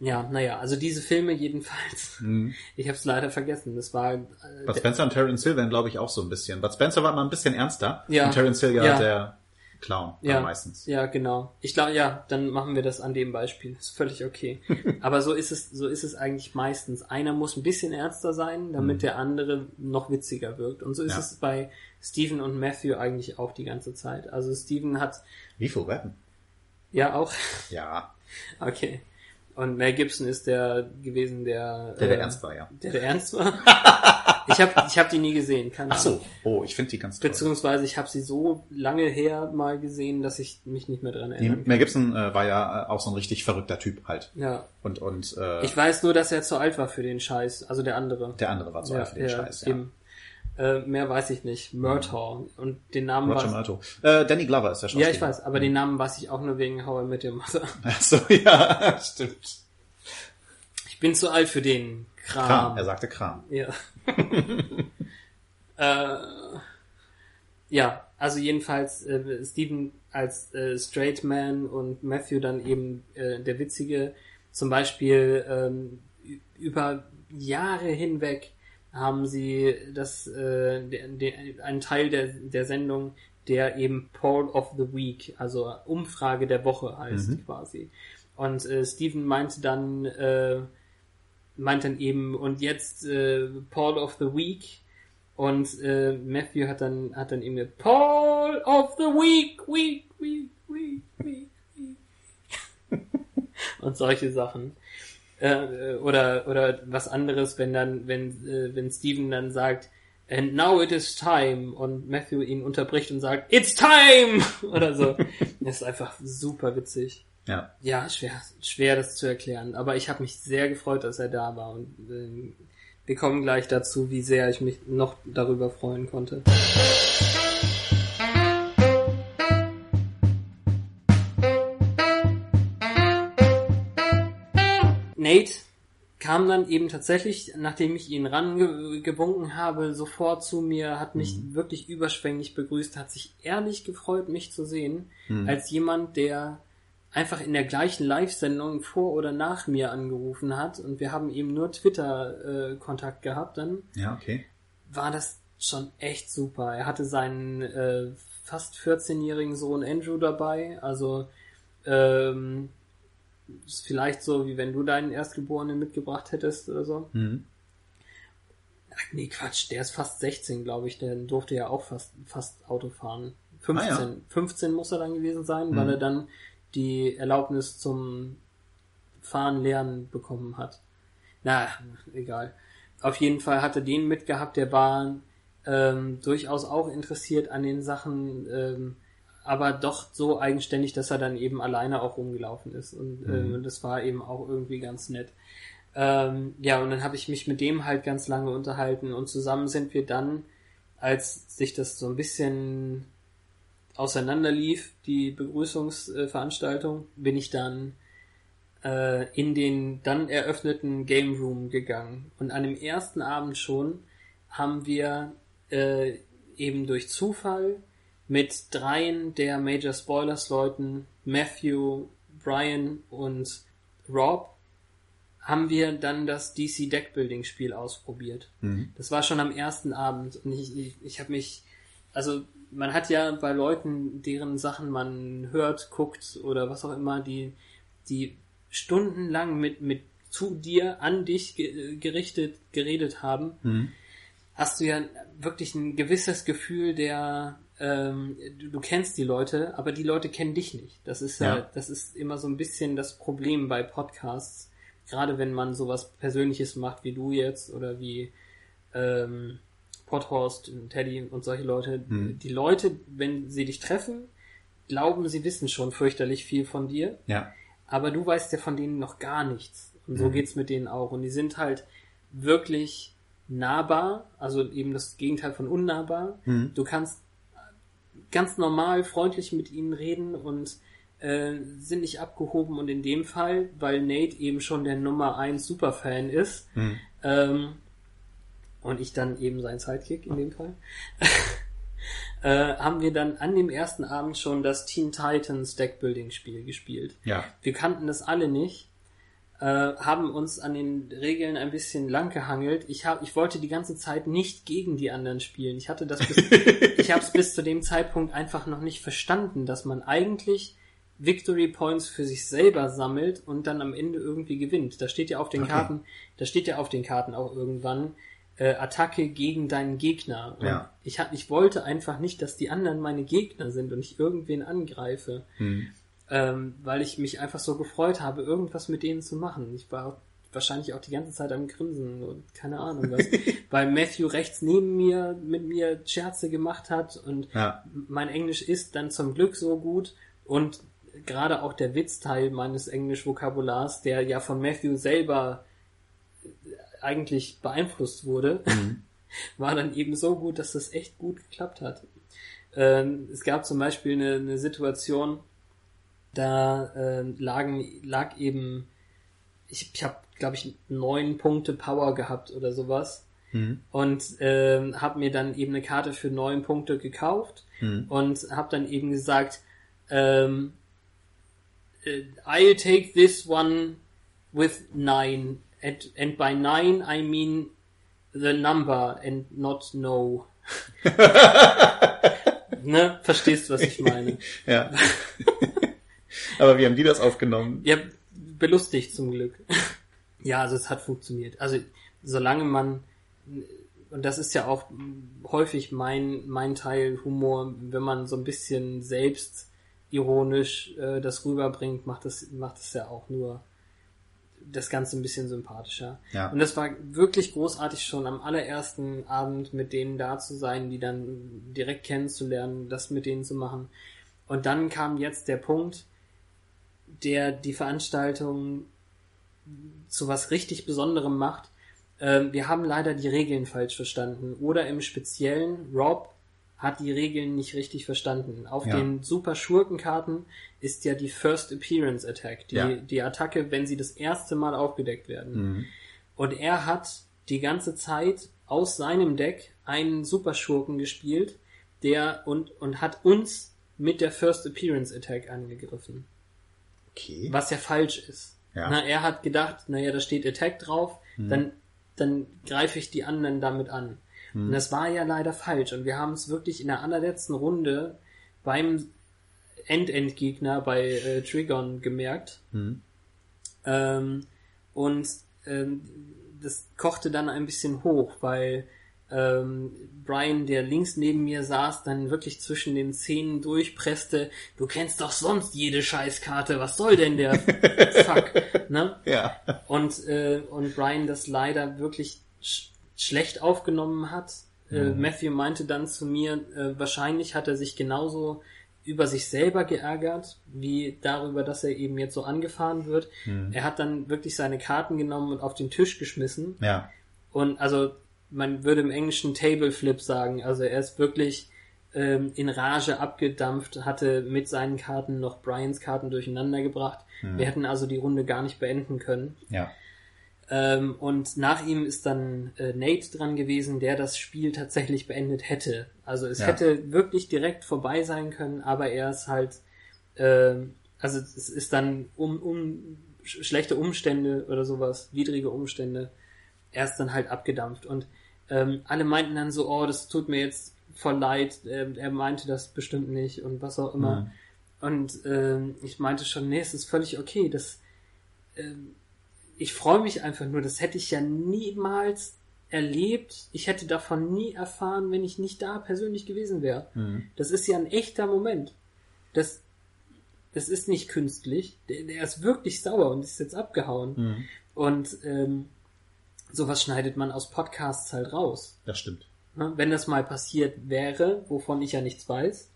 Ja, naja, also diese Filme jedenfalls. Mhm. Ich habe es leider vergessen. Das war äh, Bud Spencer und Terence Hill werden, glaube ich, auch so ein bisschen. Bud Spencer war mal ein bisschen ernster. Ja. Und Terence Hill Ja. der Clown Ja. meistens. Ja, genau. Ich glaube, ja, dann machen wir das an dem Beispiel. Ist völlig okay. Aber so ist es, so ist es eigentlich meistens. Einer muss ein bisschen ernster sein, damit der andere noch witziger wirkt. Und so ist Ja. es bei Steven und Matthew eigentlich auch die ganze Zeit. Also Steven hat Wie viel Weapon? ja auch, Ja. okay. Und Mel Gibson ist der gewesen, der Der, der äh, ernst war, ja. Der, der ernst war. ich habe ich hab die nie gesehen, keine Ach so. Oh, ich finde die ganz toll. Beziehungsweise ich habe sie so lange her mal gesehen, dass ich mich nicht mehr dran kann. Mel Gibson äh, war ja äh, auch so ein richtig verrückter Typ halt. Ja. Und, und äh, Ich weiß nur, dass er zu alt war für den Scheiß, also der andere. der andere war so alt für den Scheiß. Ja. eben. Äh, mehr weiß ich nicht. Murtaugh. Und den Namen Roger Murto. Äh, Danny Glover ist der Schauspieler. Ja, ich weiß, aber den Namen weiß ich auch nur wegen How I Met Your Mother. Ach so, ja, stimmt. Ich bin zu alt für den Kram. Kram, er sagte Kram. Ja. äh, ja, also jedenfalls äh, Steven als äh, Straight Man und Matthew dann eben äh, der Witzige. Zum Beispiel ähm, über Jahre hinweg haben sie das äh, der, der, einen Teil der, der Sendung, der eben Poll of the Week, also Umfrage der Woche heißt quasi. Und äh, Steven meinte dann, äh, meint dann eben, und jetzt äh, Paul of the Week. Und äh, Matthew hat dann hat dann eben Paul of the Week, Week, Week, Week, Week, Week. und solche Sachen. Äh, oder oder was anderes, wenn dann wenn äh, wenn Steven dann sagt And now it is time und Matthew ihn unterbricht und sagt It's time oder so. Das ist einfach super witzig. Ja. Ja, schwer, schwer das zu erklären. Aber ich habe mich sehr gefreut, dass er da war. Und äh, wir kommen gleich dazu, wie sehr ich mich noch darüber freuen konnte. Nate kam dann eben tatsächlich, nachdem ich ihn rangewunken habe, sofort zu mir, hat mich wirklich überschwänglich begrüßt, hat sich ehrlich gefreut, mich zu sehen, als jemand, der einfach in der gleichen Live-Sendung vor oder nach mir angerufen hat und wir haben eben nur Twitter-Kontakt gehabt, dann Ja, okay. war das schon echt super. Er hatte seinen äh, fast 14-jährigen Sohn Andrew dabei, also ähm, ist vielleicht so, wie wenn du deinen Erstgeborenen mitgebracht hättest oder so. Mhm. Ach, nee, Quatsch, der ist fast 16, glaube ich. Der durfte ja auch fast, fast Auto fahren. 15, Ah, ja. 15 muss er dann gewesen sein, weil Mhm. er dann die Erlaubnis zum Fahren lernen bekommen hat. Na, egal. Auf jeden Fall hat er den mitgehabt, der war ähm, durchaus auch interessiert an den Sachen, ähm, aber doch so eigenständig, dass er dann eben alleine auch rumgelaufen ist. Und Mhm. ähm, das war eben auch irgendwie ganz nett. Ähm, ja, und dann habe ich mich mit dem halt ganz lange unterhalten und zusammen sind wir dann, als sich das so ein bisschen auseinanderlief, die Begrüßungsveranstaltung, bin ich dann äh, in den dann eröffneten Game Room gegangen. Und an dem ersten Abend schon haben wir äh, eben durch Zufall mit dreien der Major Spoilers Leuten, Matthew, Brian und Rob, haben wir dann das DC Deckbuilding Spiel ausprobiert. Das war schon am ersten Abend und ich, ich, ich habe mich, also man hat ja bei Leuten, deren Sachen man hört, guckt oder was auch immer, die, die stundenlang mit, mit zu dir, an dich ge gerichtet, geredet haben, hast du ja wirklich ein gewisses Gefühl der, ähm, du, du kennst die Leute, aber die Leute kennen dich nicht. Das ist ja, Ja. das ist immer so ein bisschen das Problem bei Podcasts. Gerade wenn man sowas Persönliches macht wie du jetzt oder wie ähm, Podhorst, und Teddy und solche Leute. Die Leute, wenn sie dich treffen, glauben, sie wissen schon fürchterlich viel von dir, Ja. aber du weißt ja von denen noch gar nichts. Und so geht's mit denen auch. Und die sind halt wirklich nahbar, also eben das Gegenteil von unnahbar. Du kannst ganz normal freundlich mit ihnen reden und äh, sind nicht abgehoben und in dem Fall, weil Nate eben schon der Nummer 1 Superfan ist, ähm, und ich dann eben sein Sidekick in dem Fall, äh, haben wir dann an dem ersten Abend schon das Teen Titans Deckbuilding Spiel gespielt. Ja. Wir kannten das alle nicht, äh, haben uns an den Regeln ein bisschen lang gehangelt. Ich hab, ich wollte die ganze Zeit nicht gegen die anderen spielen. Ich hatte das bis, ich habe es bis zu dem Zeitpunkt einfach noch nicht verstanden, dass man eigentlich Victory Points für sich selber sammelt und dann am Ende irgendwie gewinnt. Da steht ja auf den Okay. Karten, da steht ja auf den Karten auch irgendwann äh, Attacke gegen deinen Gegner. Und Ja. ich hab, ich wollte einfach nicht, dass die anderen meine Gegner sind und ich irgendwen angreife ähm, weil ich mich einfach so gefreut habe, irgendwas mit denen zu machen. Ich war wahrscheinlich auch die ganze Zeit am Grinsen und keine Ahnung was, weil Matthew rechts neben mir mit mir Scherze gemacht hat und Ja. mein Englisch ist dann zum Glück so gut und gerade auch der Witzteil meines Englisch-Vokabulars, der ja von Matthew selber eigentlich beeinflusst wurde, war dann eben so gut, dass das echt gut geklappt hat. Ähm, es gab zum Beispiel eine, eine Situation, da ähm, lagen, lag eben, ich, ich habe, glaube ich, neun Punkte Power gehabt oder sowas. Und ähm, habe mir dann eben eine Karte für neun Punkte gekauft und habe dann eben gesagt, ähm, äh, I'll take this one with nine. And, and by nine I mean the number and not no. ne? Verstehst du, was ich meine? Ja. Aber wie haben die das aufgenommen? Ja, belustigt zum Glück. ja, also es hat funktioniert. Also solange man und das ist ja auch häufig mein mein Teil Humor, wenn man so ein bisschen selbst ironisch äh, das rüberbringt, macht das macht es ja auch nur das Ganze ein bisschen sympathischer. Ja. Und das war wirklich großartig schon am allerersten Abend mit denen da zu sein, die dann direkt kennenzulernen, das mit denen zu machen. Und dann kam jetzt der Punkt, der die Veranstaltung zu was richtig Besonderem macht. Ähm, wir haben leider die Regeln falsch verstanden. Oder im Speziellen, Rob hat die Regeln nicht richtig verstanden. Auf Ja. den Super Schurkenkarten ist ja die First Appearance Attack, die, Ja. die Attacke, wenn sie das erste Mal aufgedeckt werden. Und er hat die ganze Zeit aus seinem Deck einen Superschurken gespielt, der und, und hat uns mit der First Appearance Attack angegriffen. Okay. Was ja falsch ist. Ja. Na, er hat gedacht, naja, da steht Attack drauf, dann, dann greife ich die anderen damit an. Und das war ja leider falsch. Und wir haben es wirklich in der allerletzten Runde beim End-End-Gegner bei äh, Trigon gemerkt. Ähm, und ähm, das kochte dann ein bisschen hoch, weil ähm, Brian, der links neben mir saß, dann wirklich zwischen den Zähnen durchpresste, du kennst doch sonst jede Scheißkarte, was soll denn der Fuck? Ne? Ja. Und, äh, und Brian das leider wirklich sch schlecht aufgenommen hat, Äh, Matthew meinte dann zu mir, äh, wahrscheinlich hat er sich genauso über sich selber geärgert, wie darüber, dass er eben jetzt so angefahren wird. Er hat dann wirklich seine Karten genommen und auf den Tisch geschmissen. Ja. Und also man würde im Englischen Table Flip sagen. Also er ist wirklich ähm, in Rage abgedampft, hatte mit seinen Karten noch Brians Karten durcheinander gebracht. Wir hätten also die Runde gar nicht beenden können. Ja. Ähm, und nach ihm ist dann äh, Nate dran gewesen, der das Spiel tatsächlich beendet hätte. Also es Ja. hätte wirklich direkt vorbei sein können, aber er ist halt, ähm, also es ist dann um, um sch- schlechte Umstände oder sowas, widrige Umstände, er ist dann halt abgedampft. Und ähm, alle meinten dann so, oh, das tut mir jetzt voll leid, ähm, er meinte das bestimmt nicht und was auch immer. Mhm. Und ähm, ich meinte schon, nee, es ist völlig okay, das ähm, ich freue mich einfach nur, das hätte ich ja niemals erlebt. Ich hätte davon nie erfahren, wenn ich nicht da persönlich gewesen wäre. Das ist ja ein echter Moment. Das, das ist nicht künstlich. Der, der ist wirklich sauer und ist jetzt abgehauen. Und ähm, sowas schneidet man aus Podcasts halt raus. Das stimmt. Ne? Wenn das mal passiert wäre, wovon ich ja nichts weiß,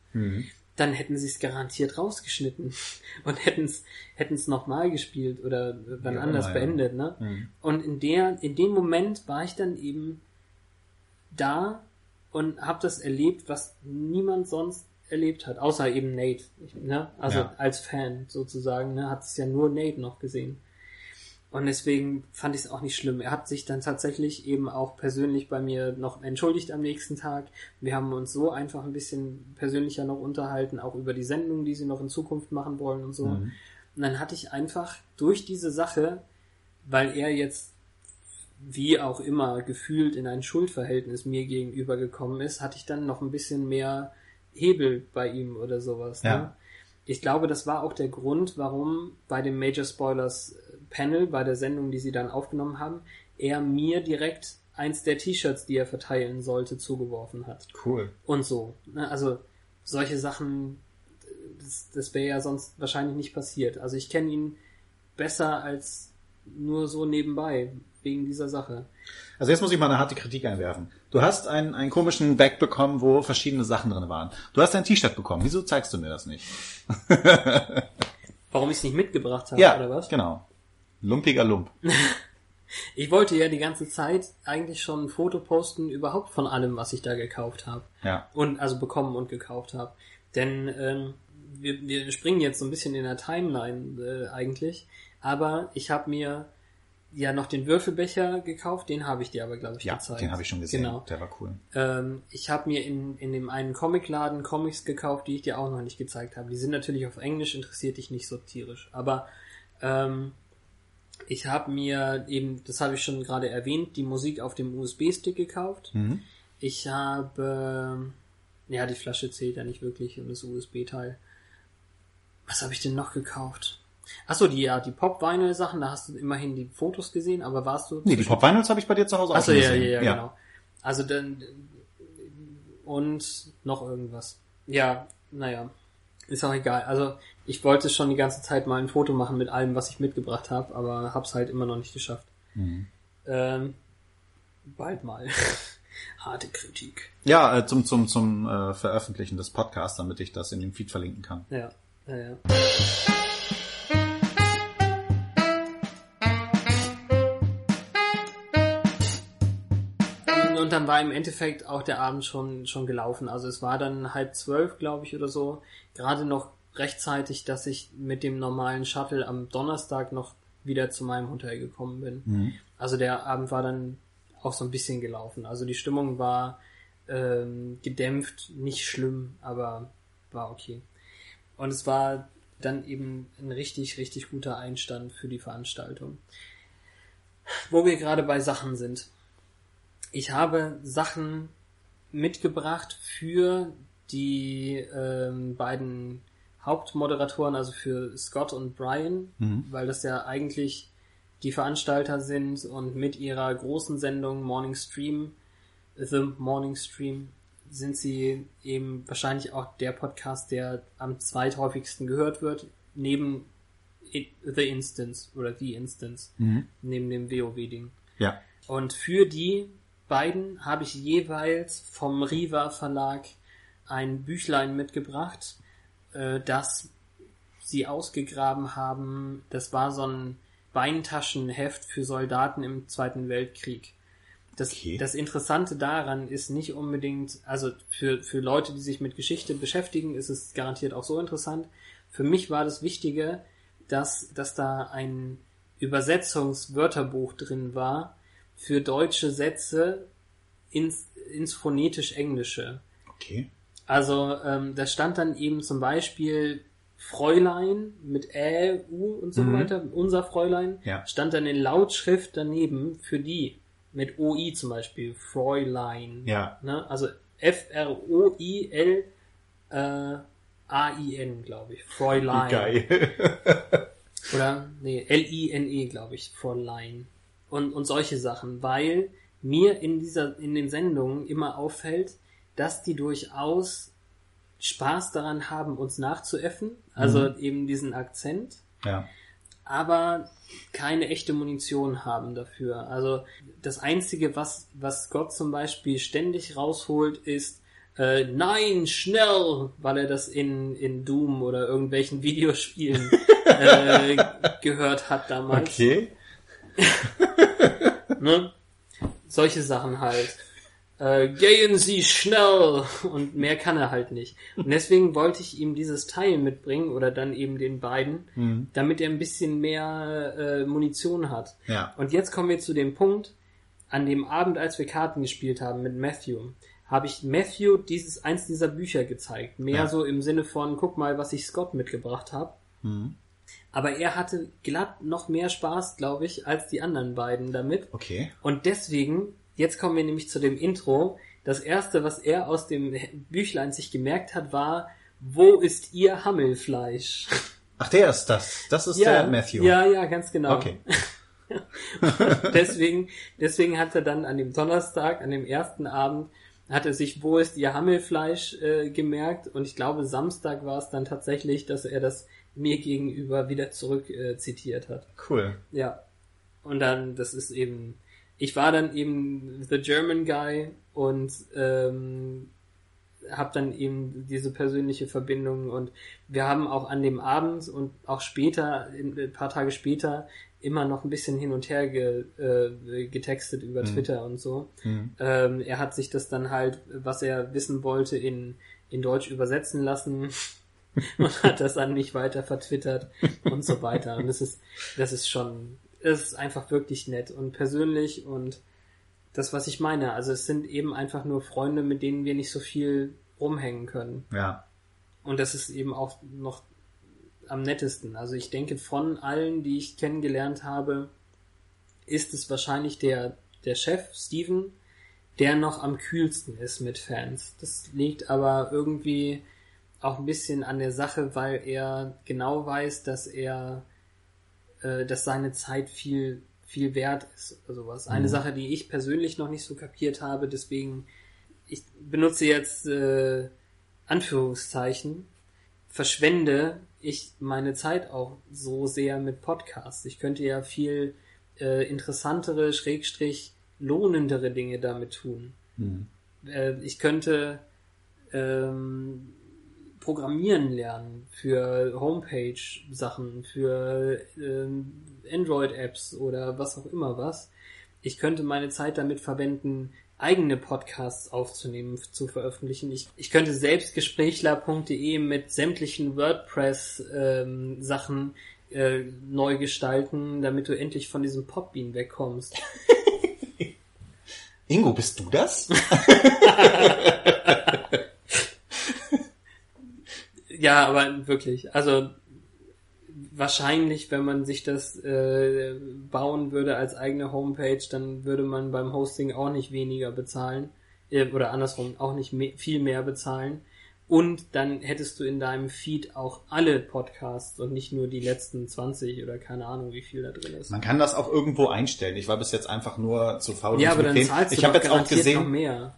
dann hätten sie es garantiert rausgeschnitten und hätten es hätten es nochmal gespielt oder dann Ja, anders ja. beendet. Ne? Mhm. Und in der in dem Moment war ich dann eben da und habe das erlebt, was niemand sonst erlebt hat, außer eben Nate. Ne? Also Ja. als Fan sozusagen, ne? hat es ja nur Nate noch gesehen. Und deswegen fand ich es auch nicht schlimm. Er hat sich dann tatsächlich eben auch persönlich bei mir noch entschuldigt am nächsten Tag. Wir haben uns so einfach ein bisschen persönlicher noch unterhalten, auch über die Sendung, die sie noch in Zukunft machen wollen und so. Und dann hatte ich einfach durch diese Sache, weil er jetzt wie auch immer gefühlt in ein Schuldverhältnis mir gegenüber gekommen ist, hatte ich dann noch ein bisschen mehr Hebel bei ihm oder sowas. Ne? Ja. Ich glaube, das war auch der Grund, warum bei dem Major Spoilers Panel, bei der Sendung, die sie dann aufgenommen haben, er mir direkt eins der T-Shirts, die er verteilen sollte, zugeworfen hat. Cool. Und so. Ne? Also solche Sachen, das, das wäre ja sonst wahrscheinlich nicht passiert. Also ich kenne ihn besser als nur so nebenbei, wegen dieser Sache. Also jetzt muss ich mal eine harte Kritik einwerfen. Du hast einen, einen komischen Bag bekommen, wo verschiedene Sachen drin waren. Du hast ein T-Shirt bekommen. Wieso zeigst du mir das nicht? Warum ich es nicht mitgebracht habe, Ja, oder was? genau. Lumpiger Lump. Ich wollte ja die ganze Zeit eigentlich schon ein Foto posten überhaupt von allem, was ich da gekauft habe. Ja. Und also bekommen und gekauft habe. Denn ähm, wir, wir springen jetzt so ein bisschen in der Timeline äh, eigentlich. Aber ich habe mir ja noch den Würfelbecher gekauft, den habe ich dir aber, glaube ich, Ja, gezeigt. den habe ich schon gesehen. Genau. Der war cool. Ähm, ich habe mir in, in dem einen Comicladen Comics gekauft, die ich dir auch noch nicht gezeigt habe. Die sind natürlich auf Englisch, interessiert dich nicht so tierisch. Aber ähm, ich habe mir eben, das habe ich schon gerade erwähnt, die Musik auf dem USB-Stick gekauft. Mhm. Ich habe, ja, die Flasche zählt ja nicht wirklich und das USB-Teil. Was habe ich denn noch gekauft? Achso, die, ja, die Pop-Vinyl-Sachen, da hast du immerhin die Fotos gesehen, aber warst du... Nee, die Pop Vinyls habe ich bei dir zu Hause auch Achso, schon ja, ja, gesehen. ja, genau. Also dann und noch irgendwas. Ja, naja, ist auch egal. Also ich wollte schon die ganze Zeit mal ein Foto machen mit allem, was ich mitgebracht habe, aber hab's halt immer noch nicht geschafft. Mhm. Ähm, bald mal. Harte Kritik. Ja, äh, zum, zum, zum äh, Veröffentlichen des Podcasts, damit ich das in dem Feed verlinken kann. Ja, ja, ja. Und dann war im Endeffekt auch der Abend schon, schon gelaufen. Also es war dann halb zwölf, glaube ich, oder so. Gerade noch rechtzeitig, dass ich mit dem normalen Shuttle am Donnerstag noch wieder zu meinem Hotel gekommen bin. Also der Abend war dann auch so ein bisschen gelaufen. Also die Stimmung war ähm, gedämpft, nicht schlimm, aber war okay. Und es war dann eben ein richtig, richtig guter Einstand für die Veranstaltung. Wo wir gerade bei Sachen sind. Ich habe Sachen mitgebracht für die ähm, beiden Hauptmoderatoren, also für Scott und Brian, weil das ja eigentlich die Veranstalter sind und mit ihrer großen Sendung Morning Stream, The Morning Stream, sind sie eben wahrscheinlich auch der Podcast, der am zweithäufigsten gehört wird, neben The Instance oder The Instance, neben dem WoW-Ding. Ja. Und für die beiden habe ich jeweils vom Riva Verlag ein Büchlein mitgebracht, äh, das sie ausgegraben haben. Das war so ein Beintaschenheft für Soldaten im Zweiten Weltkrieg. Das, Okay. das Interessante daran ist nicht unbedingt, also für, für Leute, die sich mit Geschichte beschäftigen, ist es garantiert auch so interessant. Für mich war das Wichtige, dass, dass da ein Übersetzungswörterbuch drin war für deutsche Sätze ins, ins phonetisch Englische. Okay. Also ähm, da stand dann eben zum Beispiel Fräulein mit Ä, U und so Mhm. weiter, unser Fräulein, Ja. stand dann in Lautschrift daneben für die mit OI zum Beispiel, Fräulein. Ja. Ne? Also F-R-O-I-L äh, A-I-N, glaube ich. Fräulein. Geil. Oder, nee, L-I-N-E, glaube ich, Fräulein. Und, und solche Sachen, weil mir in dieser, in den Sendungen immer auffällt, dass die durchaus Spaß daran haben, uns nachzuäffen, also eben diesen Akzent, ja. aber keine echte Munition haben dafür. Also das Einzige, was, was Gott zum Beispiel ständig rausholt, ist äh, Nein, schnell, weil er das in, in Doom oder irgendwelchen Videospielen äh, gehört hat damals. Okay. Ne? Solche Sachen halt. Äh, gehen Sie schnell! Und mehr kann er halt nicht. Und deswegen wollte ich ihm dieses Teil mitbringen oder dann eben den beiden, Mhm. damit er ein bisschen mehr äh, Munition hat. Ja. Und jetzt kommen wir zu dem Punkt, an dem Abend, als wir Karten gespielt haben mit Matthew, habe ich Matthew dieses eins dieser Bücher gezeigt. Mehr Ja. so im Sinne von, guck mal, was ich Scott mitgebracht habe. Mhm. Aber er hatte glatt noch mehr Spaß, glaube ich, als die anderen beiden damit. Okay. Und deswegen, jetzt kommen wir nämlich zu dem Intro. Das erste, was er aus dem Büchlein sich gemerkt hat, war, wo ist ihr Hammelfleisch? Ach, der ist das. Das ist der Matthew. Ja, ja, ganz genau. Okay. deswegen, deswegen hat er dann an dem Donnerstag, an dem ersten Abend, hat er sich, wo ist ihr Hammelfleisch äh, gemerkt und ich glaube, Samstag war es dann tatsächlich, dass er das mir gegenüber wieder zurück äh, zitiert hat. Cool. Ja. Und dann, das ist eben, ich war dann eben the German Guy und ähm, habe dann eben diese persönliche Verbindung und wir haben auch an dem Abend und auch später, in- ein paar Tage später, immer noch ein bisschen hin und her ge, äh, getextet über Twitter und so. Mhm. Ähm, er hat sich das dann halt, was er wissen wollte, in, in Deutsch übersetzen lassen und hat das an mich weiter vertwittert und so weiter. Und das ist, das ist schon, es ist einfach wirklich nett und persönlich und das, was ich meine. Also es sind eben einfach nur Freunde, mit denen wir nicht so viel rumhängen können. Ja. Und das ist eben auch noch am nettesten. Also ich denke, von allen, die ich kennengelernt habe, ist es wahrscheinlich der, der Chef, Steven, der noch am kühlsten ist mit Fans. Das liegt aber irgendwie auch ein bisschen an der Sache, weil er genau weiß, dass er, äh, dass seine Zeit viel, viel wert ist oder sowas. Eine Sache, die ich persönlich noch nicht so kapiert habe, deswegen, ich benutze jetzt äh, Anführungszeichen, verschwende ich meine Zeit auch so sehr mit Podcasts. Ich könnte ja viel äh, interessantere, schrägstrich lohnendere Dinge damit tun. Mhm. Äh, ich könnte ähm, Programmieren lernen für Homepage-Sachen, für ähm, Android-Apps oder was auch immer was. Ich könnte meine Zeit damit verwenden, eigene Podcasts aufzunehmen, zu veröffentlichen. Ich, ich könnte selbstgesprächler.de mit sämtlichen WordPress-Sachen äh, neu gestalten, damit du endlich von diesem Podbean wegkommst. Ingo, bist du das? Ja, aber wirklich. Also wahrscheinlich, wenn man sich das äh, bauen würde als eigene Homepage, dann würde man beim Hosting auch nicht weniger bezahlen. Äh, oder andersrum, auch nicht me viel mehr bezahlen. Und dann hättest du in deinem Feed auch alle Podcasts und nicht nur die letzten 20 oder keine Ahnung, wie viel da drin ist. Man kann das auch irgendwo einstellen. Ich war bis jetzt einfach nur zu faul. Ja, aber dann bequem. zahlst du Ich habe jetzt auch garantiert noch gesehen. mehr.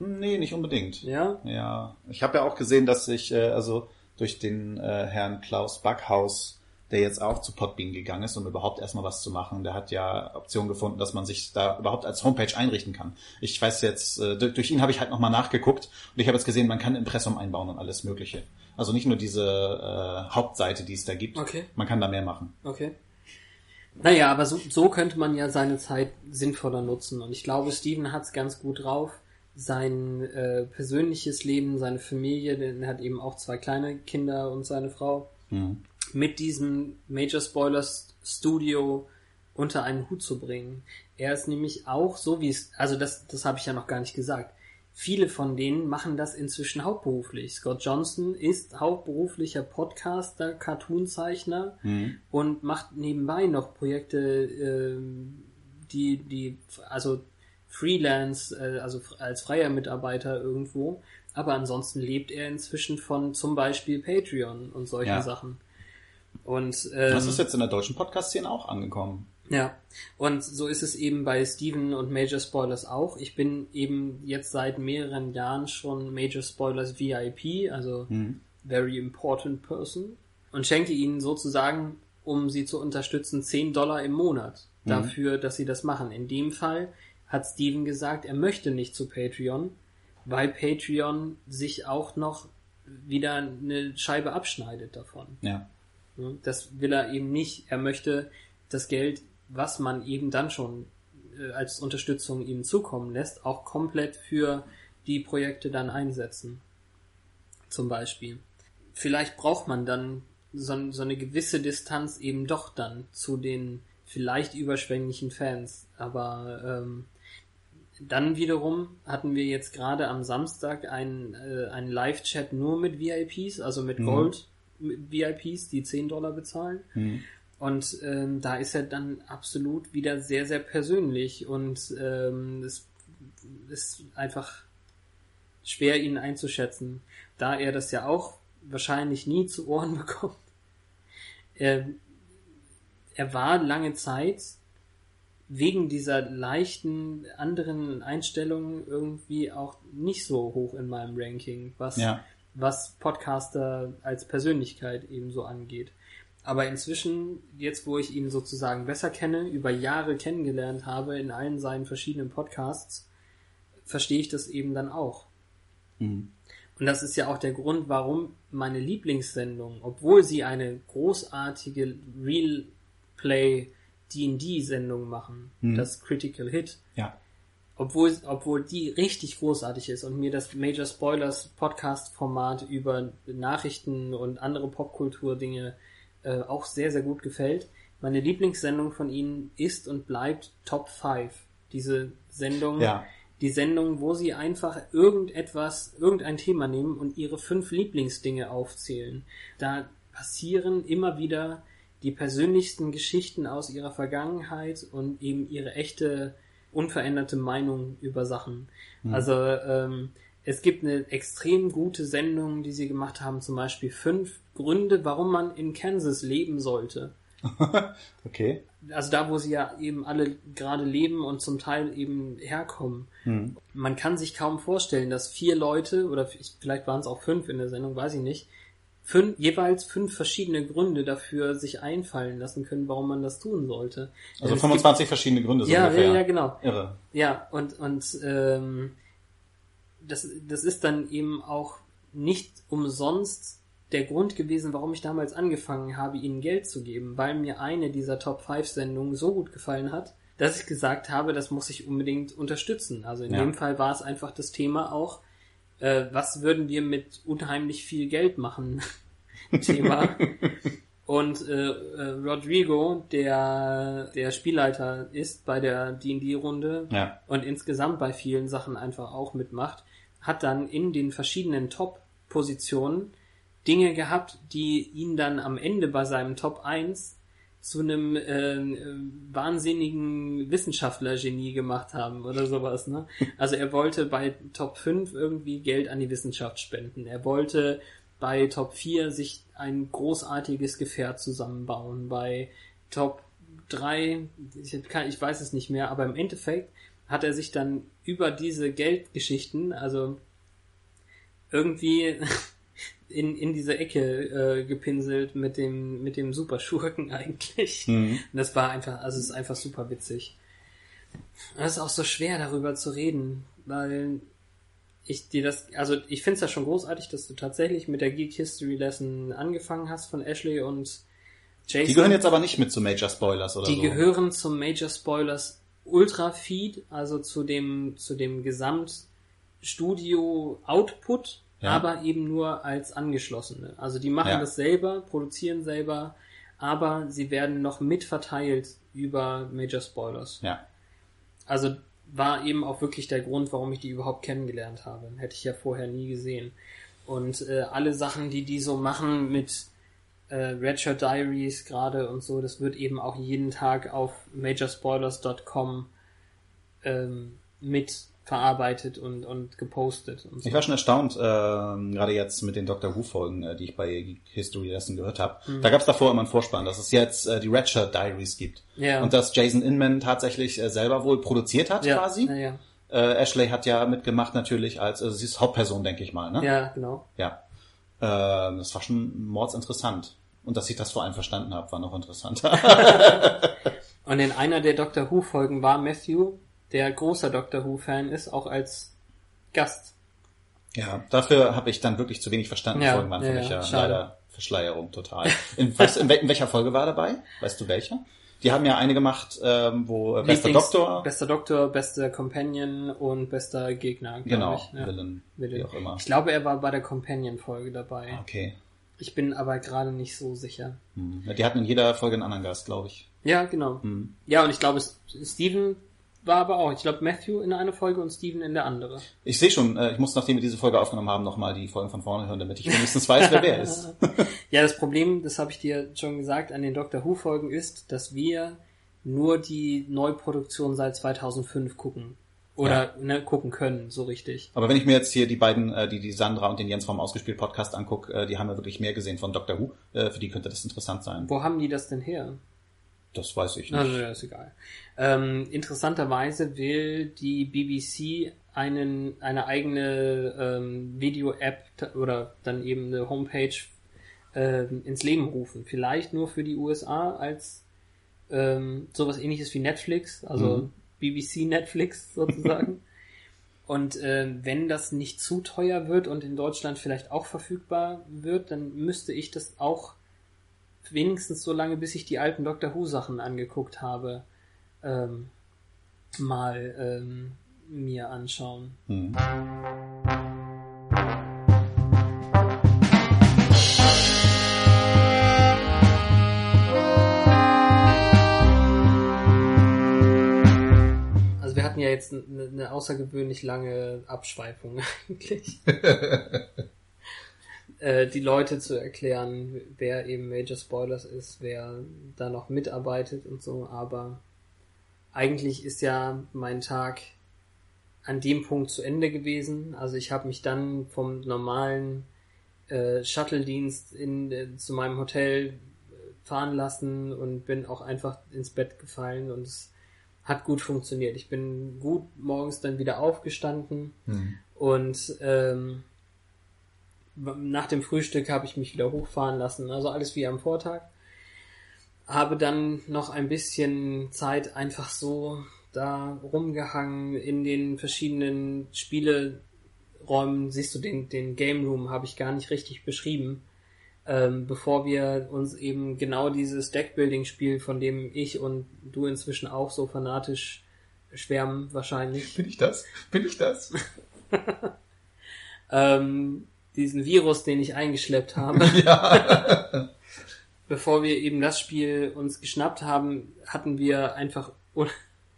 Nee, nicht unbedingt. Ja? Ja, ich habe ja auch gesehen, dass ich äh, also durch den äh, Herrn Klaus Backhaus, der jetzt auch zu Podbean gegangen ist, um überhaupt erstmal was zu machen. Der hat ja Optionen gefunden, dass man sich da überhaupt als Homepage einrichten kann. Ich weiß jetzt, äh, durch, durch ihn habe ich halt nochmal nachgeguckt und ich habe jetzt gesehen, man kann Impressum einbauen und alles Mögliche. Also nicht nur diese äh, Hauptseite, die es da gibt. Okay. Man kann da mehr machen. Okay. Naja, aber so, so könnte man ja seine Zeit sinnvoller nutzen. Und ich glaube, Steven hat's ganz gut drauf. Sein äh, persönliches Leben, seine Familie, denn er hat eben auch zwei kleine Kinder und seine Frau, Mhm. mit diesem Major Spoilers Studio unter einen Hut zu bringen. Er ist nämlich auch so wie es, also das, das habe ich ja noch gar nicht gesagt. Viele von denen machen das inzwischen hauptberuflich. Scott Johnson ist hauptberuflicher Podcaster, Cartoonzeichner Mhm. und macht nebenbei noch Projekte, ähm, die, die, also Freelance, äh, also als freier Mitarbeiter irgendwo. Aber ansonsten lebt er inzwischen von zum Beispiel Patreon und solchen Ja. Sachen. Und ähm, Das ist jetzt in der deutschen Podcast-Szene auch angekommen. ja, und so ist es eben bei Steven und Major Spoilers auch. Ich bin eben jetzt seit mehreren Jahren schon Major Spoilers VIP, also Mhm. Very Important Person, und schenke ihnen sozusagen, um sie zu unterstützen, 10 Dollar im Monat dafür, dass sie das machen. In dem Fall hat Steven gesagt, er möchte nicht zu Patreon, weil Patreon sich auch noch wieder eine Scheibe abschneidet davon. Ja. Das will er eben nicht. Er möchte das Geld, was man eben dann schon äh, als Unterstützung ihm zukommen lässt, auch komplett für die Projekte dann einsetzen. Zum Beispiel. Vielleicht braucht man dann so, so eine gewisse Distanz eben doch dann zu den vielleicht überschwänglichen Fans. Aber ähm, dann wiederum hatten wir jetzt gerade am Samstag einen, äh, einen Live-Chat nur mit VIPs, also mit Mhm. Gold mit VIPs, die 10 Dollar bezahlen. Mhm. Und ähm, da ist er dann absolut wieder sehr, sehr persönlich und ähm, es ist einfach schwer, ihn einzuschätzen, da er das ja auch wahrscheinlich nie zu Ohren bekommt. Er, er war lange Zeit wegen dieser leichten anderen Einstellungen irgendwie auch nicht so hoch in meinem Ranking, was Ja. was Podcaster als Persönlichkeit eben so angeht. Aber inzwischen, jetzt wo ich ihn sozusagen besser kenne, über Jahre kennengelernt habe in allen seinen verschiedenen Podcasts, verstehe ich das eben dann auch. Mhm. Und das ist ja auch der Grund, warum meine Lieblingssendung, obwohl sie eine großartige Real Play D&D Sendung machen, Mhm. das Critical Hit, Ja. obwohl, obwohl die richtig großartig ist und mir das Major Spoilers Podcast Format über Nachrichten und andere Popkultur-Dinge äh, auch sehr, sehr gut gefällt. Meine Lieblingssendung von ihnen ist und bleibt Top 5. Diese Sendung, Ja. die Sendung, wo sie einfach irgendetwas, irgendein Thema nehmen und ihre fünf Lieblingsdinge aufzählen. Da passieren immer wieder die persönlichsten Geschichten aus ihrer Vergangenheit und eben ihre echte, unveränderte Meinung über Sachen. Also ähm, es gibt eine extrem gute Sendung, die sie gemacht haben, zum Beispiel fünf Gründe, warum man in Kansas leben sollte. Okay. Also da, wo sie ja eben alle gerade leben und zum Teil eben herkommen. Mhm. Man kann sich kaum vorstellen, dass vier Leute, oder vielleicht waren es auch fünf in der Sendung, weiß ich nicht, fünf, jeweils fünf verschiedene Gründe dafür sich einfallen lassen können, warum man das tun sollte. Also Denn es 25 verschiedene Gründe gibt, so ja, ungefähr. ja, ja, genau. Irre. Ja, und, und ähm, das, das ist dann eben auch nicht umsonst der Grund gewesen, warum ich damals angefangen habe, ihnen Geld zu geben, weil mir eine dieser Top 5 Sendungen so gut gefallen hat, dass ich gesagt habe, das muss ich unbedingt unterstützen. Also in Ja. dem Fall war es einfach das Thema auch, äh, was würden wir mit unheimlich viel Geld machen? Thema. Und äh, äh, Rodrigo, der der Spielleiter ist bei der D&D-Runde Ja. und insgesamt bei vielen Sachen einfach auch mitmacht, hat dann in den verschiedenen Top-Positionen Dinge gehabt, die ihn dann am Ende bei seinem Top 1 zu einem äh, wahnsinnigen Wissenschaftler-Genie gemacht haben oder sowas. Ne? Also er wollte bei Top 5 irgendwie Geld an die Wissenschaft spenden. Er wollte bei Top 4 sich ein großartiges Gefährt zusammenbauen. Bei Top 3, ich, kein- ich weiß es nicht mehr, aber im Endeffekt hat er sich dann über diese Geldgeschichten, also irgendwie in, in diese Ecke äh, gepinselt mit dem, mit dem Superschurken eigentlich. Mhm. Und das war einfach, also es ist einfach super witzig. Und es ist auch so schwer darüber zu reden, weil ich dir das, also ich finde es ja schon großartig, dass du tatsächlich mit der Geek History Lesson angefangen hast von Ashley und Jason. Die gehören jetzt aber nicht mit zu Major Spoilers oder Die so. gehören zum Major Spoilers Ultra Feed, also zu dem, zu dem Gesamtstudio Output, Ja. aber eben nur als angeschlossene. Also die machen Ja. das selber, produzieren selber, aber sie werden noch mitverteilt über Major Spoilers. Ja. Also war eben auch wirklich der Grund, warum ich die überhaupt kennengelernt habe. Hätte ich ja vorher nie gesehen. Und äh, alle Sachen, die die so machen mit äh, Redshirt Diaries gerade und so, das wird eben auch jeden Tag auf majorspoilers.com ähm, mit verarbeitet und, und gepostet. Und so. Ich war schon erstaunt, ähm, gerade jetzt mit den Doctor Who-Folgen, äh, die ich bei History Lesson gehört habe. Da gab es davor immer einen Vorspann, dass es jetzt äh, die Redshirt Diaries gibt. Ja. Und dass Jason Inman tatsächlich äh, selber wohl produziert hat ja, quasi. Ja, ja. Äh, Ashley hat ja mitgemacht natürlich als, also sie ist Hauptperson, denke ich mal, ne? ja genau. Ja. Ähm, das war schon mordsinteressant. Und dass ich das vor allem verstanden habe, war noch interessanter. Und in einer der Doctor Who Folgen war Matthew, der großer Doctor Who Fan ist, auch als Gast. ja, dafür habe ich dann wirklich zu wenig verstanden. Ja, Folgen waren für ja, mich ja, ja schade. leider Verschleierung total. In, du, in, in welcher Folge war er dabei? Weißt du welcher? Die haben ja eine gemacht, ähm, wo äh, bester Lieblings- Doktor, Bester Doktor, bester Companion und bester Gegner. genau, Ich, ja. Villain, Villain. wie auch immer. Ich glaube, er war bei der Companion-Folge dabei. Okay. Ich bin aber gerade nicht so sicher. Hm. Die hatten in jeder Folge einen anderen Gast, glaube ich. Ja, genau. Hm. Ja, und ich glaube, Steven war aber auch. Ich glaube, Matthew in einer Folge und Steven in der andere. Ich sehe schon, äh, ich muss, nachdem wir diese Folge aufgenommen haben, nochmal die Folgen von vorne hören, damit ich wenigstens weiß, wer wer ist. Ja, das Problem, das habe ich dir schon gesagt, an den Doctor Who-Folgen ist, dass wir nur die Neuproduktion seit 2005 gucken. Oder ne, gucken können, so richtig. Aber wenn ich mir jetzt hier die beiden, äh, die, die Sandra und den Jens vom Ausgespielt Podcast angucke, äh, die haben ja wirklich mehr gesehen von Doctor Who. Für die könnte das interessant sein. Wo haben die das denn her? Das weiß ich nicht. Also, ist egal. Ähm, interessanterweise will die BBC einen, eine eigene ähm, Video-App oder dann eben eine Homepage ähm, ins Leben rufen. Vielleicht nur für die USA als ähm, sowas ähnliches wie Netflix, also Mhm. BBC Netflix sozusagen. Und ähm, wenn das nicht zu teuer wird und in Deutschland vielleicht auch verfügbar wird, dann müsste ich das auch wenigstens so lange, bis ich die alten Doctor Who Sachen angeguckt habe, ähm, mal ähm, mir anschauen. Hm. Also wir hatten ja jetzt eine, eine außergewöhnlich lange Abschweifung eigentlich. äh, die Leute zu erklären, wer eben Major Spoilers ist, wer da noch mitarbeitet und so, aber eigentlich ist ja mein Tag an dem Punkt zu Ende gewesen. Also ich habe mich dann vom normalen äh, Shuttle-Dienst in, äh, zu meinem Hotel äh, fahren lassen und bin auch einfach ins Bett gefallen und es hat gut funktioniert. Ich bin gut morgens dann wieder aufgestanden Hm. und ähm, nach dem Frühstück habe ich mich wieder hochfahren lassen. Also alles wie am Vortag. Habe dann noch ein bisschen Zeit einfach so da rumgehangen in den verschiedenen Spieleräumen. Siehst du, den, den Game Room habe ich gar nicht richtig beschrieben. Ähm, bevor wir uns eben genau dieses Deckbuilding-Spiel, von dem ich und du inzwischen auch so fanatisch schwärmen wahrscheinlich, Bin ich das? Bin ich das? ähm, diesen Virus, den ich eingeschleppt habe. ja. Bevor wir eben das Spiel uns geschnappt haben, hatten wir einfach un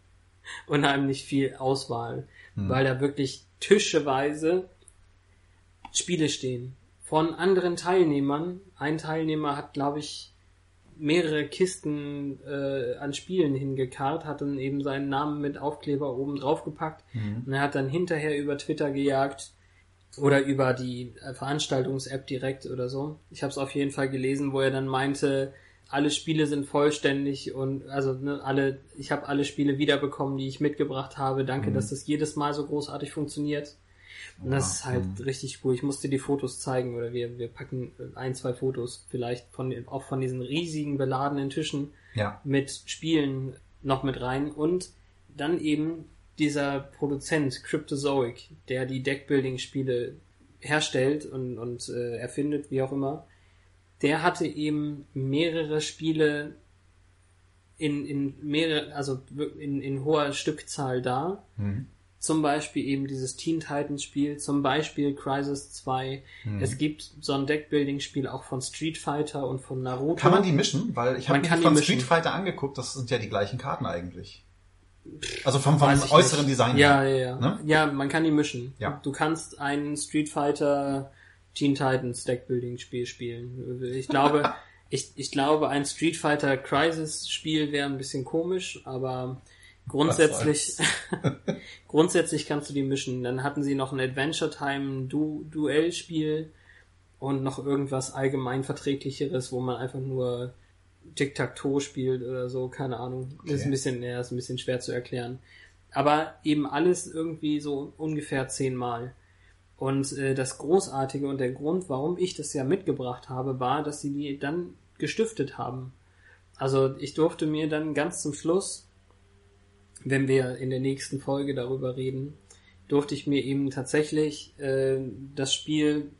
unheimlich viel Auswahl, weil da wirklich tischeweise Spiele stehen von anderen Teilnehmern. Ein Teilnehmer hat, glaube ich, mehrere Kisten äh, an Spielen hingekarrt, hat dann eben seinen Namen mit Aufkleber oben drauf gepackt und er hat dann hinterher über Twitter gejagt oder über die äh, Veranstaltungs-App direkt oder so. Ich habe es auf jeden Fall gelesen, wo er dann meinte, alle Spiele sind vollständig und also ne, alle, ich habe alle Spiele wiederbekommen, die ich mitgebracht habe. Danke, dass das jedes Mal so großartig funktioniert. Und das ist halt richtig cool. Ich musste die Fotos zeigen oder wir, wir packen ein, zwei Fotos vielleicht von, auch von diesen riesigen beladenen Tischen Ja. mit Spielen noch mit rein und dann eben dieser Produzent Cryptozoic, der die Deckbuilding-Spiele herstellt und, und äh, erfindet, wie auch immer, der hatte eben mehrere Spiele in, in mehrere, also in, in hoher Stückzahl da. Zum Beispiel eben dieses Teen Titans Spiel, zum Beispiel Crisis 2. Es gibt so ein Deckbuilding-Spiel auch von Street Fighter und von Naruto. Kann man die mischen? Weil ich habe mir von. Street Fighter angeguckt, das sind ja die gleichen Karten eigentlich. Also vom, vom äußeren nicht. Design Ja, her. ja, ja. Ne? Ja, man kann die mischen. Ja. Du kannst ein Street Fighter Teen Titans Deckbuilding Spiel spielen. Ich glaube, ich, ich glaube, ein Street Fighter Crisis Spiel wäre ein bisschen komisch, aber grundsätzlich, grundsätzlich kannst du die mischen. Dann hatten sie noch ein Adventure Time du Duell Spiel und noch irgendwas allgemein verträglicheres, wo man einfach nur Tic-Tac-Toe spielt oder so, keine Ahnung. Ist ein bisschen, ja, ist ein bisschen schwer zu erklären. Aber eben alles irgendwie so ungefähr zehnmal. Und äh, das Großartige und der Grund, warum ich das ja mitgebracht habe, war, dass sie die dann gestiftet haben. Also ich durfte mir dann ganz zum Schluss, wenn wir in der nächsten Folge darüber reden, durfte ich mir eben tatsächlich äh, das Spiel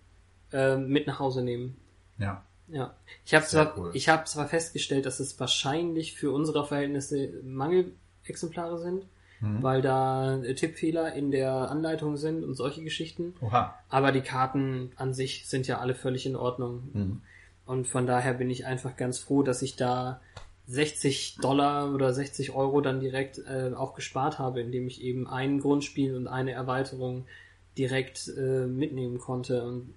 äh, mit nach Hause nehmen. Ja. Ja, ich habe zwar, cool. ich habe zwar festgestellt, dass es wahrscheinlich für unsere Verhältnisse Mangelexemplare sind, Mhm. weil da äh, Tippfehler in der Anleitung sind und solche Geschichten. Oha. Aber die Karten an sich sind ja alle völlig in Ordnung. Mhm. Und von daher bin ich einfach ganz froh, dass ich da 60 Dollar oder 60 Euro dann direkt äh, auch gespart habe, indem ich eben ein Grundspiel und eine Erweiterung direkt äh, mitnehmen konnte. Und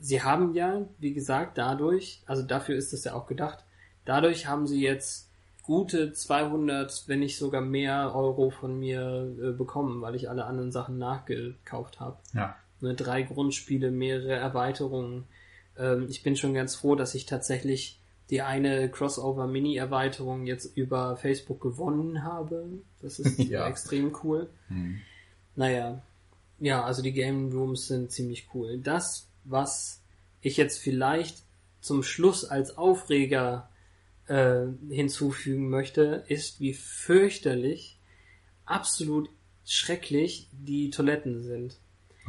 sie haben ja, wie gesagt, dadurch, also dafür ist es ja auch gedacht, dadurch haben sie jetzt gute 200, wenn nicht sogar mehr Euro von mir äh, bekommen, weil ich alle anderen Sachen nachgekauft habe Ja. ne, drei Grundspiele, mehrere Erweiterungen. Ähm, ich bin schon ganz froh, dass ich tatsächlich die eine Crossover-Mini-Erweiterung jetzt über Facebook gewonnen habe. Das ist Ja. extrem cool. Mhm. Naja, ja, also die Game Rooms sind ziemlich cool. Das, was ich jetzt vielleicht zum Schluss als Aufreger äh, hinzufügen möchte, ist, wie fürchterlich, absolut schrecklich die Toiletten sind.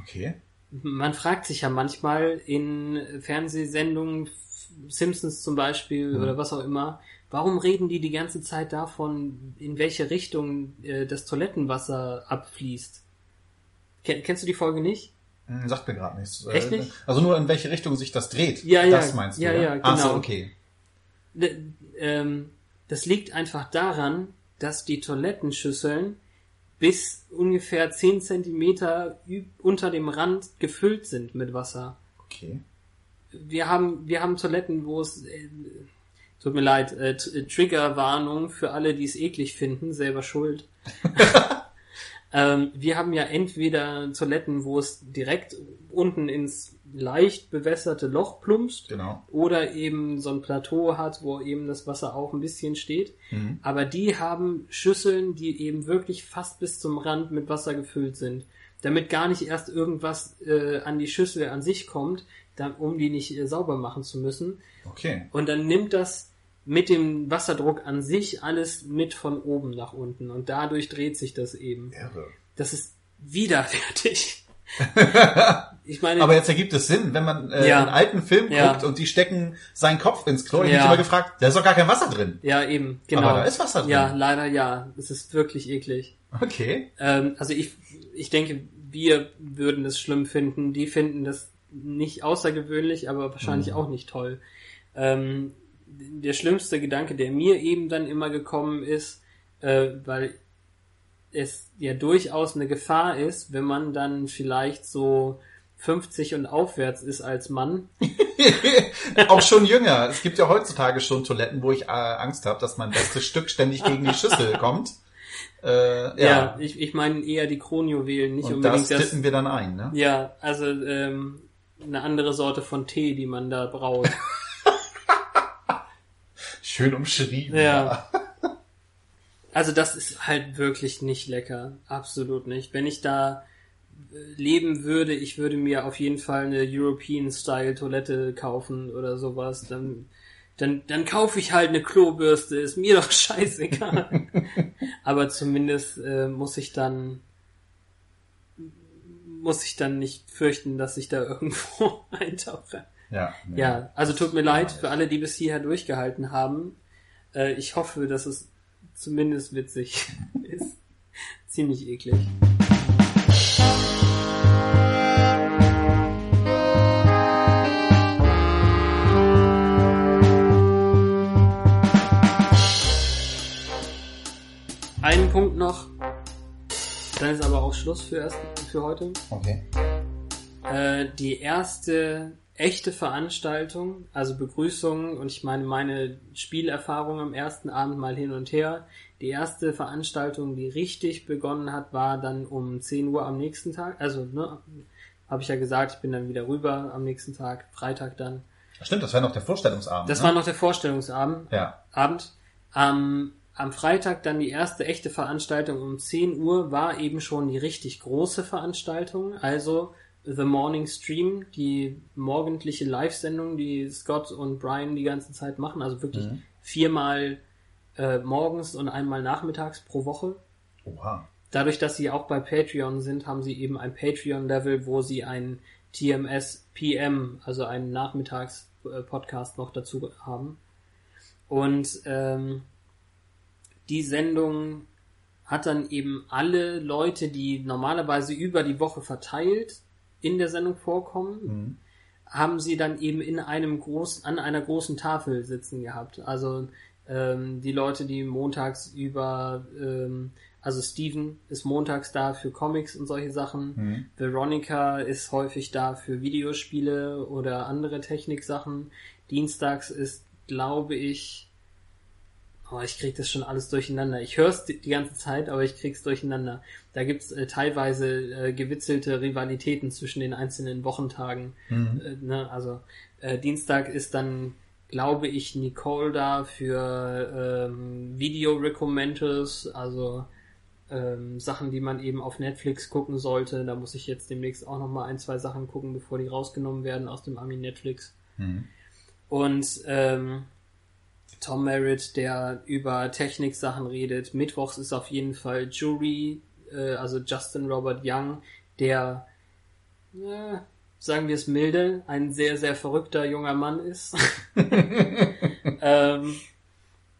Okay. Man fragt sich ja manchmal in Fernsehsendungen, Simpsons zum Beispiel oder was auch immer, warum reden die die ganze Zeit davon, in welche Richtung äh, das Toilettenwasser abfließt? Ken kennst du die Folge nicht? Hm, Sagt mir gerade nichts. Echt Äh, nicht? Also nur in welche Richtung sich das dreht. Ja, ja. Das meinst du, Ja, ja? ja, Ach so, genau. okay. D ähm, das liegt einfach daran, dass die Toilettenschüsseln bis ungefähr 10 Zentimeter unter dem Rand gefüllt sind mit Wasser. Okay. wir haben, wir haben Toiletten, wo es, äh, tut mir leid, äh, äh, Triggerwarnung für alle, die es eklig finden, selber schuld. ähm, wir haben ja entweder Toiletten, wo es direkt unten ins leicht bewässerte Loch plumpst, Genau. oder eben so ein Plateau hat, wo eben das Wasser auch ein bisschen steht. Aber die haben Schüsseln, die eben wirklich fast bis zum Rand mit Wasser gefüllt sind, damit gar nicht erst irgendwas äh, an die Schüssel an sich kommt, dann, um die nicht äh, sauber machen zu müssen. Okay. Und dann nimmt das mit dem Wasserdruck an sich alles mit von oben nach unten und dadurch dreht sich das eben. Irre. Das ist widerwärtig. ich meine, Aber jetzt ergibt es Sinn, wenn man äh, Ja. einen alten Film Ja. guckt und die stecken seinen Kopf ins Klo. Ich Ja. mich immer gefragt, da ist doch gar kein Wasser drin. ja eben, genau. Aber da ist Wasser drin. Ja, leider ja. Es ist wirklich eklig. Okay. Ähm, also ich, ich denke, wir würden es schlimm finden. Die finden das nicht außergewöhnlich, aber wahrscheinlich auch nicht toll. Ähm, der schlimmste Gedanke, der mir eben dann immer gekommen ist, äh, weil es ja durchaus eine Gefahr ist, wenn man dann vielleicht so 50 und aufwärts ist als Mann. Auch schon jünger. Es gibt ja heutzutage schon Toiletten, wo ich äh, Angst habe, dass mein bestes Stück ständig gegen die Schüssel kommt. Äh, ja. Ja, ich, ich meine eher die Kronjuwelen, nicht und unbedingt das das. tippen wir dann ein, ne? Ja, also ähm, eine andere Sorte von Tee, die man da braut. Schön umschrieben. Ja. Also das ist halt wirklich nicht lecker. Absolut nicht. Wenn ich da leben würde, ich würde mir auf jeden Fall eine European-Style-Toilette kaufen oder sowas, dann, dann, dann kaufe ich halt eine Klobürste, ist mir doch scheißegal. Aber zumindest äh, muss ich dann muss ich dann nicht fürchten, dass ich da irgendwo eintauche. Ja. Ja, also tut mir leid für alle, die bis hierher durchgehalten haben. Äh, ich hoffe, dass es zumindest witzig ist. Ziemlich eklig. Einen Punkt noch. Dann ist aber auch Schluss für, erst, für heute. Okay. Äh, die erste echte Veranstaltung, also Begrüßung und ich meine meine Spielerfahrung am ersten Abend mal hin und her. Die erste Veranstaltung, die richtig begonnen hat, war dann um 10 Uhr am nächsten Tag. Also, ne, habe ich ja gesagt, ich bin dann wieder rüber am nächsten Tag, Freitag dann. Stimmt, das war noch der Vorstellungsabend. Das ne? war noch der Vorstellungsabend. Ja. Abend. Am, am Freitag dann die erste echte Veranstaltung um 10 Uhr war eben schon die richtig große Veranstaltung. Also The Morning Stream, die morgendliche Live-Sendung, die Scott und Brian die ganze Zeit machen. Also wirklich viermal äh, morgens und einmal nachmittags pro Woche. Oha. Dadurch, dass sie auch bei Patreon sind, haben sie eben ein Patreon-Level, wo sie ein TMS PM, also einen Nachmittags-Podcast noch dazu haben. Und ähm, die Sendung hat dann eben alle Leute, die normalerweise über die Woche verteilt in der Sendung vorkommen, haben sie dann eben in einem großen, an einer großen Tafel sitzen gehabt. Also ähm, die Leute, die montags über, ähm, also Steven ist montags da für Comics und solche Sachen. Veronica ist häufig da für Videospiele oder andere Techniksachen. Dienstags ist, glaube ich, Oh, ich krieg das schon alles durcheinander. Ich höre es die, die ganze Zeit, aber ich krieg's durcheinander. Da gibt's äh, teilweise äh, gewitzelte Rivalitäten zwischen den einzelnen Wochentagen. Äh, ne? Also äh, Dienstag ist dann, glaube ich, Nicole da für ähm, Video Recommenders, also ähm, Sachen, die man eben auf Netflix gucken sollte. Da muss ich jetzt demnächst auch noch mal ein, zwei Sachen gucken, bevor die rausgenommen werden aus dem Ami Netflix. Und ähm, Tom Merritt, der über Technik-Sachen redet. Mittwochs ist auf jeden Fall Jury, äh, also Justin Robert Young, der, äh, sagen wir es milde, ein sehr, sehr verrückter junger Mann ist. ähm,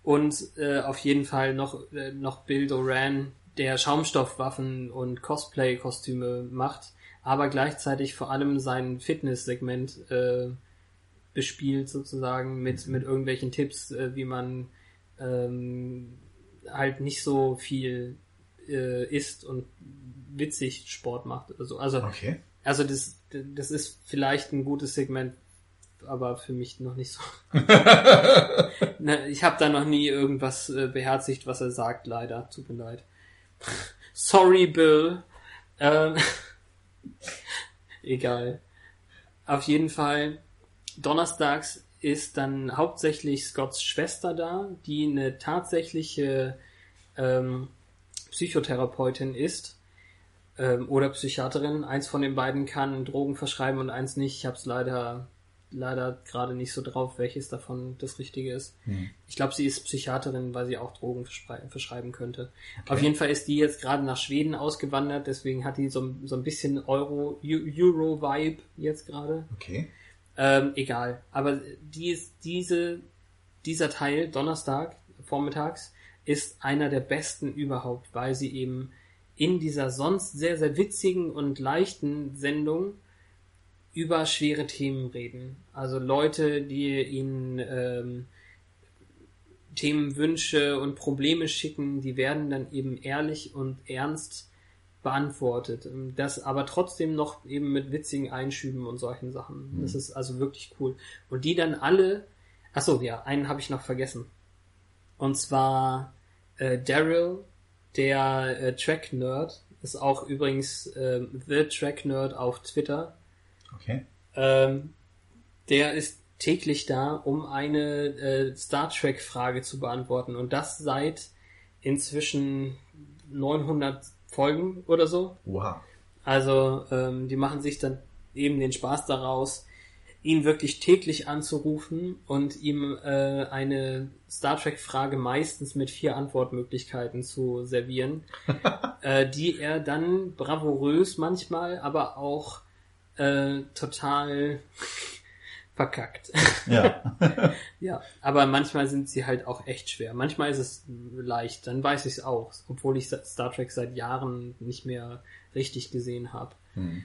und äh, auf jeden Fall noch, äh, noch Bill Doran, der Schaumstoffwaffen und Cosplay-Kostüme macht, aber gleichzeitig vor allem sein Fitness-Segment äh, bespielt sozusagen mit, mit irgendwelchen Tipps, äh, wie man ähm, halt nicht so viel äh, isst und witzig Sport macht oder so. Also, Okay. also das, das ist vielleicht ein gutes Segment, aber für mich noch nicht so. ne, ich habe da noch nie irgendwas äh, beherzigt, was er sagt, leider. Tut mir leid. Sorry, Bill. Ähm, egal. Auf jeden Fall donnerstags ist dann hauptsächlich Scotts Schwester da, die eine tatsächliche ähm, Psychotherapeutin ist ähm, oder Psychiaterin. Eins von den beiden kann Drogen verschreiben und eins nicht. Ich habe es leider leider gerade nicht so drauf, welches davon das Richtige ist. Ich glaube, sie ist Psychiaterin, weil sie auch Drogen verschrei- verschreiben könnte. Auf jeden Fall ist die jetzt gerade nach Schweden ausgewandert, deswegen hat die so, so ein bisschen Euro, Euro-Vibe jetzt gerade. Okay. Ähm, egal. Aber die ist, diese, dieser Teil, Donnerstag, vormittags, ist einer der besten überhaupt, weil sie eben in dieser sonst sehr, sehr witzigen und leichten Sendung über schwere Themen reden. Also Leute, die ihnen ähm, Themenwünsche und Probleme schicken, die werden dann eben ehrlich und ernst beantwortet. Das aber trotzdem noch eben mit witzigen Einschüben und solchen Sachen. Das ist also wirklich cool. Und die dann alle, ach so, ja, einen habe ich noch vergessen. Und zwar äh, Daryl, der äh, Track Nerd, ist auch übrigens äh, The Track Nerd auf Twitter. Okay. Ähm, der ist täglich da, um eine äh, Star Trek Frage zu beantworten und das seit inzwischen 900 Folgen oder so. Oha. Also ähm, die machen sich dann eben den Spaß daraus, ihn wirklich täglich anzurufen und ihm äh, eine Star Trek-Frage meistens mit vier Antwortmöglichkeiten zu servieren, äh, die er dann bravourös manchmal, aber auch äh, total verkackt. Ja. Ja, aber manchmal sind sie halt auch echt schwer. Manchmal ist es leicht, dann weiß ich es auch, obwohl ich Star Trek seit Jahren nicht mehr richtig gesehen habe. Hm.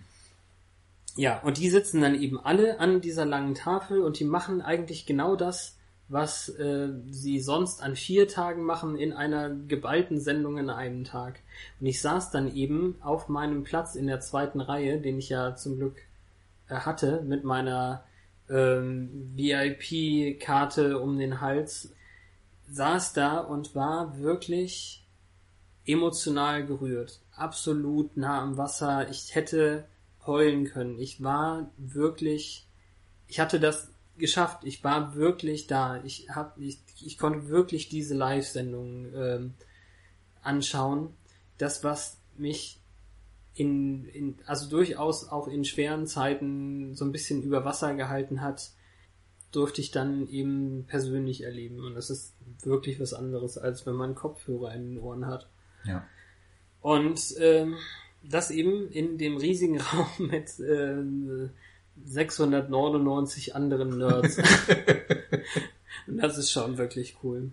Ja, und die sitzen dann eben alle an dieser langen Tafel und die machen eigentlich genau das, was äh, sie sonst an vier Tagen machen in einer geballten Sendung in einem Tag. Und ich saß dann eben auf meinem Platz in der zweiten Reihe, den ich ja zum Glück äh, hatte, mit meiner ähm, VIP-Karte um den Hals, saß da und war wirklich emotional gerührt. Absolut nah am Wasser. Ich hätte heulen können. Ich war wirklich, ich hatte das geschafft. Ich war wirklich da. Ich hab, ich, ich konnte wirklich diese Live-Sendung ähm, anschauen. Das, was mich in, in, also durchaus auch in schweren Zeiten so ein bisschen über Wasser gehalten hat, durfte ich dann eben persönlich erleben. Und das ist wirklich was anderes, als wenn man Kopfhörer in den Ohren hat. Ja. Und ähm, das eben in dem riesigen Raum mit äh, 699 anderen Nerds. Und das ist schon wirklich cool.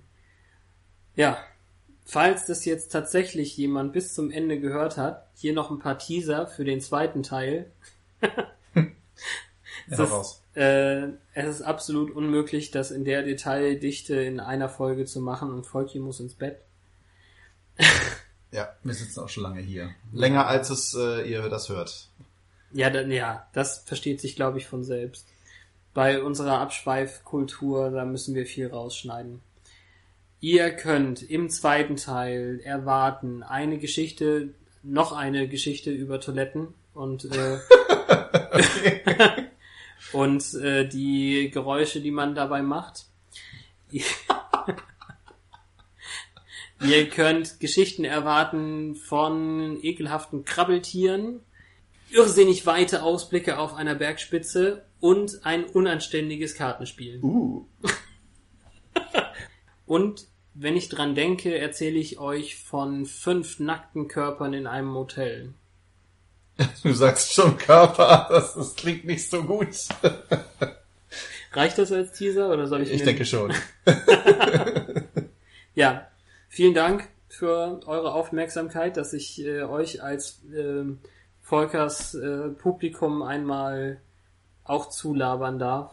Ja, falls das jetzt tatsächlich jemand bis zum Ende gehört hat, hier noch ein paar Teaser für den zweiten Teil. es, Ja, ist, äh, es ist absolut unmöglich, das in der Detaildichte in einer Folge zu machen und Volki muss ins Bett. Ja, wir sitzen auch schon lange hier. Länger als es äh, ihr das hört. Ja, dann, ja, das versteht sich, glaube ich, von selbst. Bei unserer Abschweifkultur, da müssen wir viel rausschneiden. Ihr könnt im zweiten Teil erwarten eine Geschichte, noch eine Geschichte über Toiletten und äh, und äh, die Geräusche, die man dabei macht. Ihr könnt Geschichten erwarten von ekelhaften Krabbeltieren, irrsinnig weite Ausblicke auf einer Bergspitze und ein unanständiges Kartenspiel. Uh. Und wenn ich dran denke, erzähle ich euch von fünf nackten Körpern in einem Motel. Du sagst schon Körper, das, das klingt nicht so gut. Reicht das als Teaser oder soll ich Ich denke schon. Ja, vielen Dank für eure Aufmerksamkeit, dass ich äh, euch als ähm, Volkers äh, Publikum einmal auch zulabern darf.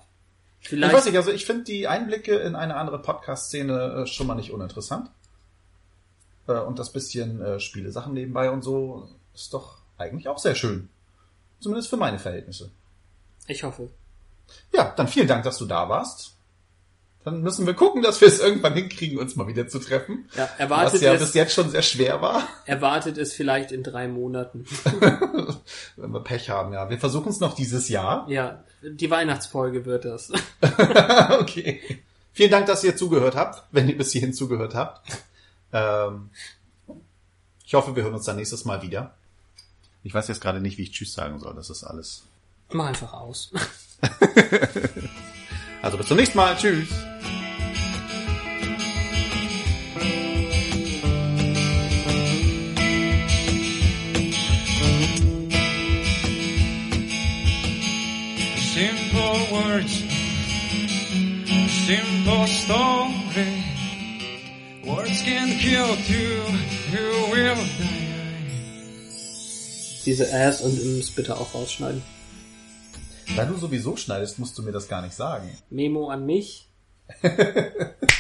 Ich Vielleicht weiß nicht, also ich finde die Einblicke in eine andere Podcast-Szene äh, schon mal nicht uninteressant. Äh, Und das bisschen äh, Spiele-Sachen nebenbei und so ist doch eigentlich auch sehr schön. Zumindest für meine Verhältnisse. ich hoffe. Ja, dann vielen Dank, dass du da warst. Dann müssen wir gucken, dass wir es irgendwann hinkriegen, uns mal wieder zu treffen. Ja, Was erwartet ja es, bis jetzt schon sehr schwer war. erwartet es vielleicht in drei Monaten. Wenn wir Pech haben, ja. Wir versuchen es noch dieses Jahr. Ja, die Weihnachtsfolge wird das. okay. Vielen Dank, dass ihr zugehört habt, wenn ihr bis hierhin zugehört habt. Ähm, ich hoffe, wir hören uns dann nächstes Mal wieder. Ich weiß jetzt gerade nicht, wie ich Tschüss sagen soll. Das ist alles. Mach einfach aus. Also bis zum nächsten Mal. Tschüss. Simple words, simple story. Words can kill you, you will die. Diese Ass und Ims bitte auch rausschneiden. Da du sowieso schneidest, musst du mir das gar nicht sagen. Memo an mich.